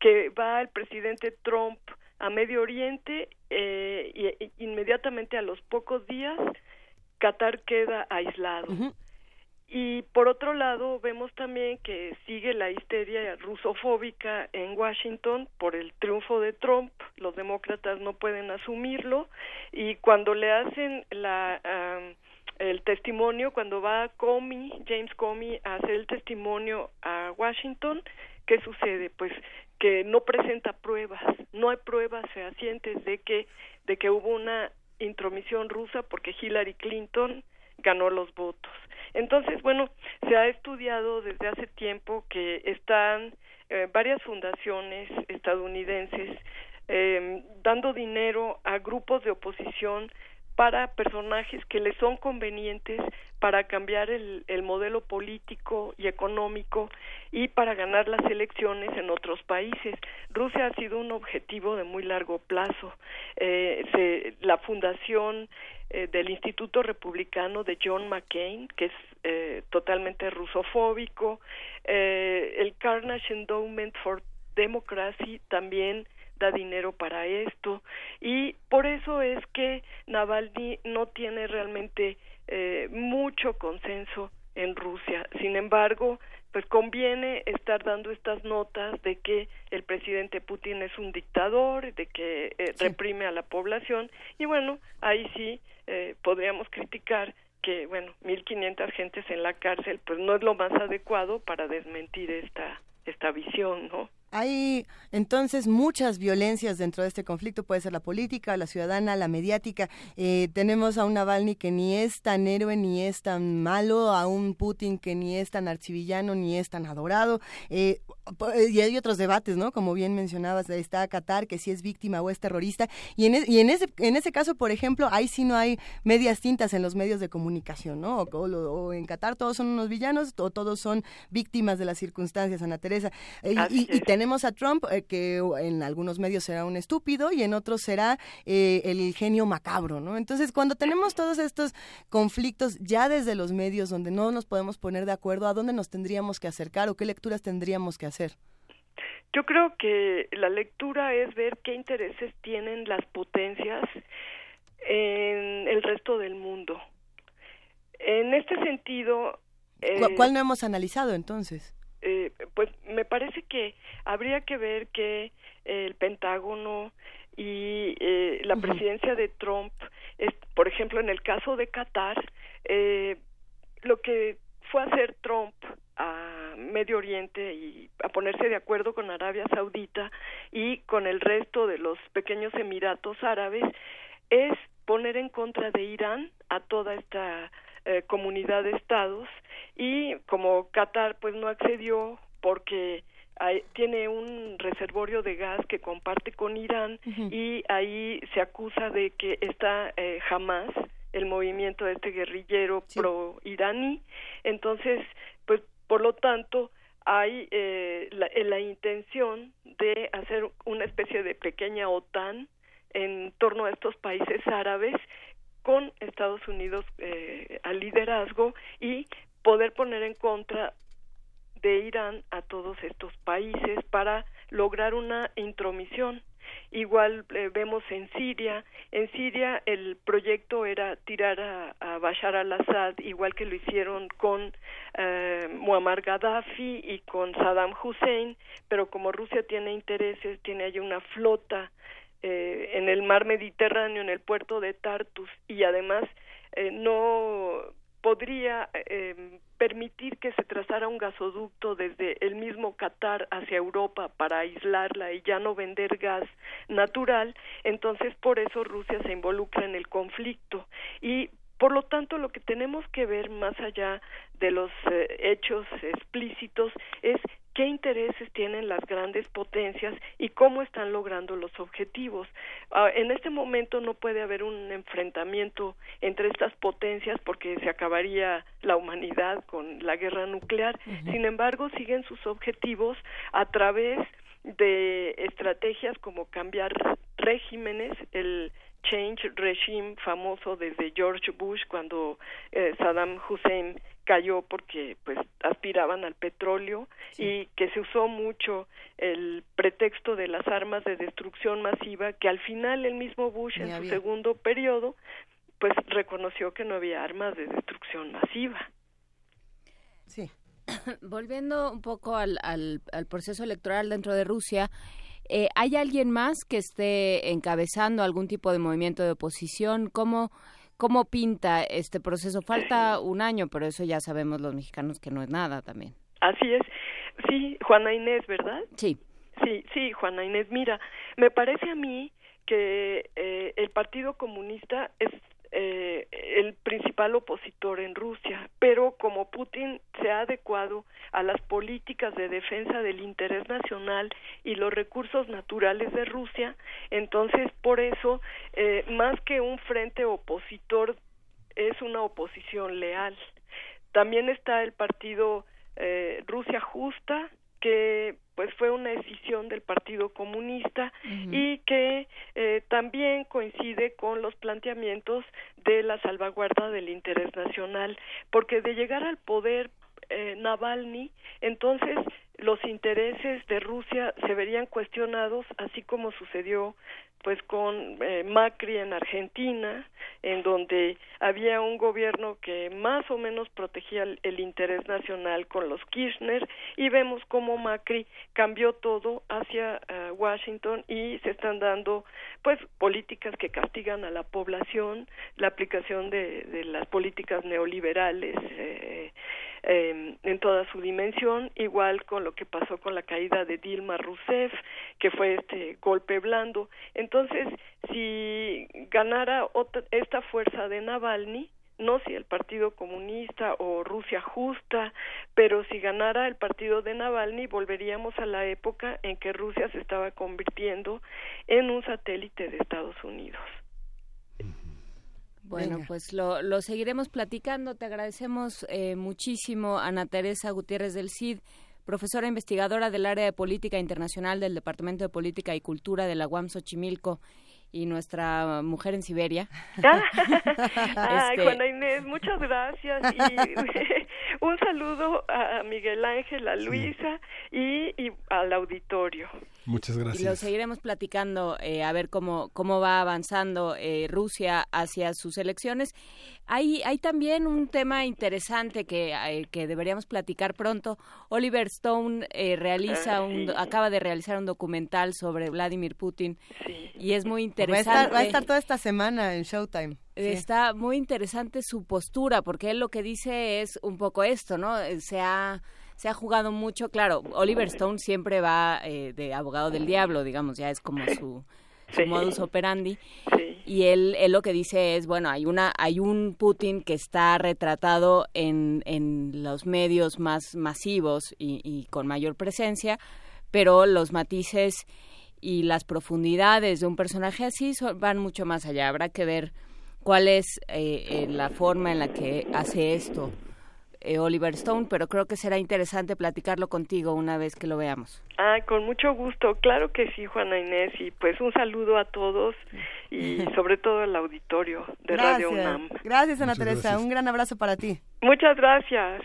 que va el presidente Trump a Medio Oriente eh, y, inmediatamente a los pocos días Qatar queda aislado. Y por otro lado, vemos también que sigue la histeria rusofóbica en Washington por el triunfo de Trump. Los demócratas no pueden asumirlo y cuando le hacen la el testimonio, cuando va Comey, James Comey, a hacer el testimonio a Washington, ¿qué sucede? Pues que no presenta pruebas, no hay pruebas fehacientes de que de que hubo una intromisión rusa porque Hillary Clinton ganó los votos. Entonces, bueno, se ha estudiado desde hace tiempo que están eh, varias fundaciones estadounidenses eh, dando dinero a grupos de oposición para personajes que les son convenientes para cambiar el, el, modelo político y económico y para ganar las elecciones en otros países. Rusia ha sido un objetivo de muy largo plazo. Eh, la fundación eh, del Instituto Republicano de John McCain, que es eh, totalmente rusofóbico, eh, el Carnage Endowment for Democracy también da dinero para esto y por eso es que Navalny no tiene realmente eh, mucho consenso en Rusia. Sin embargo, pues conviene estar dando estas notas de que el presidente Putin es un dictador, de que eh, reprime a la población y bueno, ahí sí eh, podríamos criticar que bueno, 1500 gentes en la cárcel pues no es lo más adecuado para desmentir esta esta visión, ¿no? Hay entonces muchas violencias dentro de este conflicto, puede ser la política, la ciudadana, la mediática. Eh, tenemos a un Navalny que ni es tan héroe ni es tan malo, a un Putin que ni es tan archivillano ni es tan adorado. Eh, y hay otros debates, ¿no? Como bien mencionabas, está Qatar, que si es víctima o es terrorista. Y en, y en, ese, en ese caso, por ejemplo, ahí sí no hay medias tintas en los medios de comunicación, ¿no? O, o, en Qatar todos son unos villanos o todos son víctimas de las circunstancias, Ana Teresa. Eh, y, y, tenemos a Trump, eh, que en algunos medios será un estúpido y en otros será eh, el genio macabro, ¿no? Entonces, cuando tenemos todos estos conflictos ya desde los medios donde no nos podemos poner de acuerdo, ¿a dónde nos tendríamos que acercar o qué lecturas tendríamos que hacer? Yo creo que la lectura es ver qué intereses tienen las potencias en el resto del mundo. En este sentido... Eh, ¿Cuál no hemos analizado entonces? Eh, pues me parece que habría que ver que el Pentágono y eh, la presidencia de Trump, es, por ejemplo, en el caso de Qatar, eh, lo que fue a hacer Trump a Medio Oriente y a ponerse de acuerdo con Arabia Saudita y con el resto de los pequeños Emiratos Árabes es poner en contra de Irán a toda esta eh, comunidad de estados y como Qatar pues no accedió porque hay, tiene un reservorio de gas que comparte con Irán uh -huh. y ahí se acusa de que está eh, jamás el movimiento de este guerrillero sí. pro iraní entonces pues por lo tanto hay eh, la, la intención de hacer una especie de pequeña OTAN en torno a estos países árabes con Estados Unidos eh, al liderazgo y poder poner en contra de Irán a todos estos países para lograr una intromisión. Igual eh, vemos en Siria, en Siria el proyecto era tirar a, Bashar al-Assad, igual que lo hicieron con eh, Muammar Gaddafi y con Saddam Hussein, pero como Rusia tiene intereses, tiene ahí una flota eh, en el mar Mediterráneo, en el puerto de Tartus, y además eh, no podría eh, permitir que se trazara un gasoducto desde el mismo Qatar hacia Europa para aislarla y ya no vender gas natural, entonces por eso Rusia se involucra en el conflicto. Y por lo tanto, lo que tenemos que ver más allá de los eh, hechos explícitos es qué intereses tienen las grandes potencias y cómo están logrando los objetivos. Uh, en este momento no puede haber un enfrentamiento entre estas potencias porque se acabaría la humanidad con la guerra nuclear. Uh -huh. Sin embargo, siguen sus objetivos a través de estrategias como cambiar regímenes, el change regime famoso desde George Bush cuando eh, Saddam Hussein cayó porque pues aspiraban al petróleo sí. y que se usó mucho el pretexto de las armas de destrucción masiva que al final el mismo Bush en su segundo periodo pues reconoció que no había armas de destrucción masiva. Sí. Volviendo un poco al, al, proceso electoral dentro de Rusia, eh, ¿hay alguien más que esté encabezando algún tipo de movimiento de oposición? ¿Cómo, ¿Cómo pinta este proceso? Falta un año, pero eso ya sabemos los mexicanos que no es nada también. Así es. Sí, Juana Inés, ¿verdad? Sí. Sí, sí, Juana Inés. Mira, me parece a mí que eh, el Partido Comunista es eh, el principal opositor en Rusia, pero como Putin se ha adecuado a las políticas de defensa del interés nacional y los recursos naturales de Rusia, entonces por eso, eh, más que un frente opositor, es una oposición leal. También está el partido eh, Rusia Justa, que pues fue una decisión del Partido Comunista y que eh, también coincide con los planteamientos de la salvaguarda del interés nacional, porque de llegar al poder eh, Navalny, entonces los intereses de Rusia se verían cuestionados, así como sucedió pues con eh, Macri en Argentina, en donde había un gobierno que más o menos protegía el, interés nacional con los Kirchner y vemos cómo Macri cambió todo hacia eh, Washington y se están dando pues políticas que castigan a la población, la aplicación de, de las políticas neoliberales eh, eh, en toda su dimensión, igual con lo que pasó con la caída de Dilma Rousseff, que fue este golpe blando. Entonces, si ganara esta fuerza de Navalny, no si el Partido Comunista o Rusia Justa, pero si ganara el partido de Navalny, volveríamos a la época en que Rusia se estaba convirtiendo en un satélite de Estados Unidos. Bueno, pues lo, lo, seguiremos platicando. Te agradecemos eh, muchísimo, Ana Teresa Gutiérrez del CID, profesora investigadora del área de política internacional del Departamento de Política y Cultura de la UAM Xochimilco y nuestra mujer en Siberia. Ay, este, Juana Inés, muchas gracias. Y un saludo a Miguel Ángel, a Luisa y, y al auditorio. Muchas gracias. Y lo seguiremos platicando eh, a ver cómo, cómo va avanzando eh, Rusia hacia sus elecciones. Hay, hay también un tema interesante que, eh, que deberíamos platicar pronto. Oliver Stone realiza ah, un, acaba de realizar un documental sobre Vladimir Putin y es muy interesante. Va a, estar, toda esta semana en Showtime. Está muy interesante su postura porque él lo que dice es un poco esto, ¿no? Se ha se ha jugado mucho, claro, Oliver Stone siempre va eh, de abogado del diablo, digamos, ya es como su, modus operandi. Y él, él lo que dice es, bueno, hay una hay un Putin que está retratado en, en los medios más masivos y, y con mayor presencia, pero los matices y las profundidades de un personaje así van mucho más allá. Habrá que ver cuál es eh, eh, la forma en la que hace esto eh, Oliver Stone, pero creo que será interesante platicarlo contigo una vez que lo veamos. Ah, con mucho gusto, claro que sí, Juana Inés, y pues un saludo a todos y sobre todo al auditorio de Radio UNAM. Gracias, Ana Teresa, un gran abrazo para ti. Muchas gracias.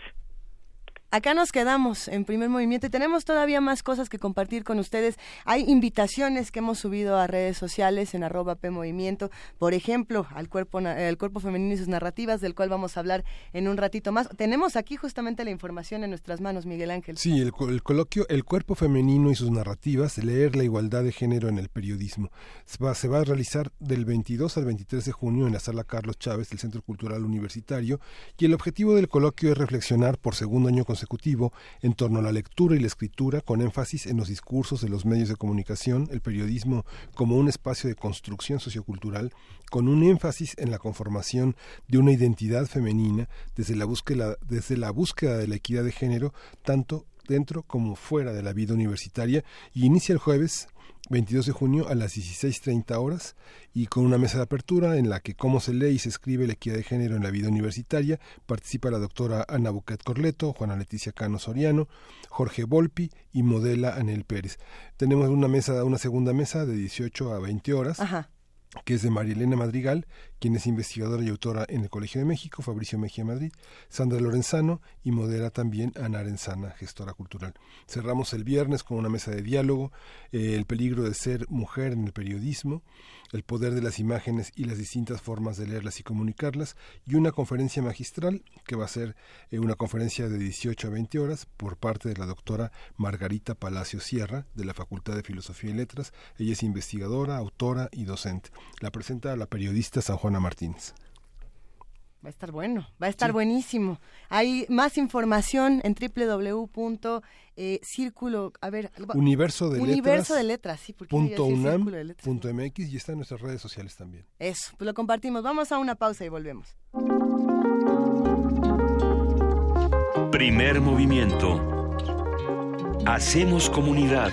Acá nos quedamos en primer movimiento y tenemos todavía más cosas que compartir con ustedes. Hay invitaciones que hemos subido a redes sociales en arroba P Movimiento, por ejemplo, al cuerpo, el cuerpo femenino y sus narrativas, del cual vamos a hablar en un ratito más. Tenemos aquí justamente la información en nuestras manos, Miguel Ángel. Sí, el, coloquio El cuerpo femenino y sus narrativas, leer la igualdad de género en el periodismo. Se va, se va a realizar del 22 al 23 de junio en la sala Carlos Chávez del Centro Cultural Universitario y el objetivo del coloquio es reflexionar por segundo año consecutivo en torno a la lectura y la escritura con énfasis en los discursos de los medios de comunicación, el periodismo como un espacio de construcción sociocultural, con un énfasis en la conformación de una identidad femenina desde la búsqueda, desde la búsqueda de la equidad de género, tanto dentro como fuera de la vida universitaria, y inicia el jueves 22 de junio a las 16.30 horas y con una mesa de apertura en la que cómo se lee y se escribe la equidad de género en la vida universitaria participa la doctora Ana Buquet Corleto, Juana Leticia Cano Soriano, Jorge Volpi y modela Anel Pérez. Tenemos una mesa, una segunda mesa de 18 a 20 horas. Ajá que es de Marielena Madrigal, quien es investigadora y autora en el Colegio de México, Fabricio Mejía Madrid, Sandra Lorenzano y modera también Ana Arenzana, gestora cultural. Cerramos el viernes con una mesa de diálogo, eh, el peligro de ser mujer en el periodismo, el poder de las imágenes y las distintas formas de leerlas y comunicarlas, y una conferencia magistral que va a ser eh, una conferencia de 18 a 20 horas por parte de la doctora Margarita Palacio Sierra de la Facultad de Filosofía y Letras. Ella es investigadora, autora y docente. La presenta la periodista San Juana Martínez. Va a estar bueno, va a estar buenísimo. Hay más información en www.círculo, eh, a ver, universo de universo de letras, sí, porque punto unam, punto mx y está en nuestras redes sociales también. Eso, pues lo compartimos. Vamos a una pausa y volvemos. Primer movimiento. Hacemos comunidad.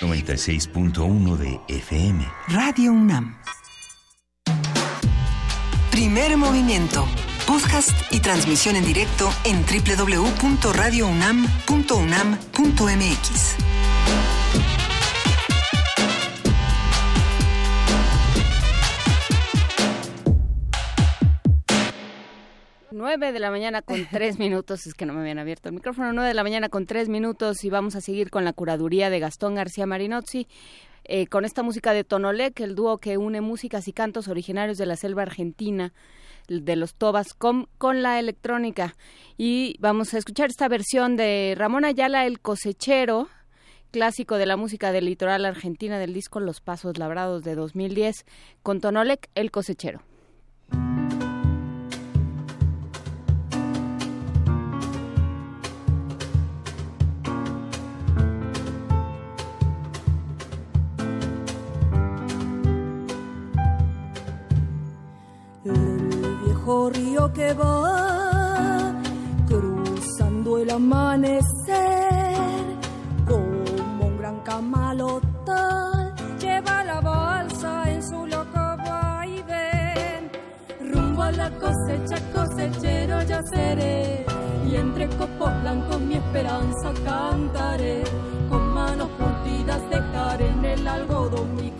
96.1 de FM. Radio UNAM. Primer movimiento. Podcast y transmisión en directo en www.radiounam.unam.mx. 9 de la mañana con tres minutos, es que no me habían abierto el micrófono, 9 de la mañana con tres minutos y vamos a seguir con la curaduría de Gastón García Marinozzi. Eh, con esta música de Tonolec, el dúo que une músicas y cantos originarios de la selva argentina, de los Tobas, con, con la electrónica. Y vamos a escuchar esta versión de Ramón Ayala, el cosechero, clásico de la música del litoral argentina del disco Los Pasos Labrados de 2010, con Tonolec, el cosechero. Largo río que va cruzando el amanecer como un gran camalotal lleva la balsa en su loco vaivén. Rumbo a la cosecha cosechero ya seré. Y entre copos blancos mi esperanza cantaré. Con manos curtidas dejar en el algodón mi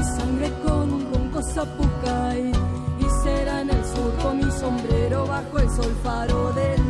mi sangre con un ronco zapucay y será en el sur con mi sombrero bajo el sol faro del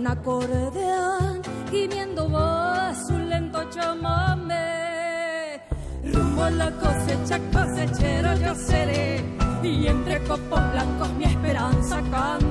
Un acordeón gimiendo va su lento chamame rumbo a la cosecha cosechero yo seré y entre copos blancos mi esperanza cantaré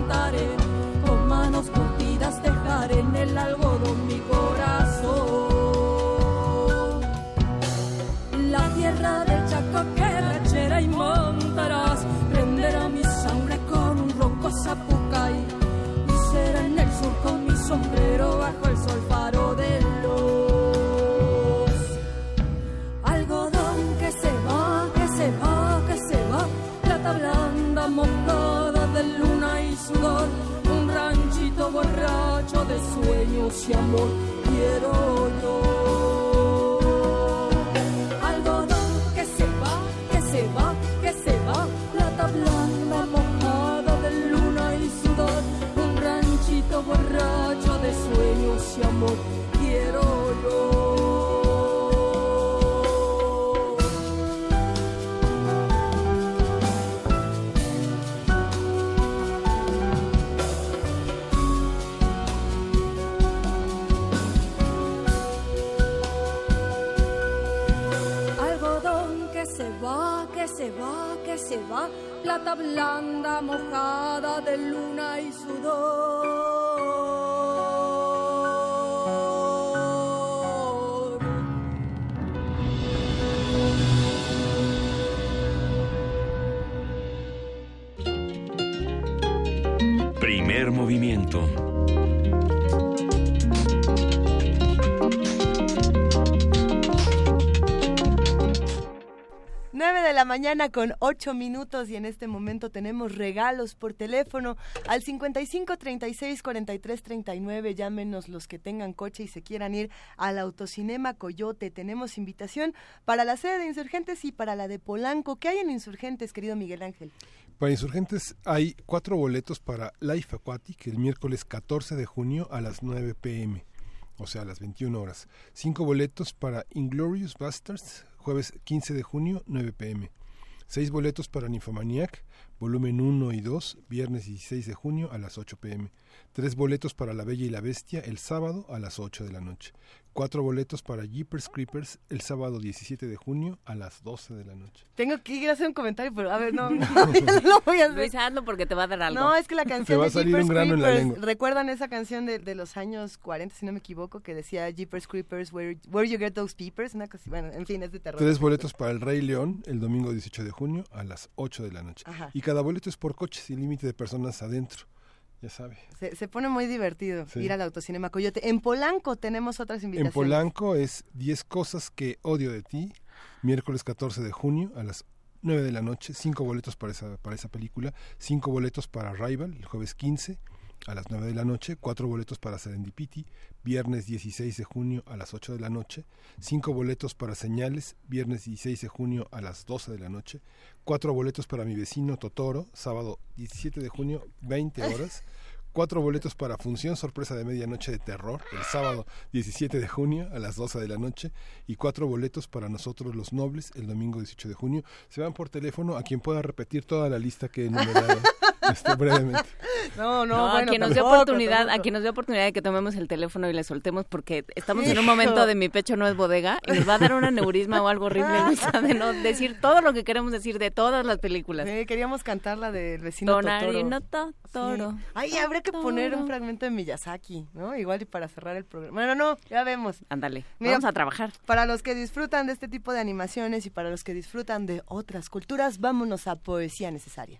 de sueños y amor quiero yo. Algodón que se va, que se va, que se va, plata blanda mojada de luna y sudor, un ranchito borracho de sueños y amor, se va, plata blanda mojada de luna y sudor. Primer movimiento. La mañana con 8 minutos y en este momento tenemos regalos por teléfono al 55 36 43 39. Llámenos los que tengan coche y se quieran ir al Autocinema Coyote. Tenemos invitación para la sede de Insurgentes y para la de Polanco. ¿Qué hay en Insurgentes, querido Miguel Ángel? Para insurgentes hay cuatro boletos para Life Aquatic el miércoles 14 de junio a las 9 pm, o sea, a las 21 horas. Cinco boletos para Inglorious Bastards, jueves 15 de junio, 9 pm. Seis boletos para Nymphomaniac, volumen 1 y 2, viernes 16 de junio a las 8 pm. Tres boletos para La Bella y la Bestia, el sábado a las 8 de la noche. Cuatro boletos para Jeepers Creepers el sábado 17 de junio a las 12 de la noche. Tengo que ir a hacer un comentario, pero a ver, no, no, ya no lo voy a hacer. Luis, hazlo porque te va a dar algo. No, es que la Te canción va a de salir un Jeepers grano en la Creepers, lengua. ¿recuerdan esa canción de, de los años 40, si no me equivoco, que decía Jeepers Creepers, where, where you get those peepers? Una cosa, bueno, en fin, es de terror. Tres boletos para el Rey León el domingo 18 de junio a las 8 de la noche. Ajá. Y cada boleto es por coche sin límite de personas adentro. Ya sabe. Se, se pone muy divertido Sí. ir al autocinema Coyote. En Polanco tenemos otras En invitaciones. Polanco es 10 cosas que odio de ti, miércoles 14 de junio a las 9 de la noche, cinco boletos para esa, para esa película, cinco boletos para Rival el jueves 15 a las 9 de la noche, cuatro boletos para Serendipity, viernes 16 de junio a las 8 de la noche, cinco boletos para Señales, viernes 16 de junio a las 12 de la noche, cuatro boletos para Mi vecino Totoro, sábado 17 de junio, 20 horas, cuatro boletos para Función Sorpresa de Medianoche de Terror, el sábado 17 de junio a las 12 de la noche, y cuatro boletos para Nosotros los Nobles, el domingo 18 de junio. Se van por teléfono a quien pueda repetir toda la lista que he enumerado este, brevemente. No, no, No, bueno, a quien nos dé tampoco, oportunidad, a tampoco. quien nos dé oportunidad de que tomemos el teléfono y le soltemos porque estamos en un momento de mi pecho no es bodega y nos va a dar un aneurisma o algo horrible Luisa, de no decir todo lo que queremos decir de todas las películas. Sí, queríamos cantar la del vecino Tonarino Totoro. Totoro. Sí. Ay, habría que poner un fragmento de Miyazaki, ¿no? Igual y para cerrar el programa. Bueno, no, ya vemos. Ándale, vamos a trabajar. Para los que disfrutan de este tipo de animaciones y para los que disfrutan de otras culturas, vámonos a Poesía Necesaria.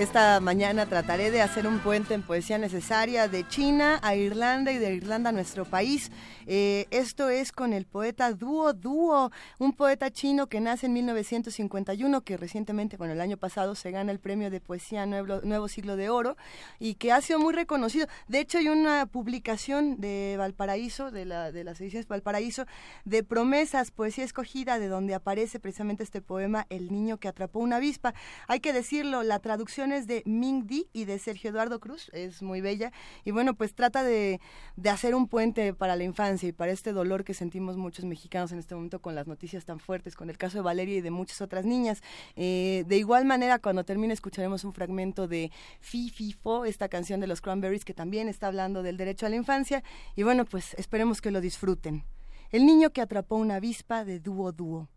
Esta mañana trataré de hacer un puente en poesía necesaria de China a Irlanda y de Irlanda a nuestro país. Eh, esto es con el poeta Duo Duo, un poeta chino que nace en 1951, que recientemente, bueno, el año pasado se gana el premio de poesía Nuevo, Nuevo Siglo de Oro y que ha sido muy reconocido. De hecho, hay una publicación de Valparaíso, de, la, de las ediciones Valparaíso, de promesas, poesía escogida, de donde aparece precisamente este poema El niño que atrapó una avispa. Hay que decirlo, la traducción de Ming Di y de Sergio Eduardo Cruz, es muy bella. Y bueno, pues trata de, de hacer un puente para la infancia y para este dolor que sentimos muchos mexicanos en este momento con las noticias tan fuertes, con el caso de Valeria y de muchas otras niñas. Eh, de igual manera, cuando termine, escucharemos un fragmento de Fi Fi Fo, esta canción de los Cranberries que también está hablando del derecho a la infancia. Y bueno, pues esperemos que lo disfruten. El niño que atrapó una avispa de dúo dúo.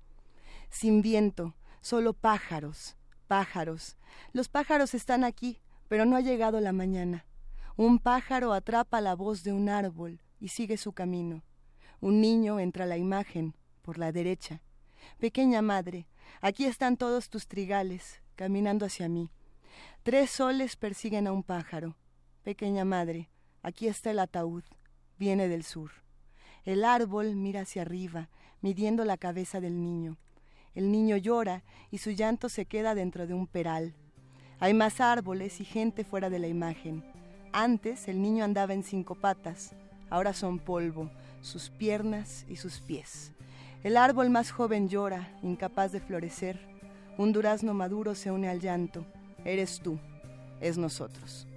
Sin viento, solo pájaros, pájaros. Los pájaros están aquí, pero no ha llegado la mañana. Un pájaro atrapa la voz de un árbol y sigue su camino. Un niño entra a la imagen, por la derecha. Pequeña madre, aquí están todos tus trigales, caminando hacia mí. Tres soles persiguen a un pájaro. Pequeña madre, aquí está el ataúd, viene del sur. El árbol mira hacia arriba, midiendo la cabeza del niño. El niño llora y su llanto se queda dentro de un peral. Hay más árboles y gente fuera de la imagen. Antes el niño andaba en cinco patas, ahora son polvo, sus piernas y sus pies. El árbol más joven llora, incapaz de florecer. Un durazno maduro se une al llanto. Eres tú, es nosotros.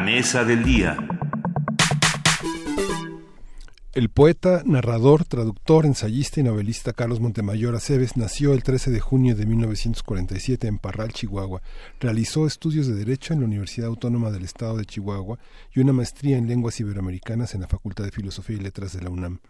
Mesa del día. El poeta, narrador, traductor, ensayista y novelista Carlos Montemayor Aceves nació el 13 de junio de 1947 en Parral, Chihuahua. Realizó estudios de Derecho en la Universidad Autónoma del Estado de Chihuahua y una maestría en lenguas iberoamericanas en la Facultad de Filosofía y Letras de la UNAM.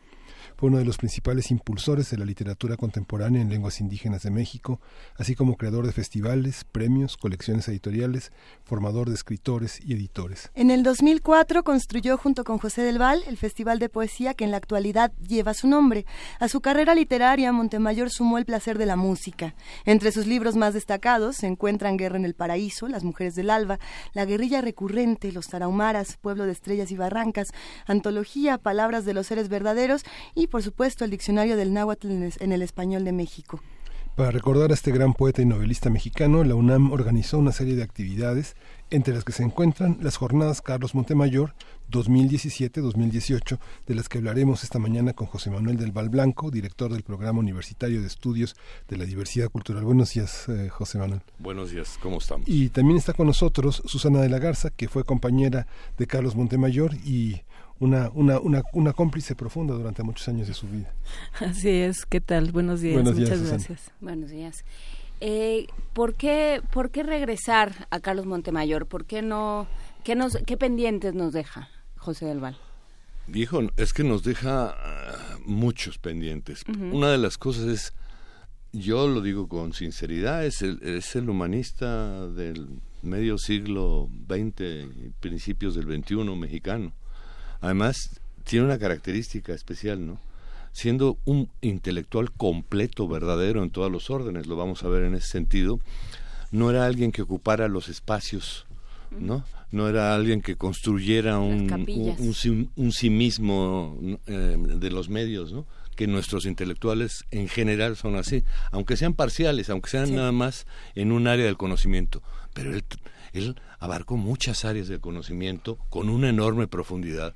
Fue uno de los principales impulsores de la literatura contemporánea en lenguas indígenas de México, así como creador de festivales, premios, colecciones editoriales, formador de escritores y editores. En el 2004 construyó junto con José del Val el Festival de Poesía que en la actualidad lleva su nombre. A su carrera literaria, Montemayor sumó el placer de la música. Entre sus libros más destacados se encuentran Guerra en el Paraíso, Las Mujeres del Alba, La Guerrilla Recurrente, Los Tarahumaras, Pueblo de Estrellas y Barrancas, Antología, Palabras de los Seres Verdaderos y, por supuesto, el Diccionario del Náhuatl en el Español de México. Para recordar a este gran poeta y novelista mexicano, la UNAM organizó una serie de actividades, entre las que se encuentran las jornadas Carlos Montemayor 2017-2018, de las que hablaremos esta mañana con José Manuel del Val Blanco, director del Programa Universitario de Estudios de la Diversidad Cultural. Buenos días, eh, José Manuel. Buenos días, ¿cómo estamos? Y también está con nosotros Susana de la Garza, que fue compañera de Carlos Montemayor y una, una, una, una cómplice profunda durante muchos años de su vida. Así es, ¿qué tal? Buenos días, Buenos días, muchas Susana. gracias. Buenos días. Eh, ¿por, qué, ¿Por qué regresar a Carlos Montemayor? ¿Por qué no? ¿Qué, nos, qué pendientes nos deja José del Val? Viejo, es que nos deja ah, muchos pendientes. Una de las cosas es, yo lo digo con sinceridad, es el, es el humanista del medio siglo XX y principios del XXI mexicano. Además, tiene una característica especial, ¿no? Siendo un intelectual completo, verdadero en todos los órdenes, lo vamos a ver en ese sentido, no era alguien que ocupara los espacios, ¿no? No era alguien que construyera un, un, sí- un sí mismo eh, de los medios, ¿no? Que nuestros intelectuales en general son así, aunque sean parciales, aunque sean Sí. nada más en un área del conocimiento. Pero él, él abarcó muchas áreas del conocimiento con una enorme profundidad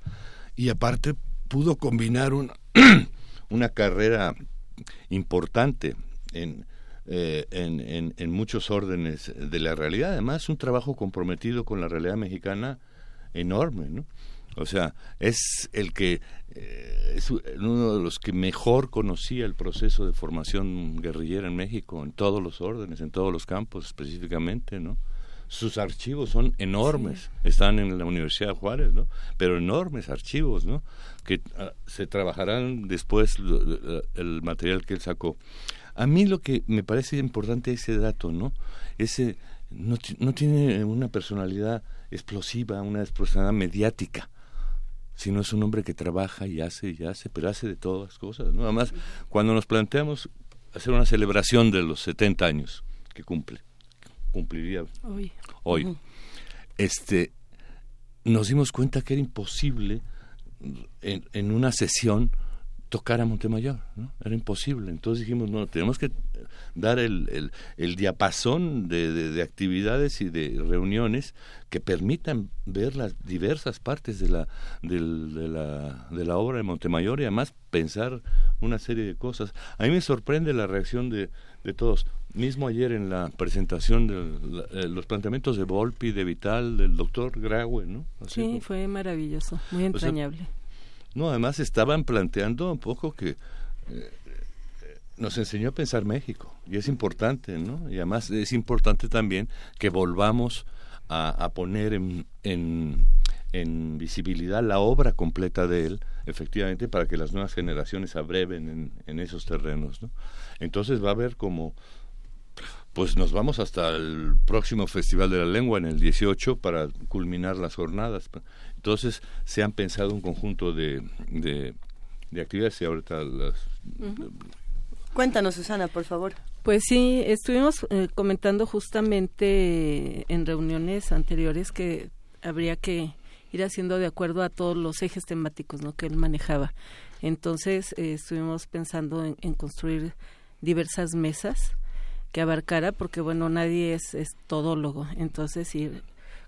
y aparte pudo combinar un- una carrera importante en, eh, en, en- en muchos órdenes de la realidad. Además, un trabajo comprometido con la realidad mexicana enorme, ¿no? O sea, es el que eh, es uno de los que mejor conocía el proceso de formación guerrillera en México, en todos los órdenes, en todos los campos específicamente, ¿no? Sus archivos son enormes, están en la Universidad de Juárez, ¿no? Pero enormes archivos, ¿no? Que ah, se trabajarán después lo- lo- el material que él sacó. A mí lo que me parece importante es ese dato, ¿no? Ese no, no tiene una personalidad explosiva, una personalidad mediática, sino es un hombre que trabaja y hace y hace, pero hace de todas las cosas, ¿no? Además, cuando nos planteamos hacer una celebración de los 70 años que cumple, cumpliría Hoy. este, nos dimos cuenta que era imposible en, en una sesión tocar a Montemayor, ¿no? Era imposible. Entonces dijimos, no, tenemos que dar el, el, el diapasón de, de, de, actividades y de reuniones que permitan ver las diversas partes de la, de, de, la, de la obra de Montemayor y además pensar una serie de cosas. A mí me sorprende la reacción de, de todos. Mismo ayer en la presentación de la, eh, los planteamientos de Volpi, de Vital, del doctor Graue, ¿no? Así sí, como, fue maravilloso, muy entrañable. O sea, no, además estaban planteando un poco que eh, nos enseñó a pensar México y es importante, ¿no? Y además es importante también que volvamos a, poner en, en, visibilidad la obra completa de él, efectivamente, para que las nuevas generaciones abreven en, esos terrenos, ¿no? Entonces va a haber como pues nos vamos hasta el próximo Festival de la Lengua en el 18 para culminar las jornadas. Entonces se han pensado un conjunto de, de, de actividades y ahorita las... Cuéntanos, Susana, por favor. Pues sí, estuvimos eh, comentando justamente en reuniones anteriores que habría que ir haciendo de acuerdo a todos los ejes temáticos ¿no? que él manejaba. Entonces eh, estuvimos pensando en, en construir diversas mesas que abarcara, porque bueno, nadie es, es todólogo, entonces ir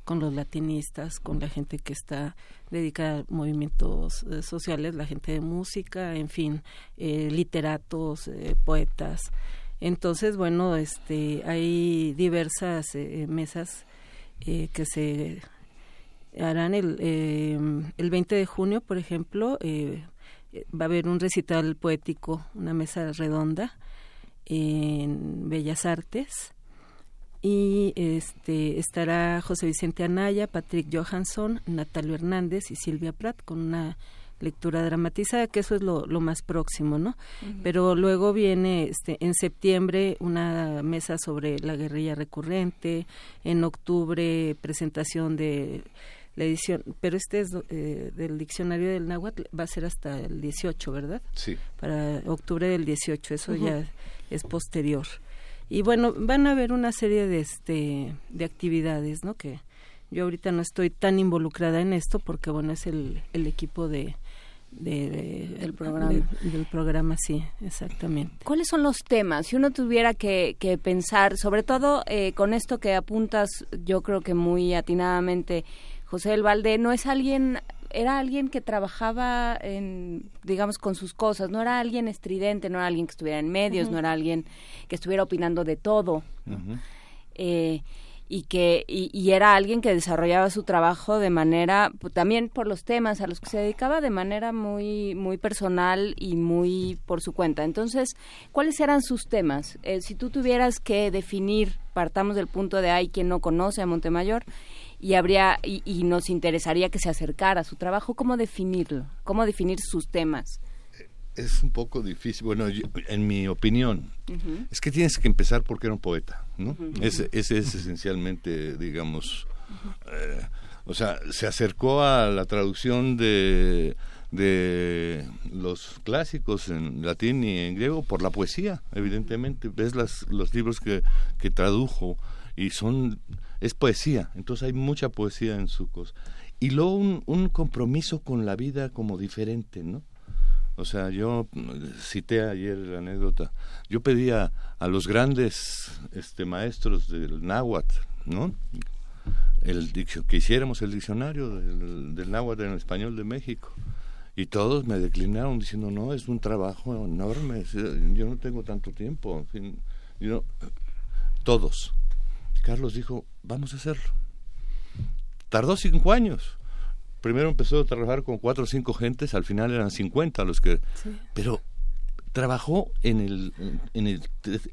con los latinistas, con la gente que está dedicada a movimientos eh, sociales, la gente de música, en fin, eh, literatos, eh, poetas. Entonces, bueno, este, hay diversas mesas que se harán el, el 20 de junio, por ejemplo, va a haber un recital poético, una mesa redonda, en Bellas Artes y este estará José Vicente Anaya, Patrick Johansson, Natalio Hernández y Silvia Pratt con una lectura dramatizada, que eso es lo, lo más próximo, ¿no? Uh -huh. Pero luego viene este, en septiembre una mesa sobre la guerrilla recurrente, en octubre presentación de la edición, pero este es eh, del diccionario del náhuatl, va a ser hasta el 18, ¿verdad? Sí. Para octubre del 18, eso uh -huh. ya es posterior. Y bueno, van a haber una serie de este de actividades, ¿no? Que yo ahorita no estoy tan involucrada en esto porque bueno, es el, el equipo de, de, de, del programa. De, del programa, sí, exactamente. ¿Cuáles son los temas? Si uno tuviera que, que pensar, sobre todo eh, con esto que apuntas, yo creo que muy atinadamente, José del Valde, no es alguien era alguien que trabajaba en, digamos, con sus cosas, no era alguien estridente, no era alguien que estuviera en medios, uh -huh. no era alguien que estuviera opinando de todo. Uh -huh. eh, y que y, y, era alguien que desarrollaba su trabajo de manera pues, también por los temas a los que se dedicaba de manera muy muy personal y muy por su cuenta entonces cuáles eran sus temas eh, si tú tuvieras que definir partamos del punto de hay quien no conoce a Montemayor y habría y, y, nos interesaría que se acercara a su trabajo. Cómo definirlo cómo definir sus temas es un poco difícil. Bueno yo, en mi opinión uh -huh. es que tienes que empezar porque era un poeta no uh -huh. ese, ese es esencialmente digamos eh, o sea se acercó a la traducción de de los clásicos en latín y en griego por la poesía evidentemente. Ves las, los libros que, que tradujo y son es poesía, entonces hay mucha poesía en su cosa. Y luego un, compromiso con la vida como diferente, ¿no? O sea, yo cité ayer la anécdota, yo pedía a los grandes este, maestros del náhuatl, ¿no? El, que hiciéramos el diccionario del, del náhuatl en español de México. Y todos me declinaron diciendo, no, es un trabajo enorme, yo no tengo tanto tiempo, en fin, know, todos Carlos dijo, vamos a hacerlo. Tardó cinco años. Primero empezó a trabajar con cuatro o cinco gentes, al final eran cincuenta los que... Sí. Pero trabajó en el, en el,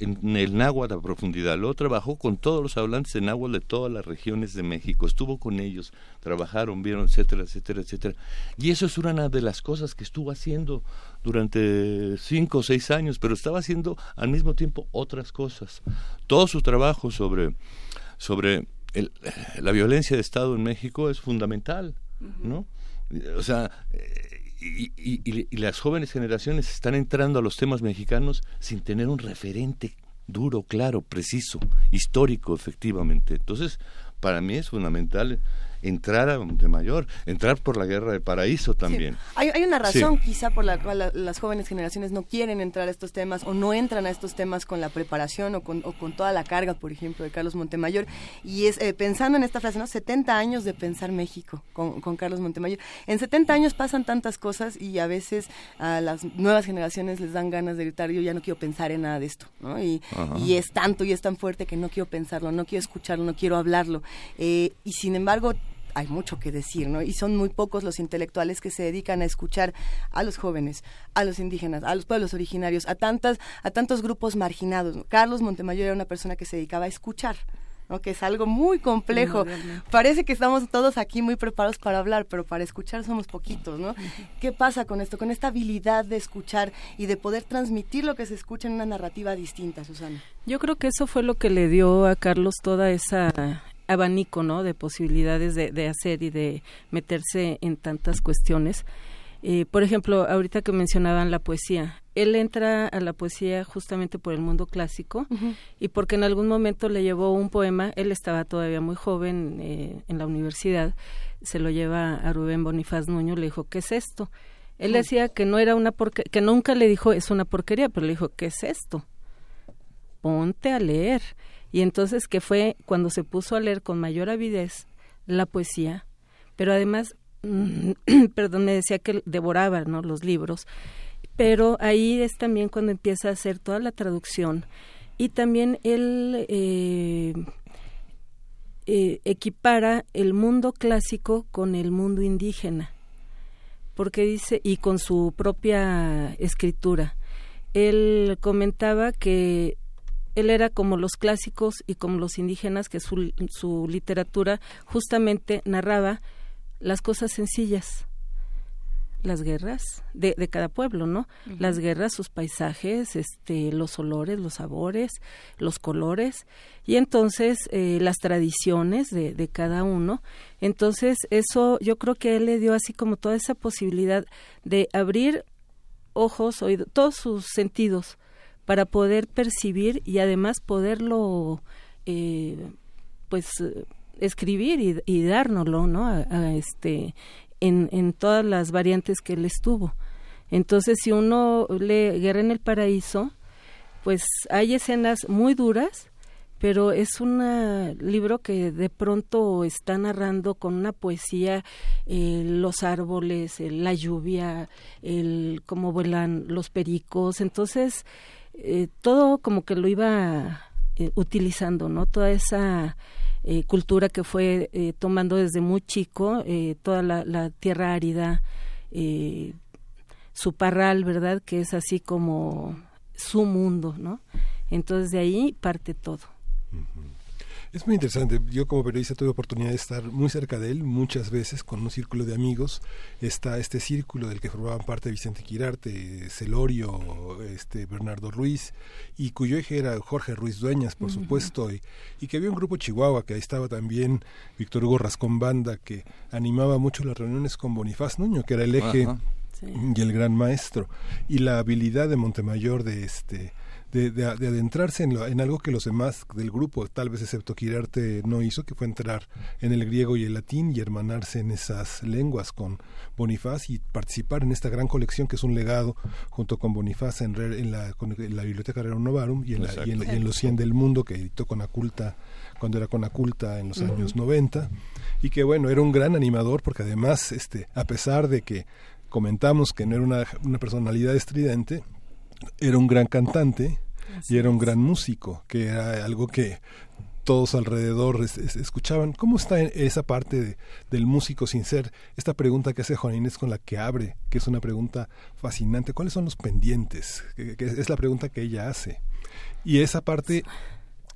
en el náhuatl a profundidad, luego trabajó con todos los hablantes de náhuatl de todas las regiones de México, estuvo con ellos, trabajaron, vieron, etcétera, etcétera, etcétera. Y eso es una de las cosas que estuvo haciendo durante cinco o seis años, pero estaba haciendo al mismo tiempo otras cosas. Todo su trabajo sobre, sobre el, la violencia de Estado en México es fundamental. ¿no? O sea, y, y, y, las jóvenes generaciones están entrando a los temas mexicanos sin tener un referente duro, claro, preciso, histórico, efectivamente. Entonces, para mí es fundamental entrar a Montemayor, entrar por la guerra de Paraíso también. Hay, hay una razón quizá por la cual la- las jóvenes generaciones no quieren entrar a estos temas o no entran a estos temas con la preparación o con, o con toda la carga, por ejemplo, de Carlos Montemayor. Y es eh, pensando en esta frase, ¿no? 70 años de pensar México con, con Carlos Montemayor. En 70 años pasan tantas cosas y a veces a las nuevas generaciones les dan ganas de gritar, yo ya no quiero pensar en nada de esto, ¿no? Y, y es tanto y es tan fuerte que no quiero pensarlo, no quiero escucharlo, no quiero hablarlo. Eh, y sin embargo, hay mucho que decir, ¿no? Y son muy pocos los intelectuales que se dedican a escuchar a los jóvenes, a los indígenas, a los pueblos originarios, a tantas, a tantos grupos marginados. Carlos Montemayor era una persona que se dedicaba a escuchar. ¿no? que es algo muy complejo. Parece que estamos todos aquí muy preparados para hablar, pero para escuchar somos poquitos, ¿no? ¿Qué pasa con esto? Con esta habilidad de escuchar y de poder transmitir lo que se escucha en una narrativa distinta, Susana. Yo creo que eso fue lo que le dio a Carlos toda esa abanico, ¿no? De posibilidades de, de hacer y de meterse en tantas cuestiones. Eh, por ejemplo, ahorita que mencionaban la poesía, él entra a la poesía justamente por el mundo clásico y porque en algún momento le llevó un poema, él estaba todavía muy joven eh, en la universidad, se lo lleva a Rubén Bonifaz Nuño, le dijo, ¿qué es esto? Él decía que no era una porquería, que nunca le dijo es una porquería, pero le dijo, ¿qué es esto? Ponte a leer. Y entonces que fue cuando se puso a leer con mayor avidez la poesía, pero además, perdón, me decía que devoraba ¿no? los libros, pero ahí es también cuando empieza a hacer toda la traducción y también él eh, eh, equipara el mundo clásico con el mundo indígena porque dice y con su propia escritura él comentaba que él era como los clásicos y como los indígenas que su, su literatura justamente narraba las cosas sencillas las guerras de, de cada pueblo, ¿no? Las guerras, sus paisajes, este, los olores, los sabores, los colores y entonces eh, las tradiciones de, de cada uno. Entonces eso yo creo que él le dio así como toda esa posibilidad de abrir ojos, oídos, todos sus sentidos para poder percibir y además poderlo eh, pues escribir y, y dárnoslo no a, a este en, en todas las variantes que él estuvo. Entonces si uno lee Guerra en el Paraíso pues hay escenas muy duras pero es un libro que de pronto está narrando con una poesía eh, los árboles, la lluvia, el cómo vuelan los pericos, entonces eh, todo como que lo iba eh, utilizando, ¿no? Toda esa eh, cultura que fue eh, tomando desde muy chico, toda la, la tierra árida, su parral, ¿verdad? Que es así como su mundo, ¿no? Entonces de ahí parte todo. Es muy interesante. Yo como periodista tuve oportunidad de estar muy cerca de él muchas veces con un círculo de amigos. Está este círculo del que formaban parte Vicente Quirarte, Celorio, este Bernardo Ruiz y cuyo eje era Jorge Ruiz Dueñas, por supuesto, y, y que había un grupo Chihuahua que ahí estaba también Víctor Hugo Rascón Banda que animaba mucho las reuniones con Bonifaz Nuño, que era el eje y el gran maestro y la habilidad de Montemayor de este de, de- de adentrarse en, lo- en algo que los demás del grupo, tal vez excepto Quirarte, no hizo, que fue entrar en el griego y el latín y hermanarse en esas lenguas con Bonifaz y participar en esta gran colección que es un legado junto con Bonifaz en, re- en la, con- en la Biblioteca Rerum Novarum y en, la- y en- y en Los 100 del Mundo que editó con Aculta cuando era con Aculta en los años 90 y que bueno, era un gran animador porque además, este, a pesar de que comentamos que no era una, una personalidad estridente, era un gran cantante y era un gran músico, que era algo que todos alrededor es- es- escuchaban. ¿Cómo está en- esa parte de- del músico sin ser esta pregunta que hace Juan Inés con la que abre, que es una pregunta fascinante? ¿Cuáles son los pendientes? Que, que es la pregunta que ella hace. Y esa parte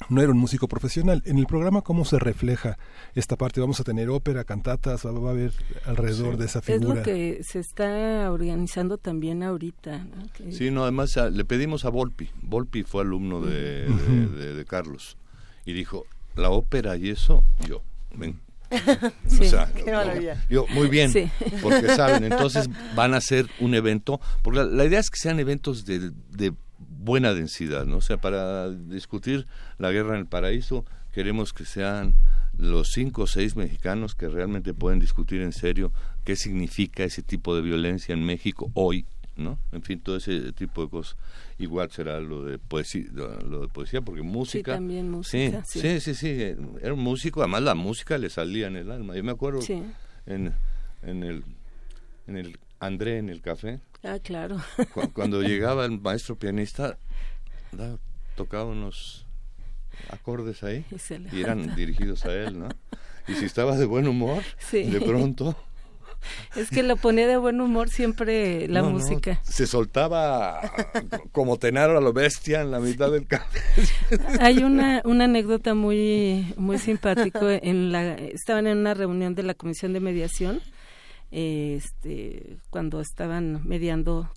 no era un músico profesional. En el programa, ¿cómo se refleja esta parte? Vamos a tener ópera, cantatas, va, va a haber alrededor de esa Es figura. lo que se está organizando también ahorita. ¿no? Que- Sí, no, además a- le pedimos a Volpi. Volpi fue alumno de, Carlos. Y dijo, la ópera y eso, yo, ven. Sí, O sea, qué maravilla. Yo, muy bien, Sí. porque saben, entonces van a hacer un evento, porque la, la idea es que sean eventos de, de buena densidad, ¿no? O sea, para discutir la guerra en el paraíso, queremos que sean los cinco o seis mexicanos que realmente pueden discutir en serio qué significa ese tipo de violencia en México hoy, ¿no? En fin, todo ese tipo de cosas. Igual será lo de poesía, lo de poesía porque música. también música, Sí, sí. sí, sí, sí, Era un músico, además la música le salía en el alma. Yo me acuerdo Sí. en, en el en el André en el café, Ah, claro. cu- cuando llegaba el maestro pianista, da- tocaba unos acordes ahí Y eran dirigidos a él, ¿no? Y si estaba de buen humor, Sí. de pronto Es que lo ponía de buen humor siempre la no, no, música. se soltaba como tenaro a lo bestia en la mitad del café. Hay una, una anécdota muy muy simpático en la estaban en una reunión de la comisión de mediación este cuando estaban mediando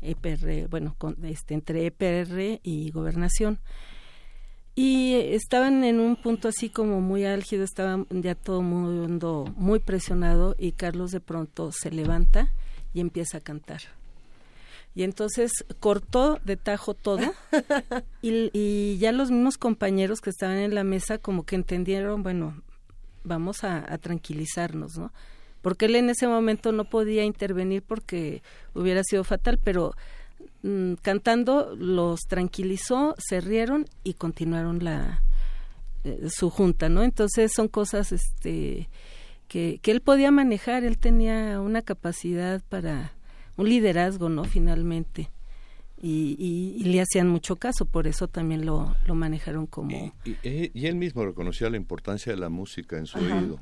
EPR, bueno, con, este entre EPR y gobernación. Y estaban en un punto así como muy álgido, estaba ya todo el mundo muy presionado y Carlos de pronto se levanta y empieza a cantar. Y entonces cortó de tajo todo y, y ya los mismos compañeros que estaban en la mesa como que entendieron, bueno, vamos a, a tranquilizarnos, ¿no? Porque él en ese momento no podía intervenir porque hubiera sido fatal, pero mm, cantando los tranquilizó, se rieron y continuaron la eh, su junta, ¿no? Entonces son cosas este que, que él podía manejar, él tenía una capacidad para un liderazgo, ¿no? Finalmente. Y, y- y le hacían mucho caso, por eso también lo, lo manejaron como... Y, y- y él mismo reconocía la importancia de la música en su Ajá. oído.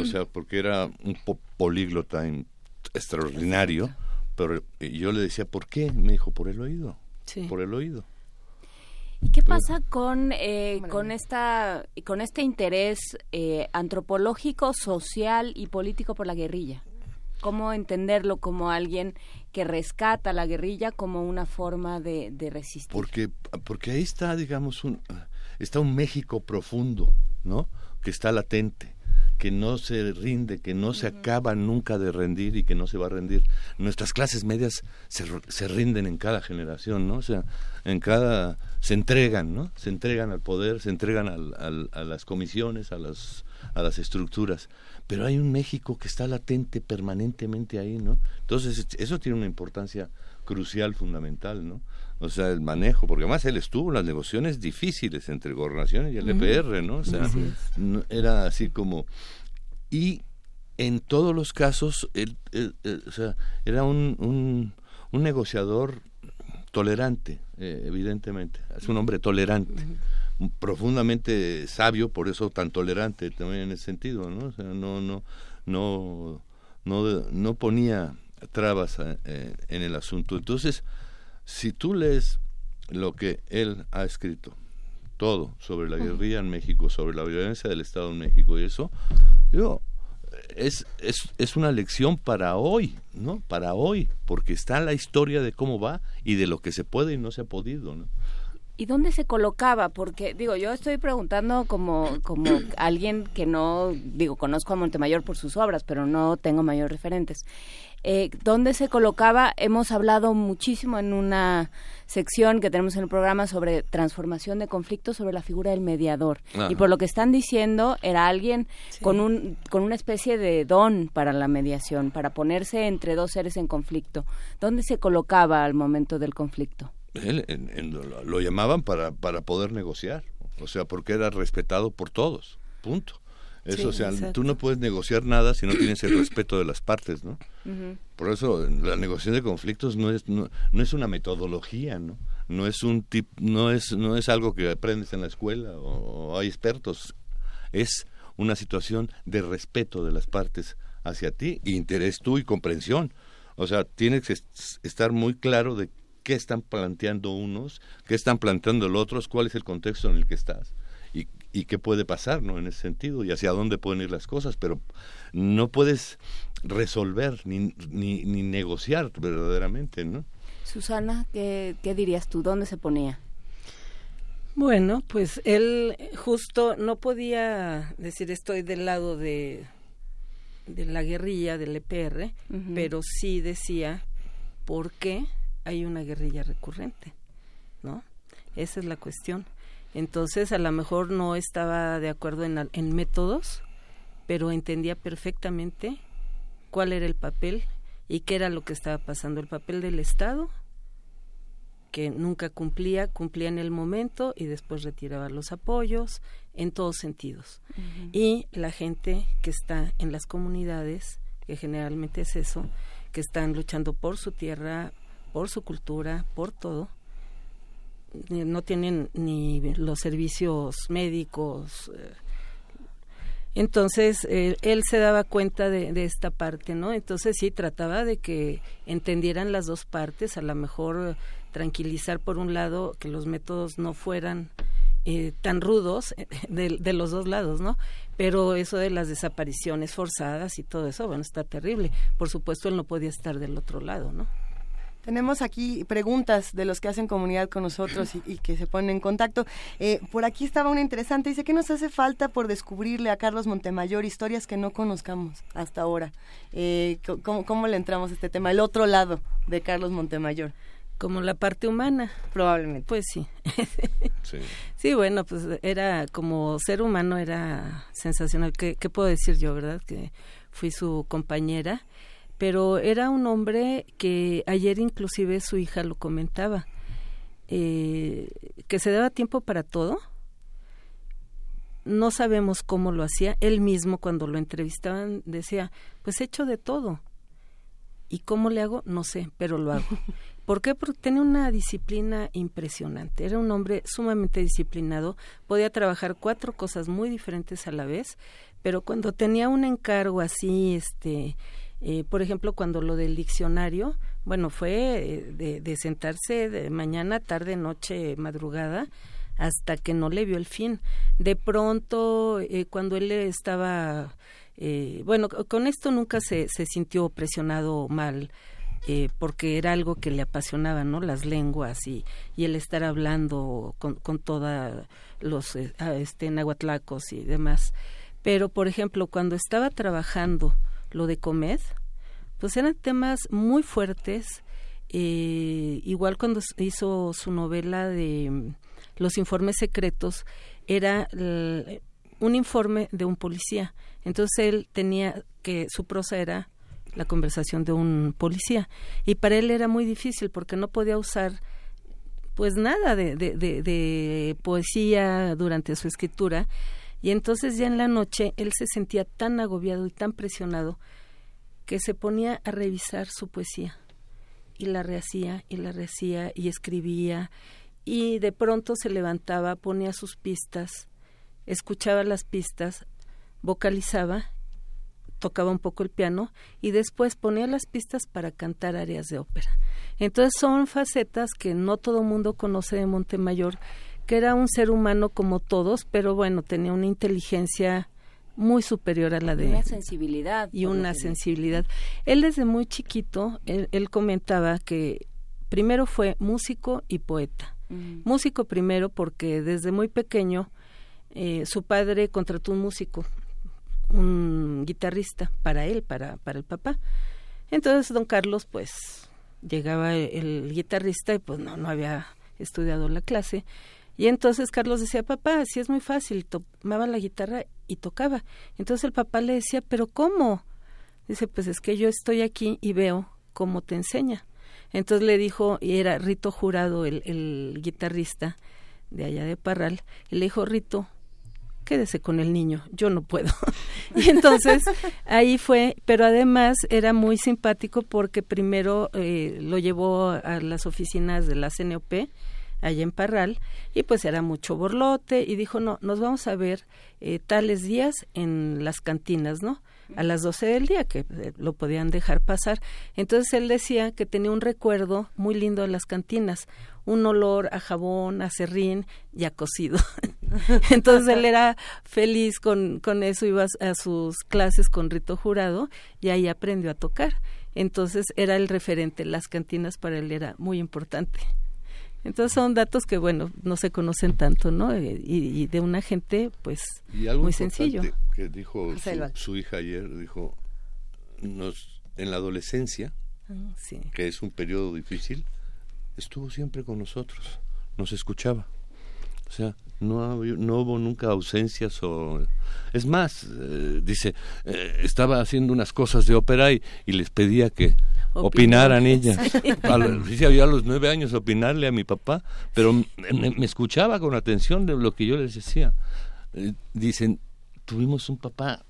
O sea, porque era un po- políglota in- extraordinario, pero yo le decía, ¿por qué? Me dijo, por el oído. Sí. Por el oído. ¿Y qué pasa con, eh, con, esta, con este interés eh, antropológico, social y político por la guerrilla? ¿Cómo entenderlo como alguien que rescata la guerrilla como una forma de, de resistir? Porque, porque ahí está, digamos, un, está un México profundo, ¿no? Que está latente, que no se rinde, que no se acaba nunca de rendir y que no se va a rendir. Nuestras clases medias se, se rinden en cada generación, ¿no? O sea, en cada... se entregan, ¿no? Se entregan al poder, se entregan al- al- a las comisiones, a las, a las estructuras. Pero hay un México que está latente permanentemente ahí, ¿no? Entonces, eso tiene una importancia crucial, fundamental, ¿no? O sea, el manejo, porque además él estuvo en las negociaciones difíciles entre gobernación y el. EPR, ¿no? O sea, no- era así como... Y en todos los casos, él, él- él, o sea, era un, un, un negociador tolerante, eh, evidentemente. Es un hombre tolerante, profundamente sabio, por eso tan tolerante también en ese sentido, ¿no? O sea, no, no, no, no, no ponía trabas eh, en el asunto. Entonces, si tú lees lo que él ha escrito, todo sobre la guerrilla en México, sobre la violencia del Estado en México y eso, digo, es, es, es una lección para hoy, ¿no? Para hoy, porque está la historia de cómo va y de lo que se puede y no se ha podido, ¿no? ¿Y dónde se colocaba? Porque, digo, yo estoy preguntando como, como alguien que no, digo, conozco a Montemayor por sus obras, pero no tengo mayor referentes. Eh, ¿Dónde se colocaba? Hemos hablado muchísimo en una sección que tenemos en el programa sobre transformación de conflictos, sobre la figura del mediador. Ajá. Y por lo que están diciendo, era alguien con, un, con una especie de don para la mediación, para ponerse entre dos seres en conflicto. ¿Dónde se colocaba al momento del conflicto? Él, en- en- lo, lo llamaban para, para poder negociar, o sea, porque era respetado por todos, punto. Eso, Sí, o sea, exacto. tú no puedes negociar nada si no tienes el respeto de las partes, ¿no? Por eso la negociación de conflictos no es no, no es una metodología, ¿no? No es un tip, no es no es algo que aprendes en la escuela o, o hay expertos. Es una situación de respeto de las partes hacia ti, interés tú y comprensión. O sea, tienes que es- estar muy claro de qué están planteando unos, qué están planteando los otros, cuál es el contexto en el que estás y, qué puede pasar, ¿no? En ese sentido y hacia dónde pueden ir las cosas, pero no puedes resolver ni, ni, ni negociar verdaderamente, ¿no? Susana, ¿qué, ¿qué dirías tú? ¿Dónde se ponía? Bueno, pues él justo no podía decir estoy del lado de, de la guerrilla del EPR, pero sí decía por qué hay una guerrilla recurrente, ¿no? Esa es la cuestión. Entonces, a lo mejor no estaba de acuerdo en, en métodos, pero entendía perfectamente cuál era el papel y qué era lo que estaba pasando. El papel del Estado, que nunca cumplía, cumplía en el momento y después retiraba los apoyos en todos sentidos. Y la gente que está en las comunidades, que generalmente es eso, que están luchando por su tierra, por su cultura, por todo, no tienen ni los servicios médicos. eh, Entonces, eh, él se daba cuenta de, esta parte, ¿no? Entonces, sí, trataba de que entendieran las dos partes, a lo mejor eh, tranquilizar por un lado, que los métodos no fueran eh, tan rudos eh, de, de los dos lados, ¿no? Pero eso de las desapariciones forzadas y todo eso, bueno, está terrible. Por supuesto, él no podía estar del otro lado, ¿no? Tenemos aquí preguntas de los que hacen comunidad con nosotros y, y que se ponen en contacto. Eh, por aquí estaba una interesante. Dice, ¿qué nos hace falta por descubrirle a Carlos Montemayor historias que no conozcamos hasta ahora? Eh, co- ¿cómo, ¿Cómo le entramos a este tema? El otro lado de Carlos Montemayor. Como la parte humana. Probablemente. Pues sí. Sí. Sí, bueno, pues era como ser humano era sensacional. ¿Qué, qué puedo decir yo, verdad? Que fui su compañera, pero era un hombre que ayer inclusive su hija lo comentaba, eh, que se daba tiempo para todo. No sabemos cómo lo hacía. Él mismo cuando lo entrevistaban decía, pues he hecho de todo. ¿Y cómo le hago? No sé, pero lo hago. ¿Por qué? Porque tenía una disciplina impresionante. Era un hombre sumamente disciplinado. Podía trabajar cuatro cosas muy diferentes a la vez, pero cuando tenía un encargo así, este, eh, por ejemplo, cuando lo del diccionario, bueno, fue eh, de, de sentarse de mañana, tarde, noche, madrugada, hasta que no le vio el fin. De pronto, eh, cuando él estaba, eh, bueno, con esto nunca se, se sintió presionado mal, eh, porque era algo que le apasionaba, ¿no? Las lenguas y, y el estar hablando con, con toda los eh, ah, este, nahuatlacos y demás. Pero, por ejemplo, cuando estaba trabajando lo de Comed, pues eran temas muy fuertes. eh, igual cuando hizo su novela de mm, Los informes secretos, era un informe de un policía. Entonces él tenía que su prosa era la conversación de un policía y para él era muy difícil porque no podía usar pues nada de, de, de- de poesía durante su escritura y entonces ya en la noche él se sentía tan agobiado y tan presionado que se ponía a revisar su poesía y la rehacía y la rehacía y escribía y de pronto se levantaba, ponía sus pistas, escuchaba las pistas, vocalizaba, tocaba un poco el piano y después ponía las pistas para cantar áreas de ópera. Entonces son facetas que no todo mundo conoce de Montemayor, que era un ser humano como todos, pero bueno, tenía una inteligencia muy superior a la de Una sensibilidad. y una sensibilidad. Él desde muy chiquito, él, él comentaba que primero fue músico y poeta. Mm. Músico primero porque desde muy pequeño eh, su padre contrató un músico, un guitarrista para él, para, para el papá. Entonces don Carlos pues llegaba el, el guitarrista y pues no, no había estudiado la clase. Y entonces Carlos decía, papá, si es muy fácil, tomaba la guitarra y tocaba. Entonces el papá le decía, pero ¿cómo? Dice, pues es que yo estoy aquí y veo cómo te enseña. Entonces le dijo, y era Rito Jurado, el, el guitarrista de allá de Parral, y le dijo, Rito, quédese con el niño, yo no puedo. y entonces ahí fue, pero además era muy simpático porque primero eh, lo llevó a las oficinas de la CNOP, allá en Parral, y pues era mucho borlote, y dijo, no, nos vamos a ver eh, tales días en las cantinas, ¿no? A las 12 del día, que eh, lo podían dejar pasar. Entonces él decía que tenía un recuerdo muy lindo de las cantinas, un olor a jabón, a serrín y a cocido. Entonces él era feliz con, con eso, iba a, a sus clases con Rito Jurado y ahí aprendió a tocar. Entonces era el referente, las cantinas para él era muy importante. Entonces son datos que, bueno, no se conocen tanto, ¿no? Eh, Y, y de una gente, pues, Y algo muy sencillo. que dijo su, hija ayer, dijo, nos, en la adolescencia, Ah, sí. que es un periodo difícil, estuvo siempre con nosotros, nos escuchaba. O sea, no, no hubo nunca ausencias o... Es más, eh, dice, eh, estaba haciendo unas cosas de ópera y, y les pedía que opinaran ellas. A los- sí, yo a los nueve años opinarle a mi papá, pero me, me escuchaba con atención de lo que yo les decía. Eh, dicen, tuvimos un papá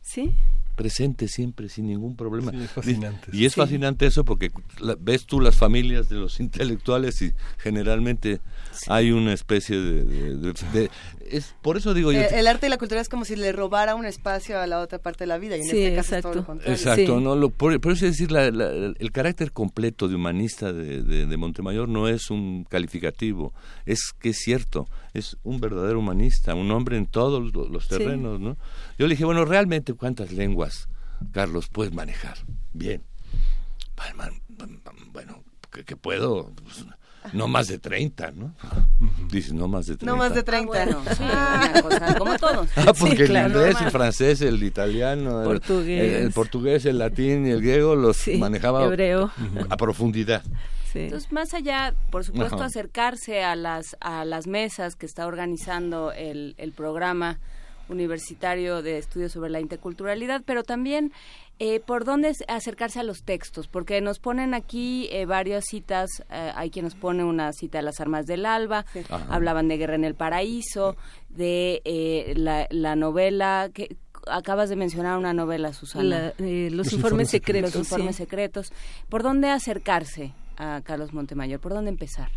Sí. presente siempre sin ningún problema. Sí, es fascinante. Y es Sí. fascinante eso porque la- ves tú las familias de los intelectuales y generalmente hay una especie de... de- de- de- es Por eso digo yo... Eh, el arte y la cultura es como si le robara un espacio a la otra parte de la vida y en Sí, este caso es todo exacto. lo contrario. Exacto, no lo, por, por eso es decir, la- la- el carácter completo de humanista de, de- de Montemayor no es un calificativo, es que es cierto, es un verdadero humanista, un hombre en todos lo- los Sí. terrenos, ¿no? Yo le dije, bueno, realmente cuántas lenguas, Carlos, puedes manejar. Bien. Bueno, Bueno, que, que puedo, Pues, no más de 30, ¿no? Dice, no más de 30. No más de 30. bueno, sí, una cosa, como todos. Ah, porque Sí, el inglés, el francés, el italiano, el- Portugués. el, el portugués, el latín y el griego los Sí, manejaba hebreo. a profundidad. Entonces, más allá, por supuesto, Ajá. acercarse a las, a las mesas que está organizando el, el programa universitario de estudios sobre la interculturalidad, pero también eh, por dónde es- acercarse a los textos, porque nos ponen aquí eh, varias citas, eh, hay quien nos pone una cita de las armas del alba, hablaban de Guerra en el Paraíso, de eh, la, la novela que acabas de mencionar una novela, Susana. La- eh, Los Los informes informes secretos, Los informes sí. secretos. ¿Por dónde acercarse a Carlos Montemayor? ¿Por dónde empezar?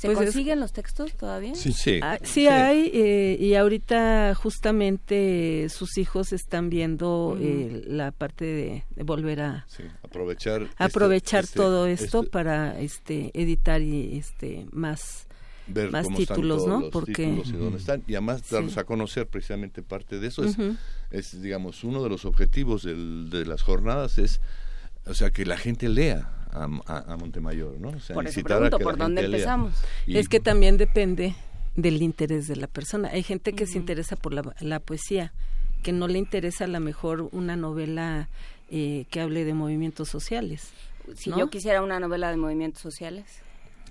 ¿Se Pues es- consiguen los textos todavía? Sí, sí. Ah, sí, hay, eh, y ahorita justamente sus hijos están viendo eh, la parte de, de volver a Sí, aprovechar este- aprovechar este- todo esto este- para este editar y este más ver más cómo están títulos, todos ¿no? los Porque títulos y dónde están y además Sí. darnos a conocer precisamente parte de eso es, es digamos uno de los objetivos del- de las jornadas es o sea que la gente lea a, a- a Montemayor, ¿no? O sea, Por eso pregunto, ¿por dónde empezamos? Y- es que también depende del interés de la persona. Hay gente que se interesa por la, la poesía, que no le interesa a lo mejor una novela eh, que hable de movimientos sociales. Si ¿no? yo quisiera una novela de movimientos sociales.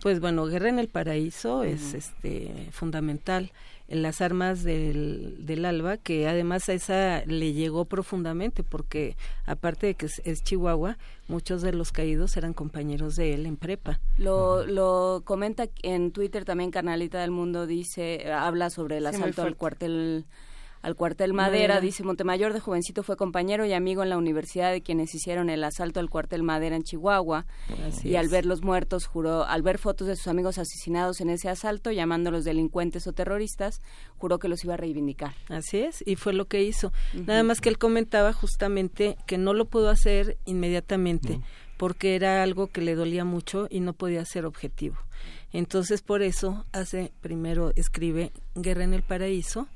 Pues bueno, Guerra en el Paraíso es este fundamental. En las armas del, del alba, que además a esa le llegó profundamente, porque aparte de que es, es Chihuahua, muchos de los caídos eran compañeros de él en prepa. Lo, lo comenta en Twitter también Canalita del Mundo, dice, habla sobre el Sí, asalto al cuartel al cuartel Madera, Madera. dice Montemayor de jovencito fue compañero y amigo en la universidad de quienes hicieron el asalto al cuartel Madera en Chihuahua Así y al es. ver los muertos juró, al ver fotos de sus amigos asesinados en ese asalto, llamándolos delincuentes o terroristas, juró que los iba a reivindicar. Así es, y fue lo que hizo. Nada más que él comentaba justamente que no lo pudo hacer inmediatamente, porque era algo que le dolía mucho y no podía ser objetivo. Entonces, por eso hace, primero escribe Guerra en el Paraíso,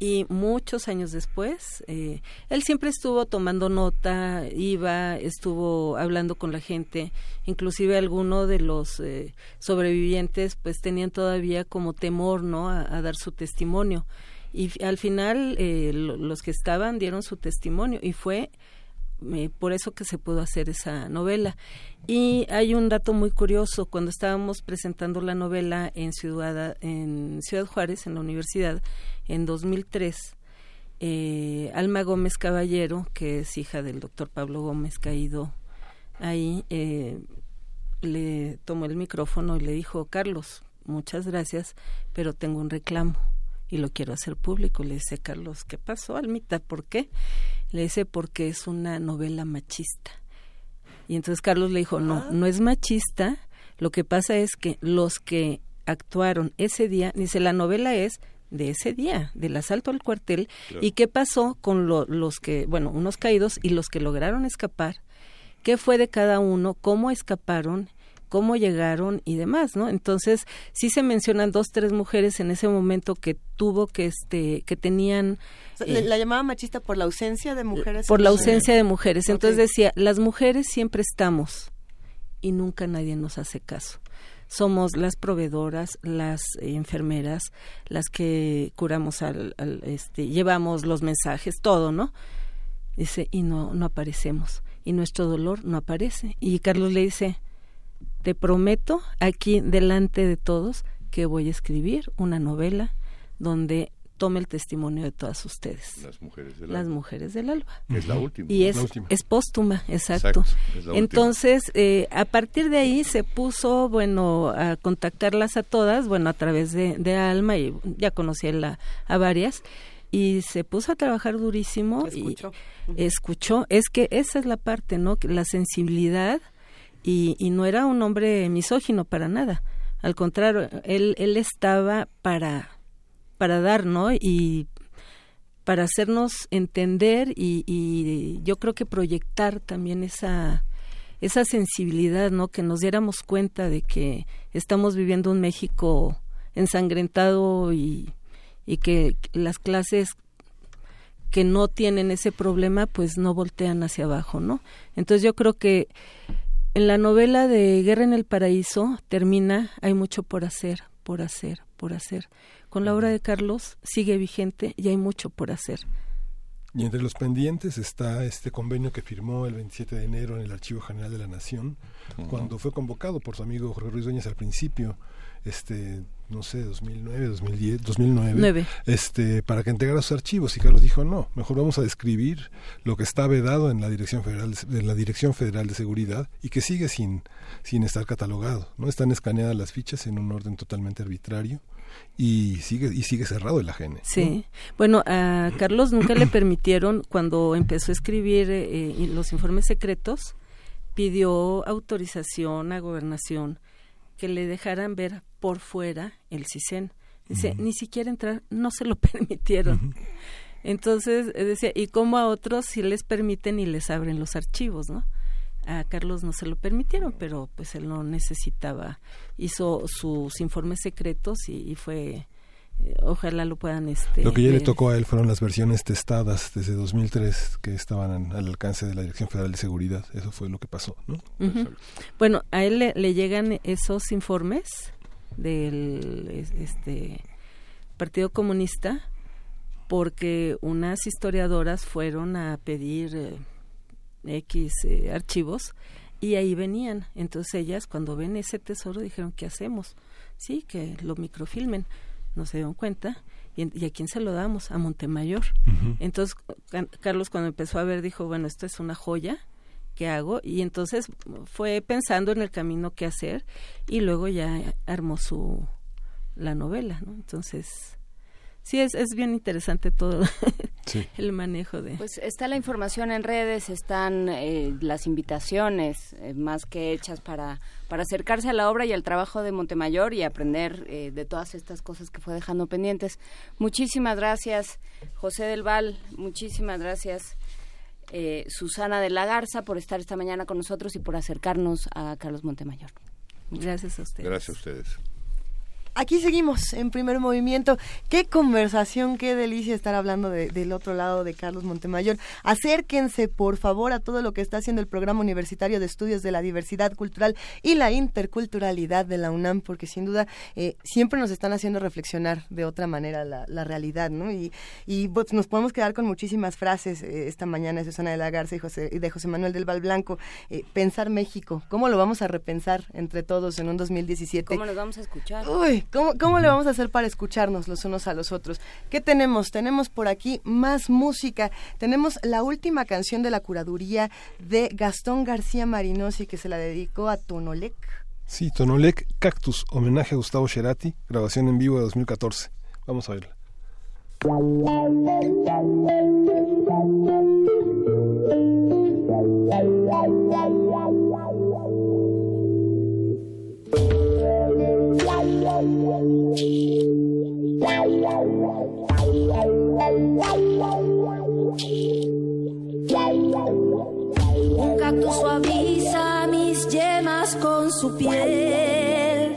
y muchos años después, eh, él siempre estuvo tomando nota, iba, estuvo hablando con la gente, inclusive algunos de los eh, sobrevivientes pues tenían todavía como temor, ¿no? A, dar su testimonio. Y al final eh, lo- los que estaban dieron su testimonio y fue por eso que se pudo hacer esa novela. Y hay un dato muy curioso, cuando estábamos presentando la novela en Ciudad, en Ciudad Juárez, en la universidad, en 2003, eh, Alma Gómez Caballero, que es hija del doctor Pablo Gómez caído ahí, eh, le tomó el micrófono y le dijo, Carlos, muchas gracias, pero tengo un reclamo y lo quiero hacer público. Le dice, Carlos, ¿qué pasó, Almita? ¿Por qué? Le dice, porque es una novela machista. Y entonces Carlos le dijo, no, no es machista, lo que pasa es que los que actuaron ese día, dice, la novela es de ese día, del asalto al cuartel, Claro. y qué pasó con lo- los que, bueno, unos caídos y los que lograron escapar, qué fue de cada uno, cómo escaparon, cómo llegaron y demás, ¿no? Entonces, sí se mencionan dos, tres mujeres en ese momento que tuvo que, este, que tenían... Eh, la llamaba machista por la ausencia de mujeres. por la ausencia de mujeres. Entonces decía, las mujeres siempre estamos y nunca nadie nos hace caso. Somos las proveedoras, las eh, enfermeras, las que curamos al, al, este, llevamos los mensajes, todo, ¿no? Dice, y no, no aparecemos. Y nuestro dolor no aparece. Y Carlos le dice, te prometo aquí delante de todos que voy a escribir una novela donde tome el testimonio de todas ustedes. Las mujeres del Las alba. mujeres del alba. Es la última. Y es, La última. es póstuma, exacto. Exacto, es la última. Entonces, eh, a partir de ahí se puso, bueno, a contactarlas a todas, bueno, a través de, de Alma, y ya conocí a, la- a varias, y se puso a trabajar durísimo. Escuchó. Y escuchó. Es que esa es la parte, ¿no? Que La sensibilidad, y, no era un hombre misógino para nada. Al contrario, él, él estaba para, para dar, ¿no? Y para hacernos entender y, y yo creo que proyectar también esa esa sensibilidad, ¿no? Que nos diéramos cuenta de que estamos viviendo un México ensangrentado y, y que las clases que no tienen ese problema pues no voltean hacia abajo, ¿no? Entonces yo creo que en la novela de Guerra en el Paraíso termina hay mucho por hacer, por hacer, por hacer. Con la obra de Carlos sigue vigente y hay mucho por hacer. Y entre los pendientes está este convenio que firmó el 27 de enero en el Archivo General de la Nación, cuando fue convocado por su amigo Jorge Ruiz Dueñas al principio, este, no sé, 2009, 2010, 2009, Nueve. este, para que entregara sus archivos. Y Carlos dijo, no, mejor vamos a describir lo que está vedado en la Dirección Federal, de- en la Dirección Federal de Seguridad y que sigue sin, sin estar catalogado. no Están escaneadas las fichas en un orden totalmente arbitrario y sigue, y sigue cerrado el AGN. ¿no? Sí. Bueno, a Carlos nunca le permitieron, cuando empezó a escribir eh, los informes secretos, pidió autorización a gobernación que le dejaran ver por fuera el CISEN. Dice, ni siquiera entrar, no se lo permitieron. Entonces, eh, decía, ¿y cómo a otros sí les permiten y les abren los archivos, no? A Carlos no se lo permitieron, pero pues él no necesitaba, hizo sus informes secretos y, y fue, ojalá lo puedan este Lo que ya le tocó a él fueron las versiones testadas desde 2003 que estaban an- al alcance de la Dirección Federal de Seguridad. Eso fue lo que pasó, ¿no? Bueno, a él le, le llegan esos informes del es- este Partido Comunista porque unas historiadoras fueron a pedir eh, X eh, archivos y ahí venían. Entonces ellas cuando ven ese tesoro dijeron, ¿qué hacemos? Sí, que lo microfilmen. No se dieron cuenta. ¿Y, en- ¿y a quién se lo damos? A Montemayor. Entonces Can- Carlos cuando empezó a ver dijo, bueno, esto es una joya. ¿Qué hago? Y entonces fue pensando en el camino que hacer y luego ya armó su la novela, ¿no? Entonces sí es, es bien interesante todo el manejo de Pues está la información en redes, están eh, las invitaciones eh, más que hechas para, para acercarse a la obra y al trabajo de Montemayor y aprender eh, de todas estas cosas que fue dejando pendientes. Muchísimas gracias, José del Val, muchísimas gracias, eh, Susana de la Garza, por estar esta mañana con nosotros y por acercarnos a Carlos Montemayor. Gracias a ustedes. Gracias a ustedes. Aquí seguimos en primer movimiento. Qué conversación, qué delicia estar hablando de- del otro lado de Carlos Montemayor. Acérquense, por favor, a todo lo que está haciendo el Programa Universitario de Estudios de la Diversidad Cultural y la Interculturalidad de la UNAM, porque sin duda eh, siempre nos están haciendo reflexionar de otra manera la, la realidad, ¿no? Y, y pues, nos podemos quedar con muchísimas frases eh, esta mañana de Susana de la Garza y, José, de José Manuel del Val Blanco. Eh, pensar México, ¿cómo lo vamos a repensar entre todos en un 2017? ¿Cómo nos vamos a escuchar? Uy, ¿cómo, cómo le vamos a hacer para escucharnos los unos a los otros? ¿Qué tenemos? Tenemos por aquí más música. Tenemos la última canción de la curaduría de Gastón García Marinosi que se la dedicó a Tonolec. Sí, Tonolec Cactus, homenaje a Gustavo Cerati, grabación en vivo de 2014. Vamos a verla. Un cactus suaviza mis yemas con su piel.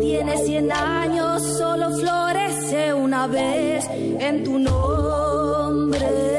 Tiene cien años, solo florece una vez en tu nombre.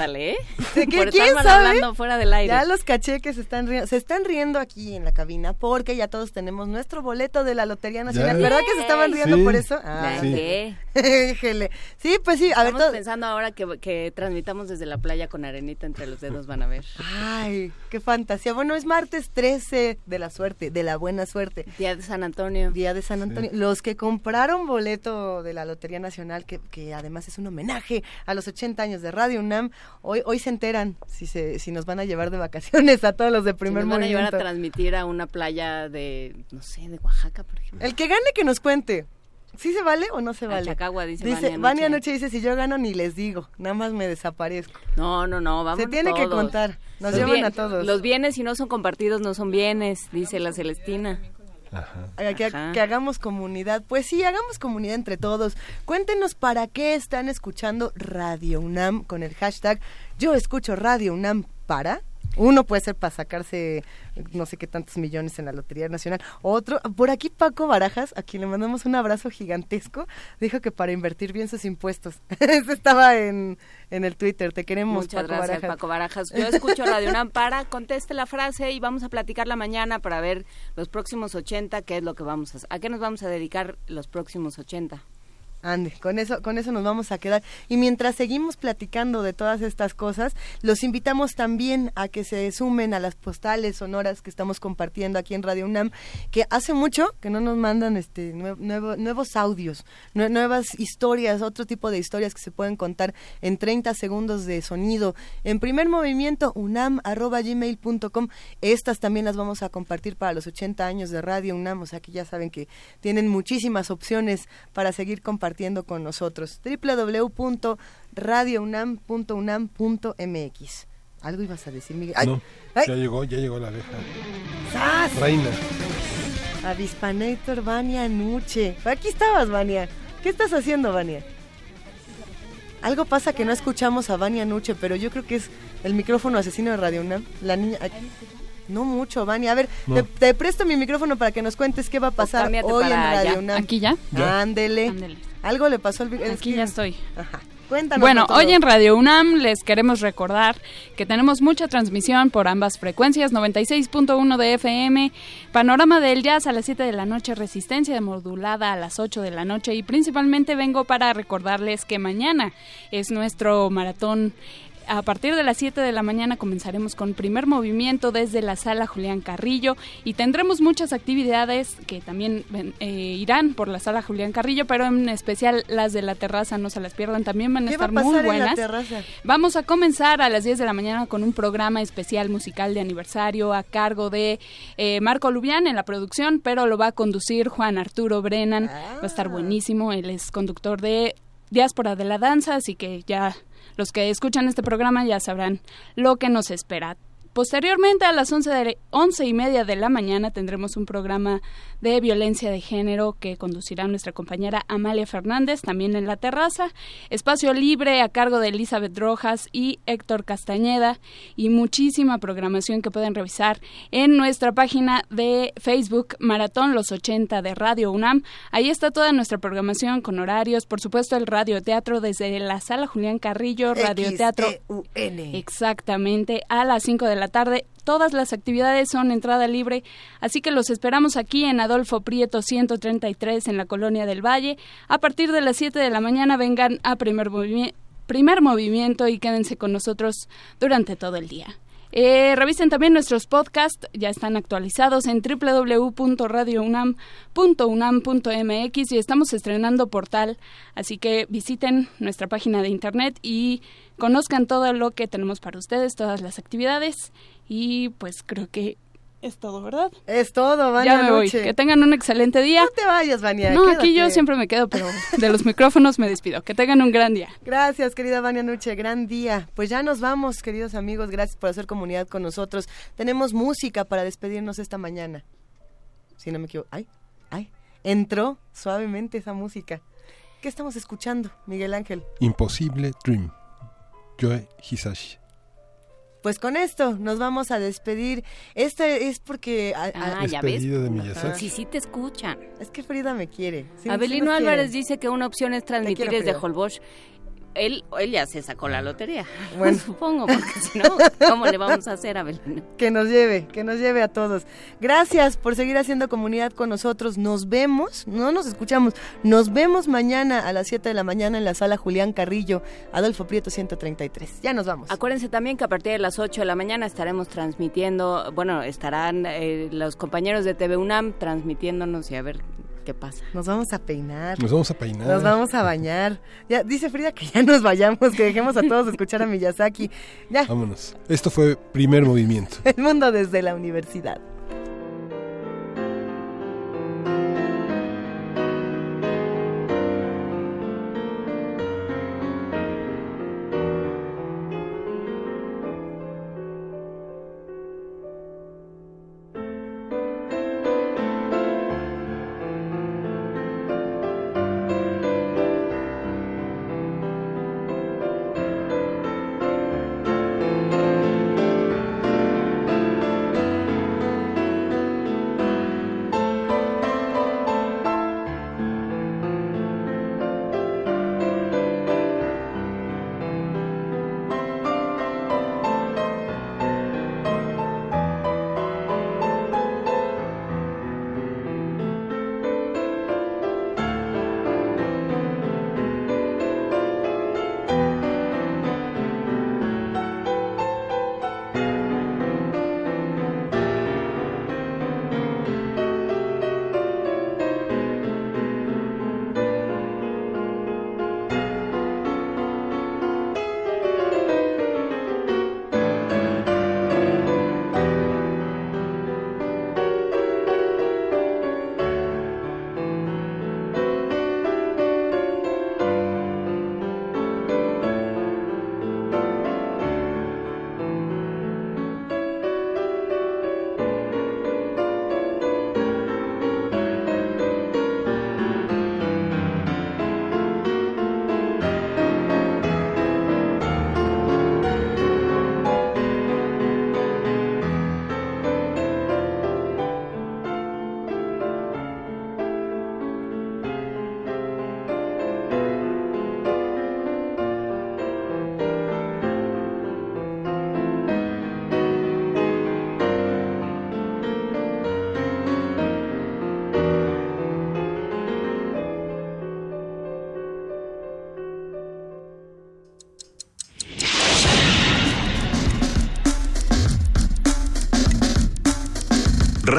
Ándale, ¿eh? ¿De qué? Por ¿Quién sabe? hablando fuera del aire. Ya los caché que se están riendo. Se están riendo aquí en la cabina porque ya todos tenemos nuestro boleto de la Lotería Nacional. Ya. ¿Verdad que se estaban riendo Sí. por eso? Ya, sí. Sí, pues sí. A ver, Estamos todo- pensando ahora que, que transmitamos desde la playa con arenita entre los dedos, van a ver. Ay, qué fantasía. Bueno, es martes 13 de la suerte, de la buena suerte. Día de San Antonio. Día de San Antonio. Los que compraron boleto de la Lotería Nacional, que, que además es un homenaje a los 80 años de Radio UNAM, hoy, hoy se enteran si, se, si nos van a llevar de vacaciones a todos los de Si primer nos van a llevar a transmitir a una playa de, no sé, de Oaxaca, por ejemplo. El que gane que nos cuente. ¿Sí se vale o no se vale? Chacagua, dice Dice, Vania Vania Anoche. Anoche dice, si yo gano ni les digo, nada más me desaparezco. No, no, no, vamos Se tiene que contar, nos Los llevan bien- a todos. Los bienes, si no son compartidos, no son bienes, dice la Celestina. Haga- Que, Ajá. que hagamos comunidad. Pues sí, hagamos comunidad entre todos. Cuéntenos para qué están escuchando Radio UNAM con el hashtag Yo escucho Radio UNAM para. Uno puede ser para sacarse no sé qué tantos millones en la Lotería Nacional. Otro, por aquí Paco Barajas, a quien le mandamos un abrazo gigantesco, dijo que para invertir bien sus impuestos. Eso estaba en, en el Twitter. Te queremos, Muchas Paco gracias, Barajas. Paco Barajas. Yo escucho Radio UNAM para, conteste la frase y vamos a platicarla mañana para ver los próximos 80, qué es lo que vamos a hacer. ¿A qué nos vamos a dedicar los próximos 80? Ande, con eso, con eso nos vamos a quedar. Y mientras seguimos platicando de todas estas cosas, los invitamos también a que se sumen a las postales sonoras que estamos compartiendo aquí en Radio UNAM, que hace mucho que no nos mandan este nue- nuevo- nuevos audios, nue- nuevas historias, otro tipo de historias que se pueden contar en 30 segundos de sonido. En primer movimiento, unam.gmail.com. Estas también las vamos a compartir para los 80 años de Radio UNAM, o sea que ya saben que tienen muchísimas opciones para seguir compartiendo con nosotros. www.radiounam.unam.mx. ¿Algo ibas a decir, Miguel? Ay, No, ay, ya llegó, ya llegó la abeja. ¡zas! Reina. Avispanator Vania Nuche. Aquí estabas, Vania. ¿Qué estás haciendo, Vania? Algo pasa que no escuchamos a Vania Nuche, pero yo creo que es el micrófono asesino de Radio UNAM. La niña... ay, no mucho, Vania. A ver, No. te, te presto mi micrófono para que nos cuentes qué va a pasar hoy en Radio. UNAM. ¿Aquí ya? Ya. Ándele. Algo le pasó al... el Aquí ya estoy. Ajá. Cuéntanos. Bueno, hoy en Radio UNAM les queremos recordar que tenemos mucha transmisión por ambas frecuencias, 96.1 de FM, Panorama del Jazz a las 7 de la noche, Resistencia de modulada a las 8 de la noche y principalmente vengo para recordarles que mañana es nuestro maratón a partir de las 7 de la mañana comenzaremos con primer movimiento desde la sala Julián Carrillo y tendremos muchas actividades que también eh, irán por la sala Julián Carrillo, pero en especial las de la terraza, no se las pierdan, también van a ¿Qué va a estar muy buenas. Vamos a comenzar a las 10 de la mañana con un programa especial musical de aniversario a cargo de eh, Marco Lubián en la producción, pero lo va a conducir Juan Arturo Brennan. Va a estar buenísimo. Él es conductor de Diáspora de la Danza, así que ya los que escuchan este programa ya sabrán lo que nos espera. Posteriormente, a las 11, de, 11 y media de la mañana, tendremos un programa de violencia de género que conducirá nuestra compañera Amalia Fernández, también en la terraza. Espacio libre a cargo de Elizabeth Rojas y Héctor Castañeda. Y muchísima programación que pueden revisar en nuestra página de Facebook Maratón Los 80 de Radio UNAM. Ahí está toda nuestra programación con horarios. Por supuesto, el radioteatro desde la sala Julián Carrillo, radioteatro. XEUN. Exactamente, a las 5 de la tarde. Todas las actividades son entrada libre, así que los esperamos aquí en Adolfo Prieto 133 en la Colonia del Valle. A partir de las 7 de la mañana vengan a primer, primer movimiento y quédense con nosotros durante todo el día. Eh, revisen también nuestros podcasts, ya están actualizados en www.radiounam.unam.mx y estamos estrenando portal, así que visiten nuestra página de internet y conozcan todo lo que tenemos para ustedes, todas las actividades y pues creo que es todo, ¿verdad? Es todo, Vania ya me voy. Nuche. Que tengan un excelente día. No te vayas, Vania. No, aquí yo siempre me quedo, pero de los micrófonos me despido. Que tengan un gran día. Gracias, querida Vania Nuche, gran día. Pues ya nos vamos, queridos amigos, gracias por hacer comunidad con nosotros. Tenemos música para despedirnos esta mañana. Si no me equivoco. Ay, ay, entró suavemente esa música. ¿Qué estamos escuchando, Miguel Ángel? Imposible Dream. Joe Hisashi. Pues con esto nos vamos a despedir. Este es porque... a- a- Ah, ya ves. De Miyazaki. Sí, sí te escuchan. Es que Frida me quiere. Sí, sí Abelino quiere. Álvarez dice que una opción es transmitir quiero, desde. Holbox. Él, él ya se sacó la lotería. Bueno. Supongo, porque si no, ¿cómo le vamos a hacer, Abelino? Que nos lleve, que nos lleve a todos. Gracias por seguir haciendo comunidad con nosotros. Nos vemos, no nos escuchamos, nos vemos mañana a las 7 de la mañana en la sala Julián Carrillo, Adolfo Prieto 133. Ya nos vamos. Acuérdense también que a partir de las 8 de la mañana estaremos transmitiendo, bueno, estarán eh, los compañeros de TV UNAM transmitiéndonos y a ver qué pasa. Nos vamos a peinar. Nos vamos a peinar. Nos vamos a bañar. Ya dice Frida que ya nos vayamos, que dejemos a todos escuchar a Miyazaki. Ya, Vámonos. Esto fue primer movimiento. el mundo desde la universidad.